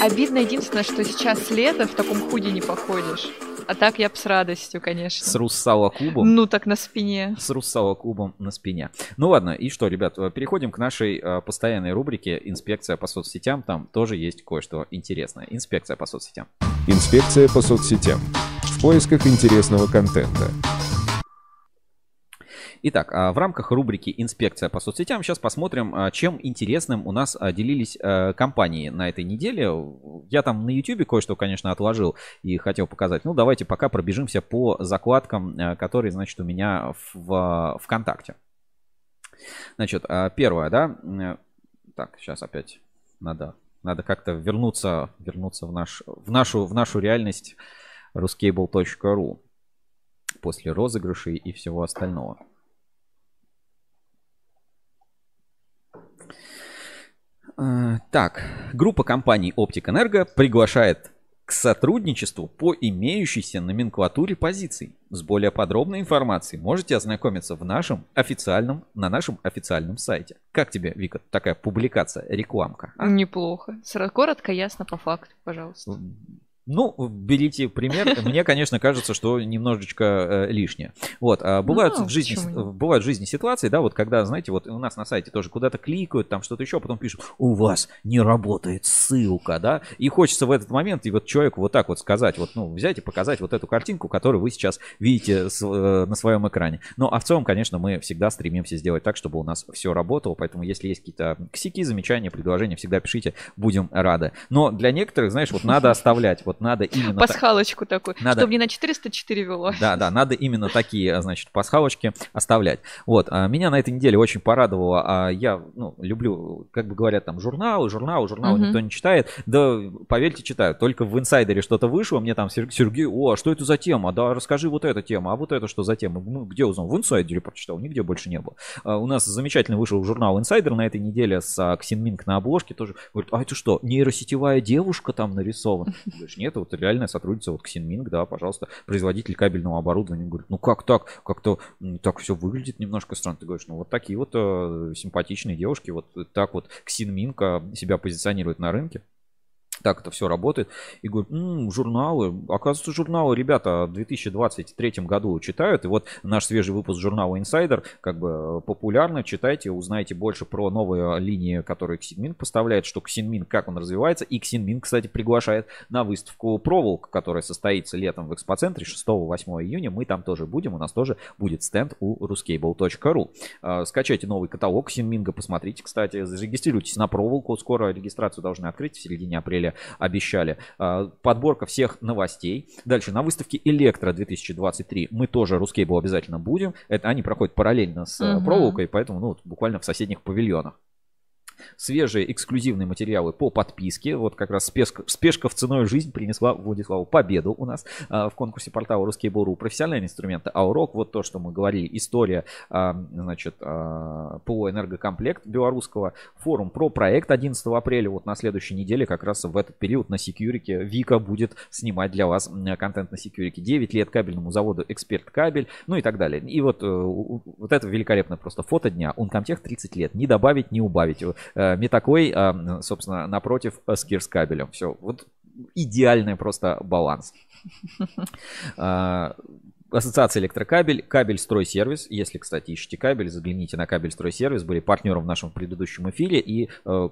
Обидно единственное, что сейчас лето, в таком худи не походишь. А так я б с радостью, конечно. С Руссала Кубом. Ну так на спине. С Руссала Кубом на спине. Ну ладно, и что, ребят, э, переходим к нашей э, постоянной рубрике «Инспекция по соцсетям». Там тоже есть кое-что интересное. Инспекция по соцсетям. Инспекция по соцсетям. В поисках интересного контента. Итак, а, в рамках рубрики «Инспекция по соцсетям» сейчас посмотрим, а, чем интересным у нас а, делились компании на этой неделе. Я там на YouTube кое-что, конечно, отложил и хотел показать. Ну, давайте пока пробежимся по закладкам, которые, значит, у меня в ВКонтакте. Значит, первое, да. э, Так, сейчас опять надо, надо как-то вернуться, вернуться в, наш, в, нашу, в нашу реальность ruscable.ru после розыгрышей и всего остального. Так, группа компаний Оптик Энерго приглашает к сотрудничеству по имеющейся номенклатуре позиций. С более подробной информацией можете ознакомиться в нашем официальном, на нашем официальном сайте. Как тебе, Вика, такая публикация, рекламка? а? Неплохо. Коротко, ясно, по факту, пожалуйста. Ну, берите пример. Мне, конечно, кажется, что немножечко э, лишнее. Вот, а бывают Ну, в жизни, бывают в жизни ситуации, да, вот когда, знаете, вот у нас на сайте тоже куда-то кликают, там что-то еще, а потом пишут, у вас не работает ссылка, да, и хочется в этот момент и вот человеку вот так вот сказать, вот, ну, взять и показать вот эту картинку, которую вы сейчас видите с- э, на своем экране. Ну, а в целом, конечно, мы всегда стремимся сделать так, чтобы у нас все работало, поэтому если есть какие-то косяки, замечания, предложения, всегда пишите, будем рады. Но для некоторых, знаешь, вот надо оставлять, вот надо именно... так- Пасхалочку такую, Надо- чтобы не на 404 вело. да, да, надо именно такие, а, значит, пасхалочки оставлять. Вот, а, меня на этой неделе очень порадовало, а, я, ну, люблю, как бы говорят, там, журналы, журналы, журналы Мгм. никто не читает, да, поверьте, читаю, только в инсайдере что-то вышло, мне там Сер- Сергей, о, а что это за тема, да, расскажи вот эту тему, а вот это что за тема, ну, где узнал, в инсайдере прочитал, нигде больше не было. А, у нас замечательно вышел журнал инсайдер на этой неделе с Ксин Минг на обложке, тоже, говорит, а это что, нейросетевая девушка там нарисована? Говоришь, нет, вот реальная сотрудница, вот Ксинминг, да, пожалуйста, производитель кабельного оборудования. Говорит, ну как так? Как-то так все выглядит немножко странно. Ты говоришь, ну вот такие вот э, симпатичные девушки, вот так вот Ксинминг э, себя позиционирует на рынке. Так это все работает. И говорит, «М, журналы. Оказывается, журналы ребята в 2023 году читают. И вот наш свежий выпуск журнала Insider как бы э, популярно. Читайте, узнаете больше про новые линии, которые Ксинмин поставляет, что Ксинмин, как он развивается. И Ксинмин, кстати, приглашает на выставку Проволок, которая состоится летом в экспоцентре 6-8 июня. Мы там тоже будем. У нас тоже будет стенд у ruscable.ru. Э, Скачайте новый каталог Ксинминга, посмотрите, кстати. Зарегистрируйтесь на Проволоку. Скоро регистрацию должны открыть в середине апреля обещали. А, Подборка всех новостей. Дальше на выставке Электро 2023 мы тоже Рускейбл обязательно будем. Это они проходят параллельно с Мгм. проволокой, поэтому ну, вот буквально в соседних павильонах. Свежие эксклюзивные материалы по подписке. Вот как раз спешка, спешка в ценой жизнь принесла Владиславу победу у нас а, в конкурсе портала Русский Буру. Профессиональные инструменты, а урок, вот то, что мы говорили, история, а, значит, а, по энергокомплект белорусского, форум про проект 11 апреля, вот на следующей неделе, как раз в этот период на Security Вика будет снимать для вас контент на Security. 9 лет кабельному заводу Эксперт Кабель, ну и так далее. И вот, э, вот это великолепно просто фото дня. Uncomtech 30 лет, не добавить, не убавить. Э, Метакой, а, собственно, напротив Скир с кабелем. Все, вот идеальный просто баланс. А, Ассоциация электрокабель, кабель стройсервис. Если, кстати, ищете кабель, загляните на кабель стройсервис. Были партнером в нашем предыдущем эфире. И э,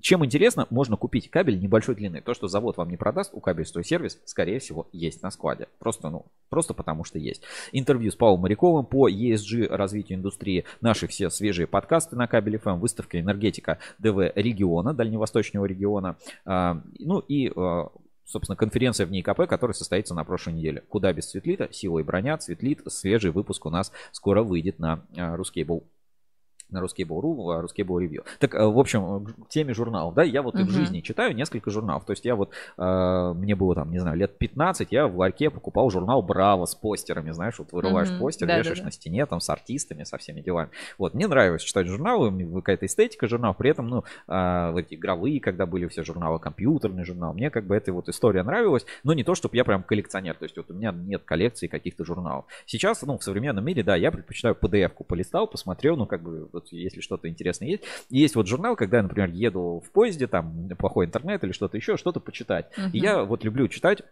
чем интересно, можно купить кабель небольшой длины. То, что завод вам не продаст, у кабель сервис, скорее всего, есть на складе. Просто, ну, просто потому что есть. Интервью с Павлом Моряковым по ESG развитию индустрии. Наши все свежие подкасты на кабель FM, выставка энергетика ДВ региона, дальневосточного региона. А, ну и а, собственно, конференция в НИКП, которая состоится на прошлой неделе. Куда без Цветлита, сила и броня, Цветлит, свежий выпуск у нас скоро выйдет на Рускейбл на Ruskable.ru, а Ruskable Review. Так, э, в общем, к теме журналов, да, я вот uh-huh. и в жизни читаю несколько журналов. То есть я вот, э, мне было там, не знаю, лет 15, я в ларьке покупал журнал Браво с постерами, знаешь, вот вырываешь uh-huh. постер, да, вешаешь да, да. на стене, там, с артистами, со всеми делами. Вот, мне нравилось читать журналы, какая-то эстетика журналов, при этом, ну, э, вот эти игровые, когда были все журналы, компьютерный журнал, мне как бы эта вот история нравилась, но не то, чтобы я прям коллекционер, то есть вот у меня нет коллекции каких-то журналов. Сейчас, ну, в современном мире, да, я предпочитаю PDF-ку полистал, посмотрел, ну, как бы, вот если что-то интересное есть. Есть вот журнал, когда я, например, еду в поезде, там плохой интернет или что-то еще, что-то почитать. Uh-huh. И я вот люблю читать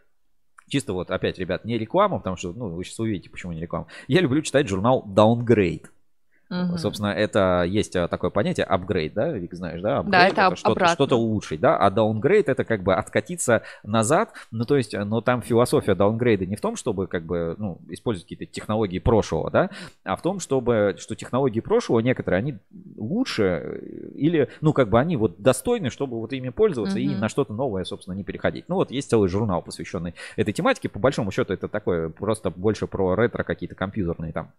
Чисто вот опять, ребят, не реклама, потому что, ну, вы сейчас увидите, почему не реклама. Я люблю читать журнал Downgrade. Угу. Собственно, это есть э, такое понятие апгрейд, да, Вик, знаешь, да? Upgrade да, это, это что-то, что-то улучшить, да, а даунгрейд это как бы откатиться назад, ну то есть, но там философия даунгрейда не в том, чтобы как бы, ну, использовать какие-то технологии прошлого, да, а в том, чтобы, что технологии прошлого некоторые, они лучше э, или, ну, как бы они вот достойны, чтобы вот ими пользоваться угу. и на что-то новое, собственно, не переходить. Ну вот есть целый журнал, посвященный этой тематике, по большому счету это такое просто больше про ретро какие-то компьютерные там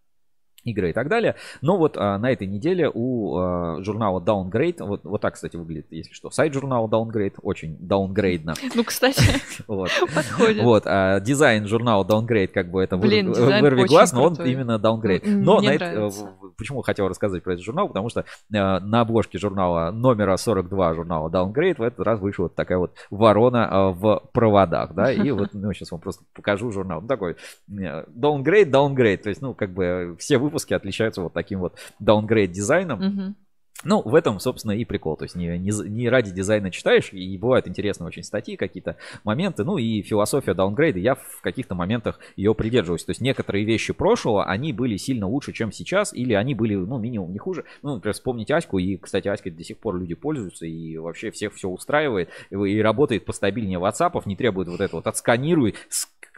игры и так далее. Но вот а, на этой неделе у а, журнала Downgrade, вот, вот так, кстати, выглядит, если что, сайт журнала Downgrade, очень даунгрейдно. Ну, кстати, вот. подходит. Вот, а, дизайн журнала Downgrade, как бы это Блин, вы, вырви глаз, но он именно Downgrade. Но на это, почему хотел рассказать про этот журнал, потому что а, на обложке журнала номера 42 журнала Downgrade в этот раз вышла вот такая вот ворона а, в проводах, да, и вот, ну, сейчас вам просто покажу журнал. Ну, такой Downgrade, Downgrade, то есть, ну, как бы все выпуски отличаются вот таким вот downgrade дизайном. Угу. Ну, в этом, собственно, и прикол. То есть не, не, не ради дизайна читаешь, и бывают интересные очень статьи, какие-то моменты. Ну и философия даунгрейда, я в каких-то моментах ее придерживаюсь. То есть некоторые вещи прошлого, они были сильно лучше, чем сейчас, или они были, ну, минимум не хуже. Ну, например, вспомнить Аську, и, кстати, Аськой до сих пор люди пользуются, и вообще всех все устраивает, и работает постабильнее WhatsApp, не требует вот это вот отсканируй,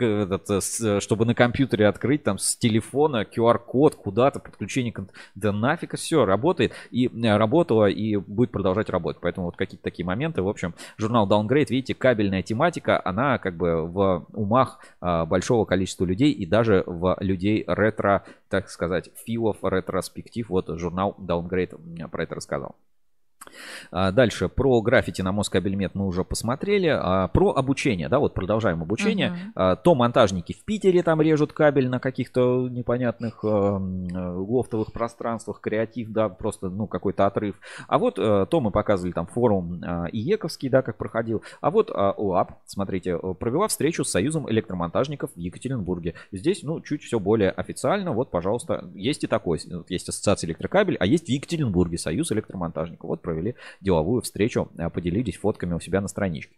этот, э, чтобы на компьютере открыть там с телефона QR-код куда-то, подключение, да нафиг все, работает, и э, работала, и будет продолжать работать. Поэтому вот какие-то такие моменты, в общем, журнал Downgrade, видите, кабельная тематика, она как бы в умах а, большого количества людей и даже в людей ретро, так сказать, филов, ретроспектив, вот журнал Downgrade про это рассказал. А, дальше про граффити на Москабельмет мы уже посмотрели. А, про обучение, да, вот продолжаем обучение. Uh-huh. То монтажники в Питере там режут кабель на каких-то непонятных лофтовых пространствах, креатив, да, просто, ну, какой-то отрыв. А вот то мы показывали там форум ИЕКовский, да, как проходил. А вот ОАП, смотрите, провела встречу с Союзом электромонтажников в Екатеринбурге. Здесь, ну, чуть все более официально. Вот, пожалуйста, есть и такой. Есть ассоциация электрокабель, а есть в Екатеринбурге Союз электромонтажников. Вот провели деловую встречу, э, поделились фотками у себя на страничке.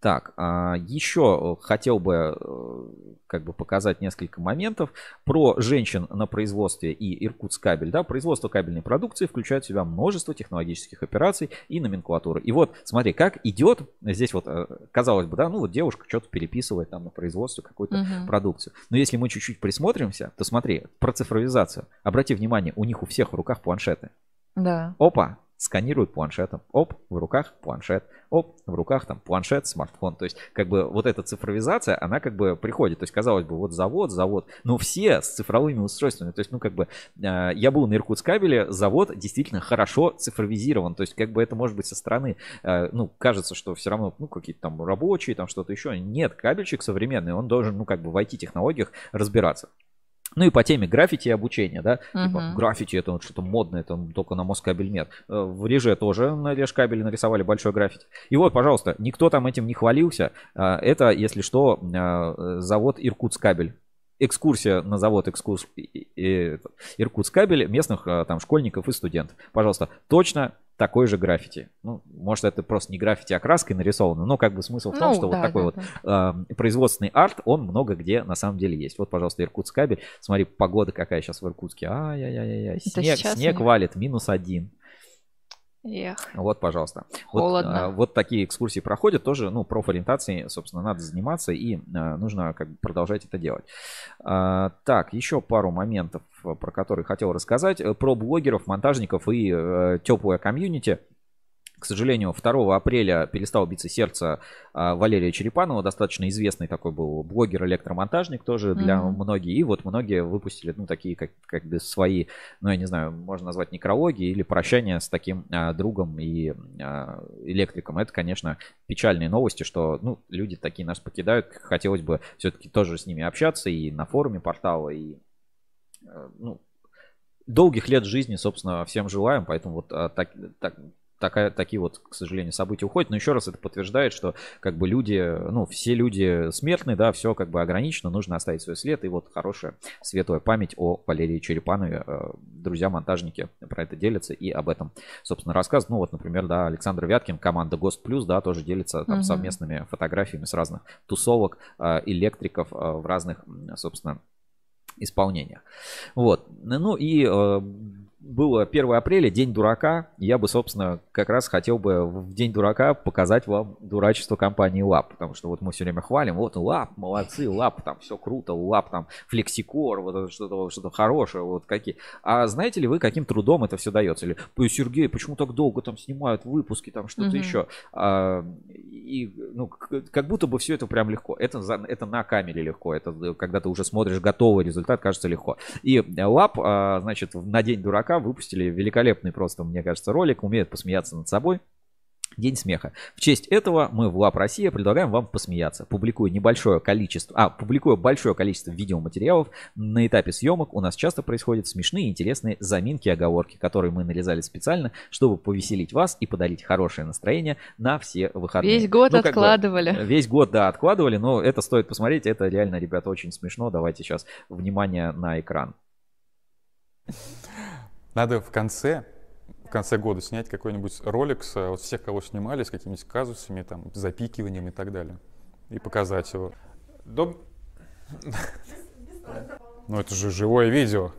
Так, а, еще хотел бы э, как бы показать несколько моментов про женщин на производстве и Иркутскабель. Да, производство кабельной продукции включает в себя множество технологических операций и номенклатуры. И вот, смотри, как идет, здесь вот, э, казалось бы, да, ну вот девушка что-то переписывает там на производстве какую-то угу. продукцию. Но если мы чуть-чуть присмотримся, то смотри, про цифровизацию. Обрати внимание, у них у всех в руках планшеты. Да. Опа, сканируют планшетом. Оп, в руках планшет. Оп, в руках там планшет, смартфон. То есть, как бы вот эта цифровизация, она как бы приходит. То есть, казалось бы, вот завод, завод. Но все с цифровыми устройствами. То есть, ну, как бы, э, я был на Иркутскабеле, завод действительно хорошо цифровизирован. То есть, как бы это может быть со стороны, э, ну, кажется, что все равно, ну, какие-то там рабочие, там что-то еще. Нет, кабельщик современный, он должен, ну, как бы в IT-технологиях разбираться. Ну и по теме граффити и обучения, да, uh-huh. типа граффити это вот что-то модное, это только на Москабель нет. Э, В Реже тоже на Решкабеле нарисовали большой граффити. И вот, пожалуйста, никто там этим не хвалился. Э, Это, если что, э, завод Иркутскабель экскурсия на завод экскурс... Иркутскабель местных там школьников и студентов. Пожалуйста, точно такой же граффити. Ну, может, это просто не граффити, а краской нарисовано, но как бы смысл в том, Ну, что да, вот такой да, вот да. э, производственный арт, он много где на самом деле есть. Вот, пожалуйста, Иркутск кабель. Смотри, погода какая сейчас в Иркутске. Ай-яй-яй-яй. Снег, снег валит, минус один. Эх. Вот, пожалуйста. Вот, Холодно. а, вот такие экскурсии проходят тоже, ну, профориентацией, собственно, надо заниматься и а, нужно как бы продолжать это делать. А, так, еще пару моментов, э, про которые хотел рассказать. Э, Про блогеров, монтажников и э, теплое комьюнити. К сожалению, 2 апреля перестал биться сердце а, Валерия Черепанова, достаточно известный такой был блогер-электромонтажник тоже для Мгм. многих. И вот многие выпустили, ну, такие как, как бы свои, ну, я не знаю, можно назвать некрологи или прощание с таким а, другом и а, электриком. Это, конечно, печальные новости, что, ну, люди такие нас покидают. Хотелось бы все-таки тоже с ними общаться и на форуме портала, и, э, ну, долгих лет жизни, собственно, всем желаем, поэтому вот а, так, так- такая, такие вот, к сожалению, события уходят. Но еще раз это подтверждает, что как бы люди, ну, все люди смертны, да, все как бы ограничено, нужно оставить свой след. И вот хорошая светлая память о Валерии Черепанове. Э, Друзья-монтажники про это делятся и об этом, собственно, рассказывают. Ну, вот, например, да, Александр Вяткин, команда Гост Плюс, да, тоже делится там Мгм. совместными фотографиями с разных тусовок, э, электриков э, в разных, собственно, исполнениях. Вот. Ну и было 1 апреля, День дурака. Я бы, собственно, как раз хотел бы в День дурака показать вам дурачество компании Lapp. Потому что вот мы все время хвалим, вот Lapp, молодцы, Lapp, там все круто, Lapp, там флексикор, вот что-то что хорошее, вот какие. А знаете ли вы, каким трудом это все дается? Или, «Ой, Сергей, почему так долго там снимают выпуски, там что-то Мгм. еще? А, и, ну, как будто бы все это прям легко. Это, это на камере легко. Это когда ты уже смотришь готовый результат, кажется легко. И Лап, а, значит, на День дурака выпустили великолепный просто, мне кажется, ролик. Умеют посмеяться над собой. День смеха. В честь этого мы в ЛАП Россия предлагаем вам посмеяться. Публикуя небольшое количество, а, публикуя большое количество видеоматериалов, на этапе съемок у нас часто происходят смешные и интересные заминки и оговорки, которые мы нарезали специально, чтобы повеселить вас и подарить хорошее настроение на все выходные. Весь год Ну, как бы, откладывали. весь год, да, откладывали, но это стоит посмотреть, это реально, ребята, очень смешно. Давайте сейчас внимание на экран. Надо в конце, в конце года снять какой-нибудь ролик с э, вот всех, кого снимали, с какими-нибудь казусами, там, запикиванием и так далее. И показать его. Доб- Ну это же живое видео.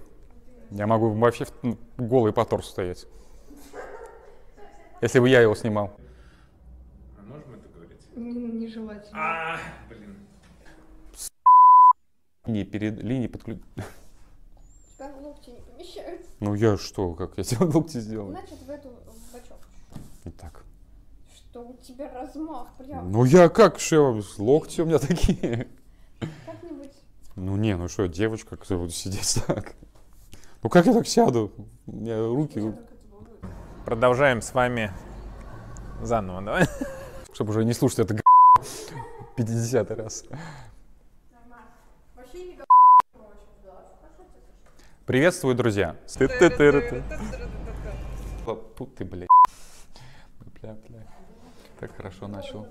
Я могу вообще в- ну, голый по торсу стоять. Если бы я его снимал. Можем это говорить? Нежелательно. А, блин. Не перед линией подключ... Там локти не помещаются. Ну я что, как я тебе локти сделал? Значит, в эту в бачок. Итак. Что у тебя размах прям. Ну я как, что, локти у меня такие. Как-нибудь. Ну не, ну что, девочка, кто будет сидеть так? Ну как я так сяду? У меня руки... Продолжаем с вами заново, давай. Чтобы уже не слушать это 50 раз. Вообще не Приветствую, друзья. Ты-ты-ты-ты. Фу, Ты, блядь. Бля, бля. Так хорошо начал.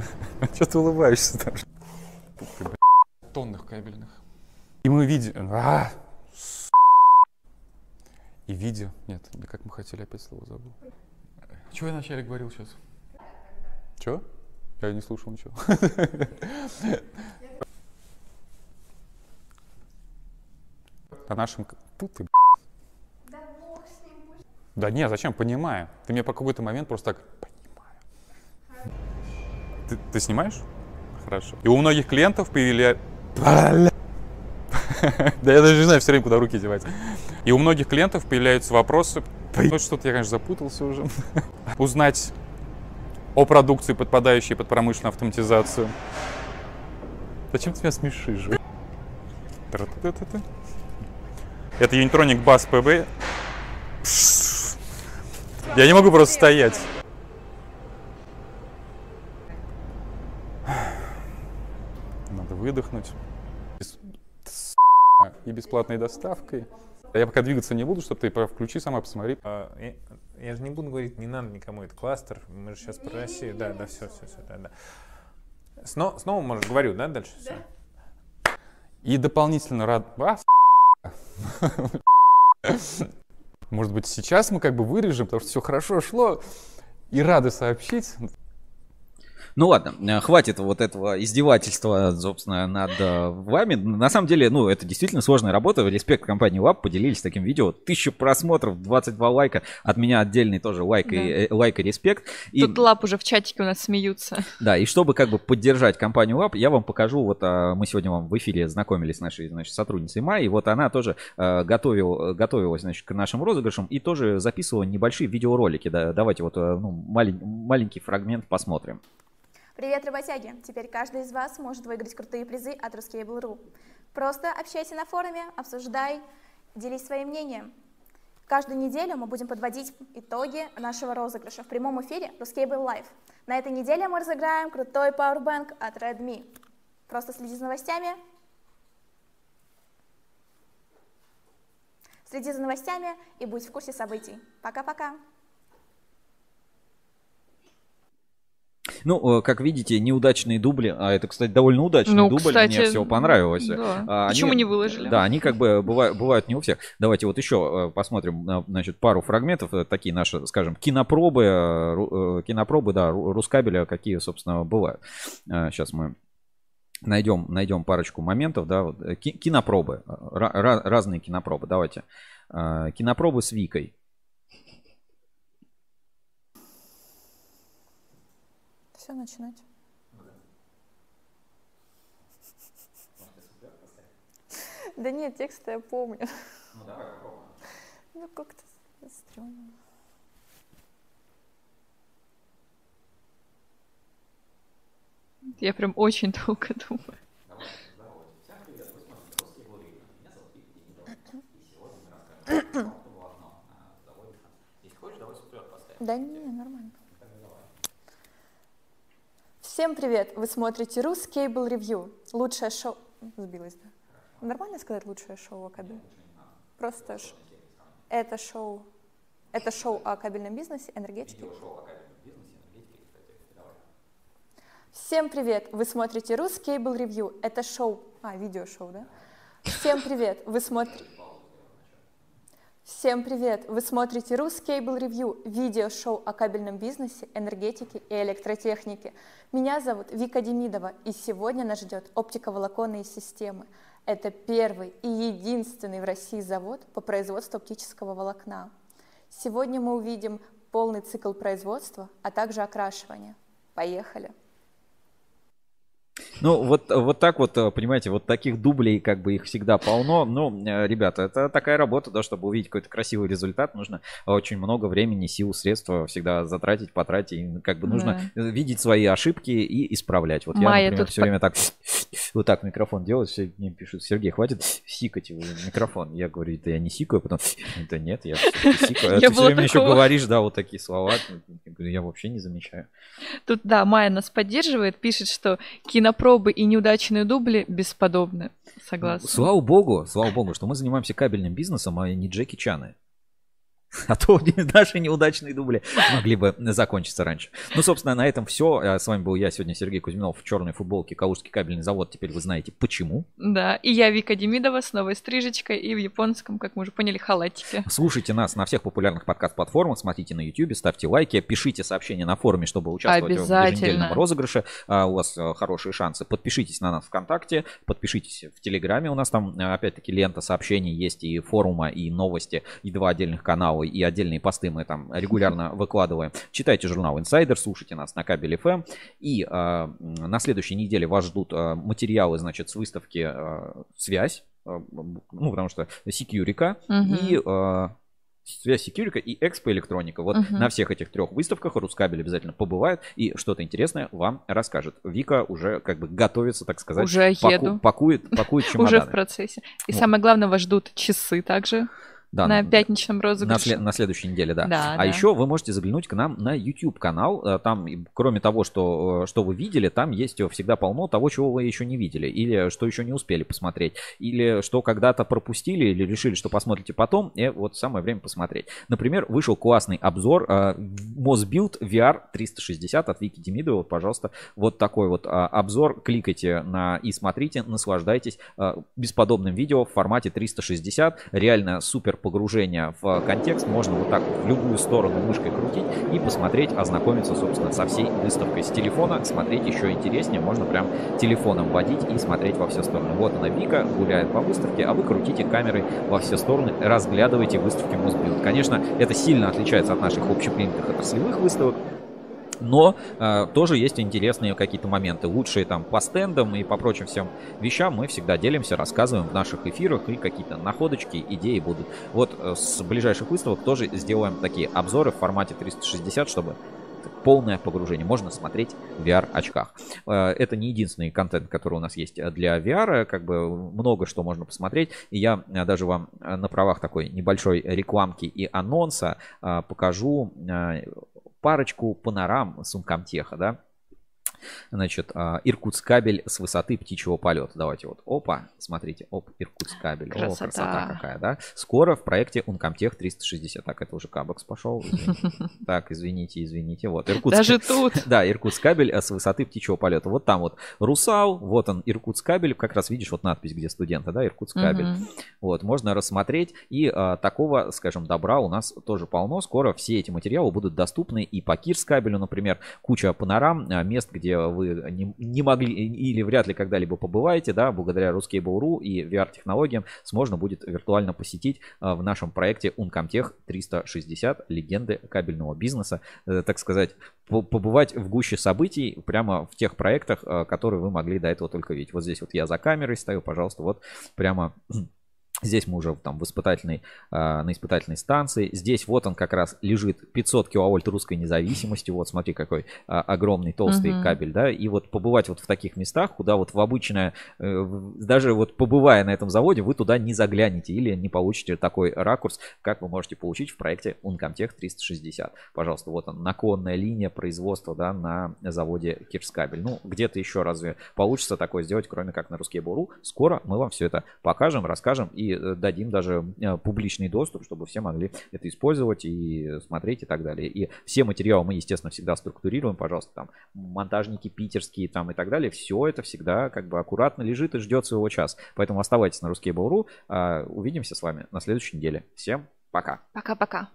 Что ты улыбаешься там? Ты, блядь. Тонных кабельных. И мы видим... А! И видео... Нет, как мы хотели, опять слово забыл. Чего я вначале говорил сейчас? Чего? Я не слушал ничего. О нашем... Фу ты, Да бог с ним пусть. Да не, зачем? Понимаю. Ты мне по какой-то момент просто так... Понимаю. Ты, ты снимаешь? Хорошо. И у многих клиентов появляется... Да я даже не знаю все время, куда руки девать. И у многих клиентов появляются вопросы... Ну, что-то я, конечно, запутался уже. Узнать о продукции, подпадающей под промышленную автоматизацию. Зачем ты меня смешишь? Тра-та-та-та-та. Это Unitronic Bass PB. Я не могу просто стоять. Надо выдохнуть. И бесплатной доставкой. Я пока двигаться не буду, чтобы ты про- включи сама, посмотри. А, я, я же не буду говорить, не надо никому, это кластер. Мы же сейчас про Россию. Да, да, все, все, все, да, да. Снова, снова, может, говорю, да, дальше? Все. И дополнительно рад... А, с***. Может быть, сейчас мы как бы вырежем, потому что все хорошо шло. И рады сообщить. Ну ладно, э, хватит вот этого издевательства, собственно, над э, вами. На самом деле, ну, это действительно сложная работа. Респект компании ВАП, поделились таким видео. Тысячу просмотров, 22 лайка. От меня отдельный тоже лайк, и, Да. э, лайк и респект. И, Тут лап уже в чатике у нас смеются. да, и чтобы как бы поддержать компанию ВАП, я вам покажу, вот а, мы сегодня вам в эфире знакомились с нашей, значит, сотрудницей Майей, вот она тоже э, готовил, готовилась, значит, к нашим розыгрышам и тоже записывала небольшие видеоролики. Да, давайте вот ну, малень- маленький фрагмент посмотрим. Привет, работяги! Теперь каждый из вас может выиграть крутые призы от Ruscable.ru. Просто общайся на форуме, обсуждай, делись своим мнением. Каждую неделю мы будем подводить итоги нашего розыгрыша в прямом эфире Ruscable Live. На этой неделе мы разыграем крутой Powerbank от Redmi. Просто следи за новостями. Следи за новостями и будь в курсе событий. Пока-пока! Ну, э, как видите, неудачные дубли, а это, кстати, довольно удачный Ну, дубль, кстати, мне все понравилось. да. А, Почему они- не выложили? Да, они как бы бывают, бывают не у всех. Давайте вот еще э, посмотрим, э, значит, пару фрагментов, такие наши, скажем, кинопробы, кинопробы, да, ру- Рускабеля, какие, собственно, бывают. Сейчас мы найдем, найдем парочку моментов, да, вот, ки- кинопробы, ра- ра- разные кинопробы, давайте. Кинопробы с Викой. Все, начинать. Да нет, текста я помню. Ну, давай попробуем. Ну, как-то стрёмно. Я прям очень долго думаю. Да не, нормально. Всем привет! Вы смотрите Рус Cable Review. Лучшее шоу... Сбилась, да? Нормально сказать лучшее шоу о кабеле? Просто ш... это шоу... Это шоу о кабельном бизнесе, энергетике. Всем привет! Вы смотрите Рус Cable Review. Это шоу... А, видеошоу, да? Всем привет! Вы смотрите... Всем привет! Вы смотрите Рус Cable Review, видеошоу о кабельном бизнесе, энергетике и электротехнике. Меня зовут Вика Демидова, и сегодня нас ждет оптиковолоконные системы. Это первый и единственный в России завод по производству оптического волокна. Сегодня мы увидим полный цикл производства, а также окрашивания. Поехали! Ну, вот, вот так вот, э, понимаете, вот таких дублей, как бы их всегда полно. Ну, э, ребята, это такая работа, да, чтобы увидеть какой-то красивый результат, нужно очень много времени, сил, средств всегда затратить, потратить. И как бы нужно э, видеть свои ошибки и исправлять. Вот Майя я, например, все по- время так вот так микрофон делаю, все мне пишут, Сергей, хватит сикать в микрофон. Я говорю, это я не сикаю, потом, это нет, я сикаю. А ты все время еще говоришь, да, вот такие слова. Я вообще не замечаю. Тут, да, Майя нас поддерживает, пишет, что кинопробы и неудачные дубли бесподобны. Согласна. Слава богу, слава богу, что мы занимаемся кабельным бизнесом, а не Джеки Чаны. А то наши неудачные дубли могли бы закончиться раньше. Ну, собственно, на этом все. С вами был я сегодня, Сергей Кузьминов, в черной футболке Калужский кабельный завод. Теперь вы знаете, почему. Да, и я Вика Демидова с новой стрижечкой и в японском, как мы уже поняли, халатике. Слушайте нас на всех популярных подкаст-платформах, смотрите на YouTube, ставьте лайки, пишите сообщения на форуме, чтобы участвовать в еженедельном розыгрыше. А, У вас э, хорошие шансы. Подпишитесь на нас ВКонтакте, подпишитесь в Телеграме. У нас там, э, опять-таки, лента сообщений есть и форума, и новости, и два отдельных канала, и отдельные посты мы там регулярно выкладываем. Читайте журнал Insider, слушайте нас на Кабель FM. И э, на следующей неделе вас ждут э, материалы, значит, с выставки э, «Связь». Э, Ну, потому что Секьюрика Мгм. и э, Связь Секюрика и Экспо Электроника. Вот Мгм. на всех этих трех выставках Рускабель обязательно побывает и что-то интересное вам расскажет. Вика уже как бы готовится, так сказать. Уже паку- еду. пакует, пакует чемоданы. Уже в процессе. И Вот. самое главное, вас ждут часы также Да, на на- пятничном На, розыгрыше. след- на следующей неделе, да. Да, а да. еще вы можете заглянуть к нам на YouTube канал. Э, Там, кроме того, что, э, что вы видели, там есть э, всегда полно того, чего вы еще не видели, или что еще не успели посмотреть, или что когда-то пропустили, или решили, что посмотрите потом, и вот самое время посмотреть. Например, вышел классный обзор э, Mosbuild VR 360 от Вики Демидова. Вот, пожалуйста, вот такой вот а, обзор. Кликайте на и смотрите, наслаждайтесь а, бесподобным видео в формате 360. Реально супер погружение в контекст. Можно вот так в любую сторону мышкой крутить и посмотреть, ознакомиться, собственно, со всей выставкой. С телефона смотреть еще интереснее. Можно прям телефоном водить и смотреть во все стороны. Вот она, Вика, гуляет по выставке, а вы крутите камерой во все стороны, разглядываете выставки Mosbuild. Конечно, это сильно отличается от наших общепринятых отраслевых выставок, но э, тоже есть интересные какие-то моменты. Лучшие там по стендам и по прочим всем вещам мы всегда делимся, рассказываем в наших эфирах и какие-то находочки, идеи будут. Вот э, с ближайших выставок тоже сделаем такие обзоры в формате 360, чтобы полное погружение. Можно смотреть в VR-очках. Э, Это не единственный контент, который у нас есть для VR. Как бы много что можно посмотреть. И я э, даже вам э, на правах такой небольшой рекламки и анонса покажу парочку панорам Сумкомтеха, да. Значит, а, Иркутскабель с высоты птичьего полета. Давайте вот, опа, смотрите, оп, Иркутскабель. О, Красота. красота какая, да? Скоро в проекте Uncomtech 360. Так, это уже Кабекс пошел. Так, извините, извините. Вот, Иркутск. Даже тут. Да, Иркутскабель с высоты птичьего полета. Вот там вот Русал, вот он, Иркутскабель. Как раз видишь вот надпись, где студента, да, Иркутскабель. Вот, можно рассмотреть. И а, такого, скажем, добра у нас тоже полно. Скоро все эти материалы будут доступны и по Кирскабелю, например, куча панорам, а, мест, где вы не, не могли или вряд ли когда-либо побываете, да, благодаря Ruskable.ru и VR-технологиям можно будет виртуально посетить а, в нашем проекте Uncomtech 360 легенды кабельного бизнеса, Э, так сказать, по- побывать в гуще событий прямо в тех проектах, а, которые вы могли до этого только видеть. Вот здесь вот я за камерой стою, пожалуйста, вот прямо Здесь мы уже там в испытательной, а, на испытательной станции. Здесь вот он как раз лежит 500 киловольт русской независимости. Вот смотри, какой а, огромный толстый Мгм. кабель, да. И вот побывать вот в таких местах, куда вот в обычное, э, даже вот побывая на этом заводе, вы туда не заглянете или не получите такой ракурс, как вы можете получить в проекте Uncomtech 360. Пожалуйста, вот он, наклонная линия производства, да, на заводе Кирскабель. Ну, где-то еще разве получится такое сделать, кроме как на Русский Буру? Скоро мы вам все это покажем, расскажем и э, дадим даже э, публичный доступ, чтобы все могли это использовать и смотреть и так далее. И все материалы мы, естественно, всегда структурируем, пожалуйста, там монтажники питерские там и так далее. Все это всегда как бы аккуратно лежит и ждет своего часа. Поэтому оставайтесь на Русский Буру. Увидимся с вами на следующей неделе. Всем пока. Пока-пока.